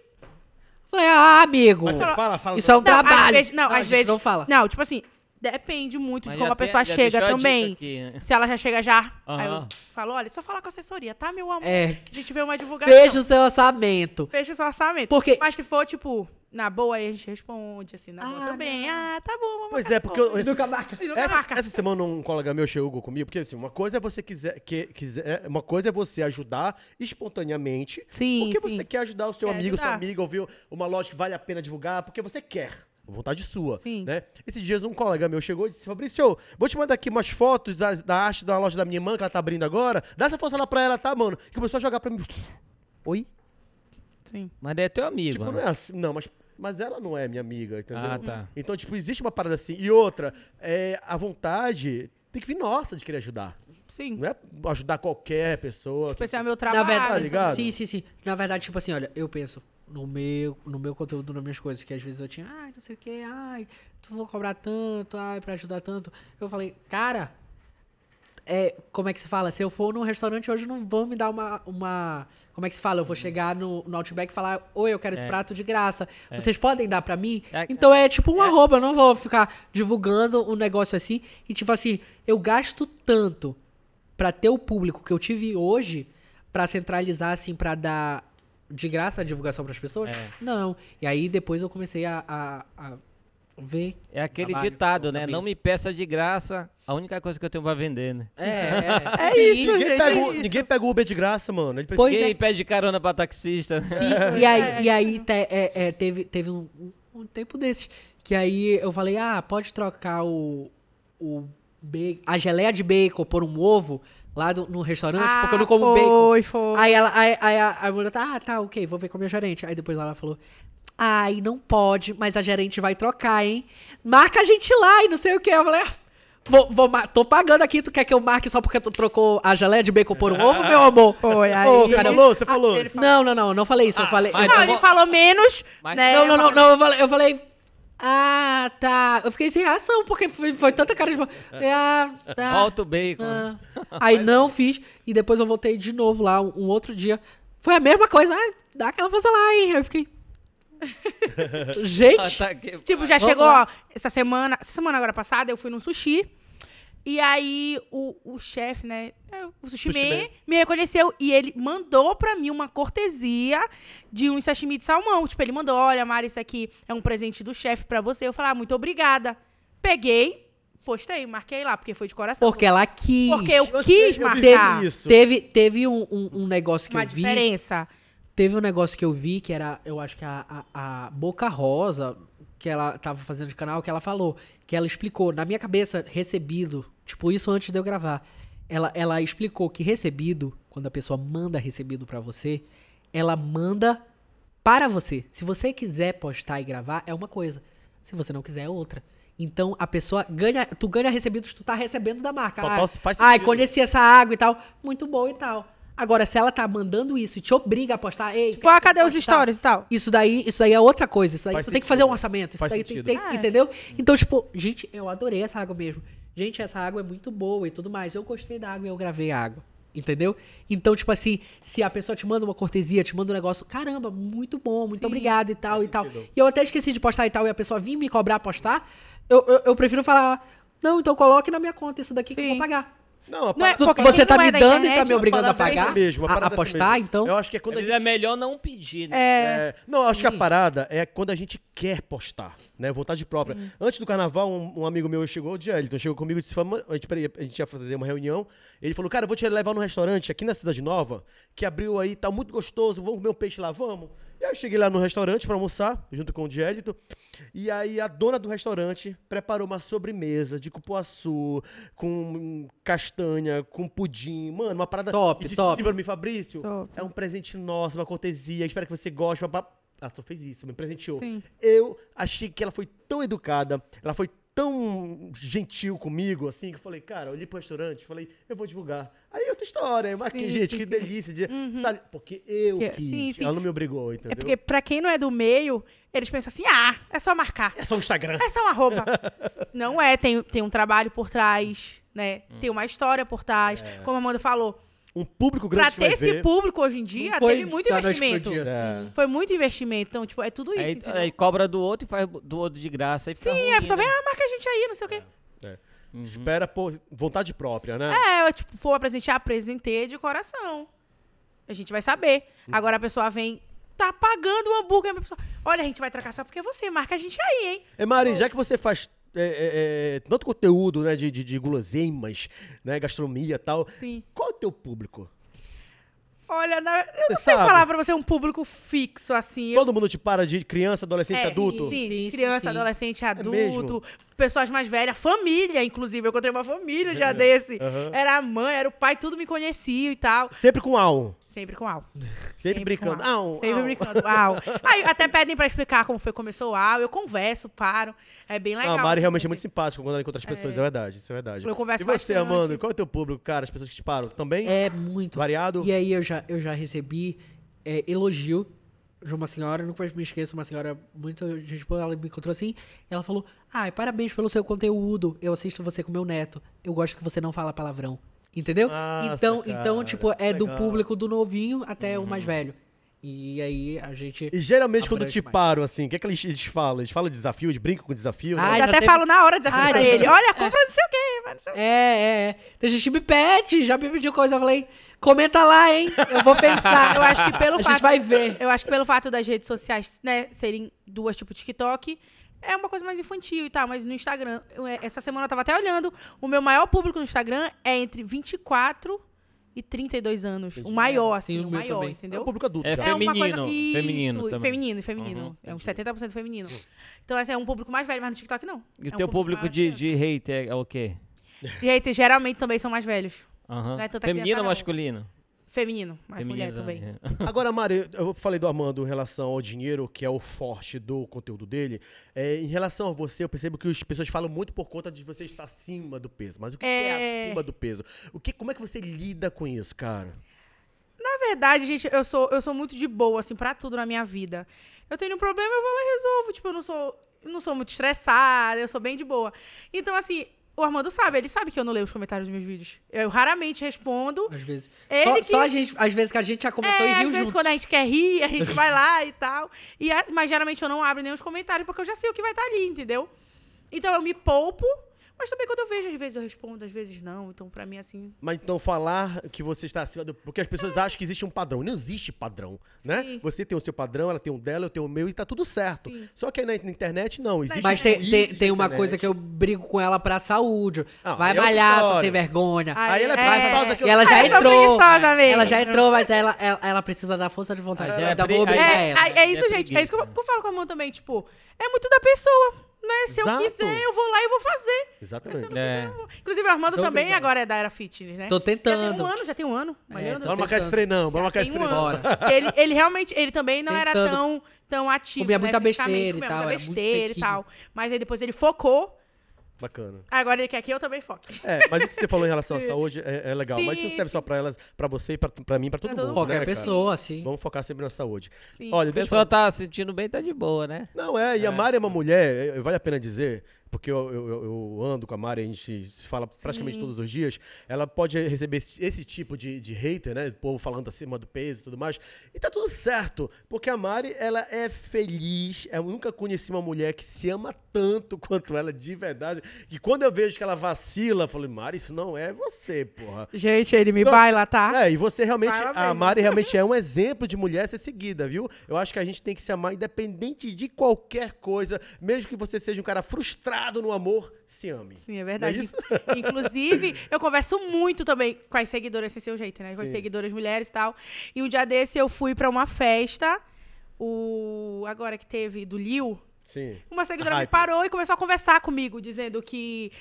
Falei, ah, amigo. Mas fala, fala. Isso é um Não, às trabalho. vezes- não, Ah, a às gente vezes. não fala. Não, tipo assim, depende muito Mas de como a pessoa chega também. aqui, né? Se ela já chega já. Aí eu falo, olha, só falar com a assessoria, tá, meu amor? É. A gente vê uma divulgação. Veja o seu orçamento. Fecha o seu orçamento. Porque- Mas se for, tipo, na boa, aí a gente responde, assim, na boa Ah, também. Ah, tá bom, vamos Pois é, porque eu. Nunca marca. Nunca Essa, marca. essa semana um colega meu chegou comigo, porque assim, uma coisa é você quiser, que, quiser, uma coisa é você ajudar espontaneamente, Sim, porque sim. você quer ajudar o seu Quer amigo, sua ajudar. amiga, ouvir uma loja que vale a pena divulgar, porque você quer. Vontade sua, Sim. né? Esses dias um colega meu chegou e disse, Fabrício, vou te mandar aqui umas fotos da, da arte da loja da minha irmã, que ela tá abrindo agora. Dá essa força lá pra ela, tá, mano? E começou a jogar pra mim. Oi? Sim. Mas daí é teu amigo. Tipo, né? não é assim. Não, mas, mas ela não é minha amiga, entendeu? Ah, tá. Então, tipo, existe uma parada assim. E outra, é, a vontade tem que vir nossa de querer ajudar. Sim. Não é ajudar qualquer pessoa. Tipo, esse é o meu Na trabalho. verdade, Tá ligado? sim, sim, sim. Na verdade, tipo assim, olha, eu penso no meu, no meu conteúdo, nas minhas coisas, que às vezes eu tinha, ai, não sei o que, ai, tu vou cobrar tanto, ai, pra ajudar tanto. Eu falei, cara, é, como é que se fala? Se eu for num restaurante hoje, não vão me dar uma, uma como é que se fala? Eu vou chegar no, no Outback e falar, oi, eu quero esse É. prato de graça. Vocês podem dar pra mim? É- Então é tipo um arroba, eu não vou ficar divulgando um negócio assim. E tipo assim, eu gasto tanto pra ter o público que eu tive hoje, pra centralizar assim, pra dar de graça a divulgação pras pessoas? É. Não. E aí depois eu comecei a, a, a ver. É aquele trabalho, ditado, né? Não me peça de graça, a única coisa que eu tenho pra vender, né? É, é. É isso, Ninguém gente, pega, é o, isso. ninguém pega o Uber de graça, mano. Ele Pois Ninguém é. pede carona pra taxista. Sim, e aí, e aí te- é, é, teve, teve um, um- tempo desses. Que aí eu falei, ah, pode trocar o, o a geleia de bacon por um ovo lá do- no restaurante, porque eu não como Ah, foi, bacon. Foi, foi. Aí ela, aí, aí a, a mulher tá, ah, tá, ok, vou ver com a minha gerente. Aí depois ela falou, ai, não pode, mas a gerente vai trocar, hein? Marca a gente lá e não sei o que. Eu falei, ah, vou, vou, tô pagando aqui, tu quer que eu marque só porque tu trocou a geleia de bacon por um ovo, meu amor? Foi, aí. Ô, Você cara, falou? Você falou? ele falou- Não, não, não, não falei isso, eu falei... Não, eu ele falou menos, Mas- né? não, não, não, não, eu falei, eu falei. Ah, tá. Eu fiquei sem reação, porque foi, foi tanta cara de. Ah, tá. Volta o bacon. ah. Aí não fiz. E depois eu voltei de novo lá, um, um outro dia. Foi a mesma coisa. Ah, dá aquela força lá, hein? Aí eu fiquei. Gente! tá aqui. Tipo, já Vamos chegou, lá. ó, essa semana, essa semana agora passada, eu fui num sushi. E aí, o, o chefe, né, é, o sushi, Sushi man, me reconheceu e ele mandou pra mim uma cortesia de um sashimi de salmão. Tipo, ele mandou, olha, Mari, isso aqui é um presente do chefe pra você. Eu falei, ah, muito obrigada. Peguei, postei, marquei lá, porque foi de coração. Porque ela quis. Porque eu Eu quis sei, eu marcar isso. Teve, teve um, um, um negócio que uma eu vi. diferença. Teve um negócio que eu vi que era, eu acho que a, a, a Boca Rosa, que ela tava fazendo de canal, que ela falou, que ela explicou, na minha cabeça, recebido, tipo, isso antes de eu gravar. Ela, ela explicou que recebido, quando a pessoa manda recebido pra você, ela manda para você. Se você quiser postar e gravar, é uma coisa. Se você não quiser, é outra. Então a pessoa ganha, tu ganha recebidos, tu tá recebendo da marca. Ah, posso- faz Ai, conheci essa água e tal, muito bom e tal. Agora, se ela tá mandando isso e te obriga a postar, ei, Tipo, ah, cadê os stories e tal? Isso daí, isso daí é outra coisa. Isso daí Faz tu tem que fazer um orçamento. Isso Faz daí tem, sentido. tem- Ah, é. entendeu? Então, tipo, gente, eu adorei essa água mesmo. Gente, essa água é muito boa e tudo mais. Eu gostei da água e eu gravei a água. Entendeu? Então, tipo assim, se a pessoa te manda uma cortesia, te manda um negócio, caramba, muito bom, muito Sim. obrigado e tal e tal. sentido. E eu até esqueci de postar e tal, e a pessoa vir me cobrar postar, eu, eu, eu prefiro falar, não, então coloque na minha conta isso daqui que eu vou Sim. pagar. Não, a Não é- parada- porque Você tá não é me da dando e tá internet, me obrigando a parada é pagar, mesmo, a a, parada é apostar, mesmo. então. Eu acho que é quando Às a vezes gente é melhor não pedir, né? É. É, não, acho que a parada é quando a gente quer postar, né? Vontade própria. Antes do carnaval, um, um amigo meu chegou, o Dielton, chegou comigo e disse: "Vamos- a gente, peraí, a gente ia fazer uma reunião. Ele falou: Cara, eu vou te levar num restaurante aqui na Cidade Nova, que abriu aí, tá muito gostoso, vamos comer um peixe lá, vamos. E aí eu cheguei lá no restaurante pra almoçar, junto com o Dielito. E aí a dona do restaurante preparou uma sobremesa de cupuaçu, com castanha, com pudim. Mano, uma parada. Top, e top. pra mim, Fabrício, Top. é um presente nosso, uma cortesia, espero que você goste. papá. Ela só fez isso, me presenteou. Sim. Eu achei que ela foi tão educada, ela foi tão gentil comigo, assim, que eu falei, cara, eu olhei pro restaurante, falei, eu vou divulgar. Aí outra história, eu marquei, Sim, gente, sim, que sim. delícia. De... tá ali- porque eu Que- quis, sim, sim. ela não me obrigou, entendeu? É porque pra quem não é do meio, eles pensam assim, ah, é só marcar. É só o Instagram. É só uma roupa. não é, tem, tem um trabalho por trás, né? Tem uma história por trás. Como a Amanda falou, Um público pra grande que ter esse ver. público hoje em dia, Não foi teve muito da noite pro investimento. dia. É. Foi muito investimento. Então, tipo, é tudo isso. Aí, entendeu? aí cobra do outro e faz do outro de graça. Aí fica Sim, ruim, a pessoa né? vem, ah, marca a gente aí, não sei o quê. Espera por vontade própria, né? É, eu, tipo, for apresentar, apresentei de coração. A gente vai saber. Agora a pessoa vem, tá pagando o hambúrguer. A pessoa, Olha, a gente vai trocar só porque você marca a gente aí, hein? É, Mari, já que você faz é, é, é, tanto conteúdo, né, de, de, de guloseimas, né, gastronomia e tal, Sim. qual é o teu público? Olha, na- eu não Você sei sabe? falar pra você um público fixo, assim. Eu, Todo mundo te para de criança, adolescente, É, adulto? Sim, Sim, sim, criança, sim. adolescente, mesmo? adulto, pessoas mais velhas, família, inclusive. Eu encontrei uma família já desse. Aham. Era a mãe, era o pai, tudo me conhecia e tal. Sempre com al. Sempre com au. Sempre, brincando. com Au, Sempre au. brincando. Au. Aí até pedem pra explicar como foi que começou o au. Eu converso, paro. É bem legal. Ah, a Mari assim, realmente é muito simpática quando ela encontra as pessoas, é, verdade, isso é verdade. Eu converso e você, bastante. Amanda, qual é o teu público, cara, as pessoas que te param? Também? É muito. Variado? E aí eu já, eu já recebi é, elogio de uma senhora, nunca mais me esqueço, uma senhora muito gente boa, ela me encontrou assim, e ela falou, ai, parabéns pelo seu conteúdo, eu assisto você com meu neto, eu gosto que você não fala palavrão. Entendeu? Nossa, então, cara, então, tipo, é do legal. público do novinho até o mais velho. E aí a gente... E geralmente quando te mais. param, assim, o que é que eles, eles falam? Eles falam de desafio, eles brincam com desafio? né? Ah, Eu já até teve- falo na hora de desafio Ah, pra ele. já- Olha, compra não sei o quê. vai não sei o quê. É, é, é. Tem gente que me pede, já me pediu coisa, eu falei, comenta lá, hein? Eu vou pensar. Eu acho que pelo a fato... gente vai ver. Eu acho que pelo fato das redes sociais, né, serem duas, tipo TikTok, é uma coisa mais infantil e tal, mas no Instagram, é, essa semana eu tava até olhando, o meu maior público no Instagram é entre 24 e 32 anos. O maior, assim, Sim, o o meu maior, também. É entendeu? um público adulto. É já. É uma Feminino, Isso, feminino também. Feminino, feminino. Uhum. É uns 70% feminino. Então, assim, é um público mais velho, mas no TikTok não. E É o um teu público mais de, de hater é o quê? De hater, geralmente também são mais velhos. Aham. Não é tanta Feminino ou masculino? Feminino, mais Feminino mulher também. é. Agora, Mari, eu falei do Armando em relação ao dinheiro, que é o forte do conteúdo dele. É, em relação a você, eu percebo que as pessoas falam muito por conta de você estar acima do peso. Mas o que é, É. acima do peso? O que, como é que você lida com isso, cara? Na verdade, gente, eu sou, eu sou muito de boa, assim, pra tudo na minha vida. Eu tenho um problema, eu vou lá e resolvo. Tipo, eu não sou, eu não sou muito estressada, eu sou bem de boa. Então, assim, o Armando sabe, ele sabe que eu não leio os comentários dos meus vídeos. Eu raramente respondo. Às vezes. Só, que- só a gente, às vezes que a gente já comentou É, e às riu vezes junto. quando a gente quer rir, a gente vai lá e tal. E, mas geralmente eu não abro nem os comentários, porque eu já sei o que vai estar ali, entendeu? Então eu me poupo, mas também quando eu vejo, às vezes eu respondo, às vezes não. Então, pra mim, assim. Mas então falar que você está acima do. Porque as pessoas acham que existe um padrão. Não existe padrão, né? Sim. Você tem o seu padrão, ela tem o dela, eu tenho o meu e tá tudo certo. Sim. Só que aí na, internet não. Existe Mas tem, tem, tem uma internet. coisa que eu brigo com ela pra saúde. Ah, vai aí é malhar, história. sem vergonha. Aí ela é é, que eu- E ela já sou entrou. Ela já entrou, mas ela, ela, ela precisa da força de vontade. Ah, é vou obrigar É, ela. é, é isso, É gente. É isso que eu, que eu falo com a mão também, tipo, é muito da pessoa. Né? Se Exato. eu quiser, eu vou lá e vou fazer. Exatamente. É. Inclusive, o Armando Tô também brincando. agora é da era fitness, né? Tô Já tem tentando. um ano, já tem um ano. tô Bora marcar esse tentando. treinão, bora marcar esse um treinão. Ele, ele realmente, ele também não era Tentando. tão, tão ativo. Comia né, muita besteira e comia tal, muita era muito besteira e tal. Mas aí depois ele focou. Bacana. Agora ele quer que eu também foque. É, mas isso que você falou em relação à saúde é, é legal. mas isso não Sim, serve só pra elas, pra você e pra, pra mim, pra todo Pra mundo. Qualquer né, cara? pessoa, assim. Vamos focar sempre na saúde. Sim. Olha, A pessoa tá se sentindo bem, tá de boa, né? Não, é, e a Mari é uma mulher, é, vale a pena dizer, porque eu, eu- eu- ando com a Mari, a gente se fala praticamente Sim. todos os dias, ela pode receber esse, esse tipo de, de hater, né? O povo falando acima do peso e tudo mais. E tá tudo certo, porque a Mari, ela é feliz. Eu nunca conheci uma mulher que se ama tanto quanto ela, de verdade. E quando eu vejo que ela vacila, eu falo, Mari, isso não é você, porra. Gente, ele me Então, baila, tá? É, e você realmente, a mesmo. Mari realmente é um exemplo de mulher ser seguida, viu? Eu acho que a gente tem que se amar independente de qualquer coisa, mesmo que você seja um cara frustrado no amor, se ame. Sim, é Não verdade. isso? Inclusive, eu converso muito também com as seguidoras sem seu jeito, né? Com as Sim. seguidoras mulheres e tal. E um dia desse eu fui pra uma festa, o agora que teve do Liu, Sim. uma seguidora me Hype. parou e começou a conversar comigo, dizendo que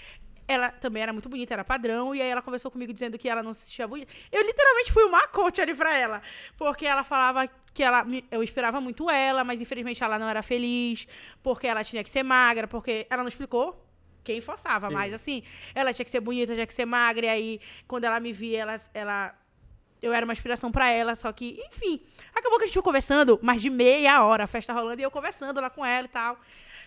ela também era muito bonita, era padrão, e aí ela conversou comigo dizendo que ela não se sentia bonita. Eu literalmente fui uma coach ali pra ela, porque ela falava que ela eu esperava muito ela, mas infelizmente ela não era feliz, porque ela tinha que ser magra, porque ela não explicou quem forçava, Sim. mas assim, ela tinha que ser bonita, tinha que ser magra, e aí quando ela me via, ela, ela eu era uma inspiração pra ela, só que, enfim. Acabou que a gente ficou conversando mais de meia hora, a festa rolando, e eu conversando lá com ela e tal.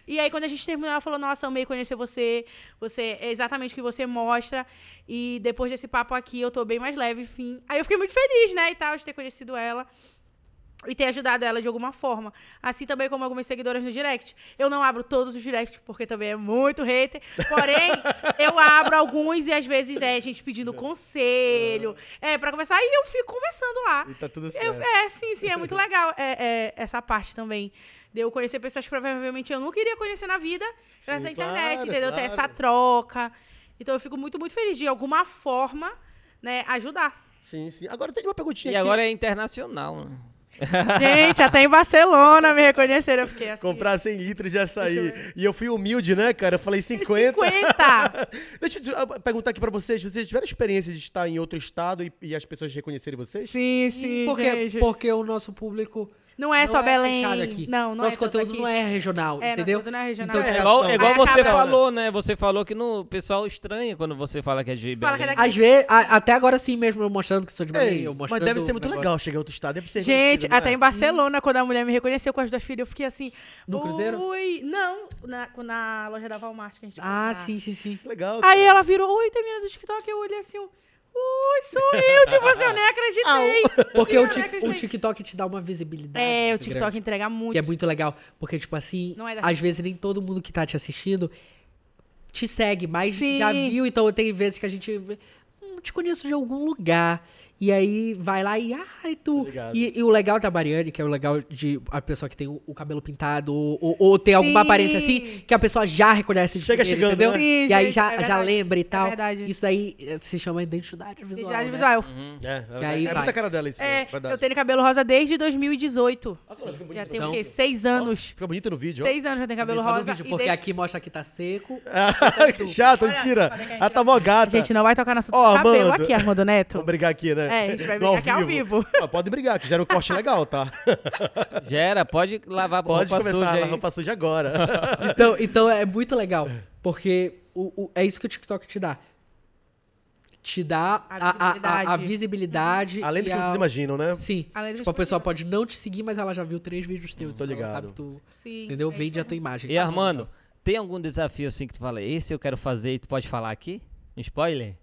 E aí, quando a gente terminou, ela falou: Nossa, amei conhecer você. Você é exatamente o que você mostra. E depois desse papo aqui, eu tô bem mais leve, enfim. Aí eu fiquei muito feliz, né, e tal, de ter conhecido ela. E ter ajudado ela de alguma forma. Assim também como algumas seguidoras no direct. Eu não abro todos os directs, porque também é muito hater. Porém, eu abro alguns e às vezes é gente pedindo conselho. É, pra conversar. E eu fico conversando lá. E tá tudo Eu- certo. é, sim, sim, é muito legal é, é, essa parte também. De eu conhecer pessoas que provavelmente eu não queria conhecer na vida, graças Sim, à internet, claro, entendeu? Ter claro. essa troca. Então eu fico muito, muito feliz de, alguma forma, né, ajudar. Sim, sim. Agora tem uma perguntinha E aqui. agora é internacional, né? Gente, até em Barcelona me reconheceram. Eu fiquei assim. Comprar 100 litros de açaí. Eu E eu fui humilde, né, cara? Eu falei 50. 50. Deixa eu ah, perguntar aqui pra vocês. Vocês tiveram experiência de estar em outro estado e, e as pessoas reconhecerem vocês? Sim, sim. Por quê? gente. Porque o nosso público Não é não só Belém. fechado aqui. Não, não nosso é conteúdo aqui. não é regional, É, nosso entendeu? conteúdo não é regional. Então, É É, igual, não. é igual você acaba- falou, né? Você falou que no, o pessoal estranha quando você fala que é de Fala que é Belém. daqui. Às vezes, a- até agora sim mesmo, eu mostrando que sou de Belém, Ei, eu mas deve ser muito negócio. legal chegar em outro estado. Deve ser Gente, até é? em Barcelona, quando a mulher me reconheceu com as duas filhas, eu fiquei assim. No Cruzeiro? Oi. Não, na, na loja da Walmart que a gente Ah, sim, sim, sim. Legal. Aí cara. ela virou, oi, tem menina do TikTok. Eu olhei assim, ui, sou eu. tipo assim, eu nem acreditei. Porque Eu o, nem acreditei. o TikTok te dá uma visibilidade. É, o muito TikTok grande, entrega muito. Que é muito legal. Porque, tipo assim, Não é da- às vezes nem todo mundo que tá te assistindo te segue, mas Sim. já viu. Então tem vezes que a gente. Hum, te conheço de algum lugar. E aí vai lá e. Ai, tu. Obrigado. E, e o legal da Mariane, que é o legal de a pessoa que tem o, o cabelo pintado, ou, ou, ou tem alguma Sim. aparência assim, que a pessoa já reconhece de Chega chegando, entendeu? né? Sim, e aí gente, já, é já lembra e É tal. verdade. Isso daí eh, se chama identidade visual. Identidade né? visual. Uhum. É, Que é, aí é vai. muita cara dela isso. É, verdade. eu tenho cabelo rosa desde 2018. Agora fica bonito Já tem o Então- quê? Seis anos. Fica bonito no vídeo, ó. Seis anos já tem cabelo rosa. vídeo, porque desde- aqui mostra que tá seco. Ah, que chato, mentira. Ela tá mó A gata. gente não vai tocar Ó, do cabelo aqui, Armando Neto. Vamos brigar aqui, né? É, a gente vai brigar aqui ao vivo. Ah, pode brigar, que gera um corte legal, tá? Gera, pode lavar Pode roupa começar suja a aí. roupa suja agora. Então, então é muito legal. Porque o, o- é isso que o TikTok te dá. Te dá A a, a- a- a visibilidade. visibilidade. Além do que a- vocês imaginam, né? Sim. Além do que Tipo, a pessoa pode não te seguir, mas ela já viu três vídeos teus. Tô então ela ligado. sabe tu. Sim, Entendeu? é Vende a tua imagem. E Armando, tem algum desafio assim que tu fala, esse eu quero fazer e tu pode falar aqui? Um spoiler?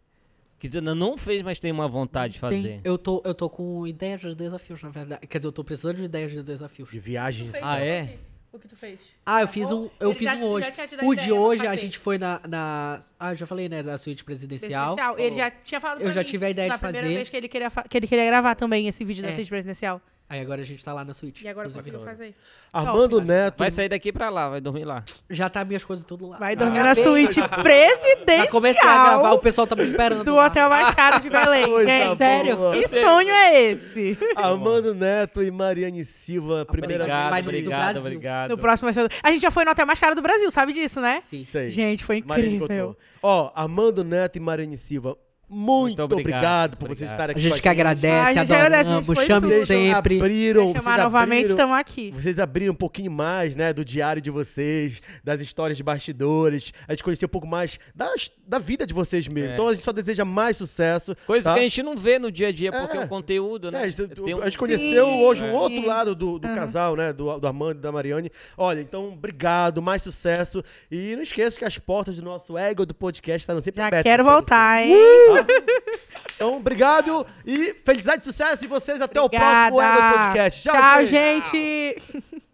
Que tu ainda não fez, mas tem uma vontade de fazer. Tem, eu, tô, eu tô com ideias de desafios, na verdade. Quer dizer, eu tô precisando de ideias de desafios. De viagens. Ah, é? O que tu fez? Ah, eu fiz um, eu Ele fiz já- um hoje. O de hoje a gente foi na, na. Ah, eu já falei, né? Da suíte presidencial. Presidencial. Ele já tinha falado Eu já mim tive a ideia na de primeira fazer. vez que ele, queria que ele queria gravar também esse vídeo da É. suíte presidencial. Aí agora a gente tá lá na suíte. E agora conseguiu fazer. Armando Neto. Vai sair daqui pra lá, vai dormir lá. Já tá minhas coisas tudo lá. Vai Ah, dormir na bem, suíte Já presidencial comecei a gravar, o pessoal tá me esperando. do lá. hotel mais caro de Belém. Coisa É boa. sério? Que sonho é esse? Armando Neto e Mariane Silva, primeira Obrigado, do obrigado, obrigado. No próximo. A gente já foi no hotel mais caro do Brasil, sabe disso, né? Sim. Sei. Gente, foi incrível. Ó, Armando Neto e Mariane Silva, muito, Muito obrigado, obrigado, por vocês obrigado. estarem A aqui. gente com que agradece, a gente agradece, a gente adoramos, foi chame tudo. Vocês sempre. abriram, Quer chamar vocês novamente, abriram- estamos aqui. Vocês abriram um pouquinho mais, né, do diário de vocês, das histórias de bastidores. A gente conheceu um pouco mais da, da vida de vocês mesmo. É. Então a gente só deseja mais sucesso. Coisa tá? que a gente não vê no dia a dia, porque É. o conteúdo, É, né? a gente, tem um- a gente conheceu Sim, hoje um é. outro Sim. lado do, do casal, né? Do, do Armando e da Mariane. Olha, então, obrigado, mais sucesso. E não esqueça que as portas do nosso ego do podcast estarão sempre Já abertas. quero pra voltar, hein? você, tá? Então, obrigado e felicidade e sucesso. E vocês até o próximo Ego do Obrigada. Podcast. Tchau, Tchau, gente. gente.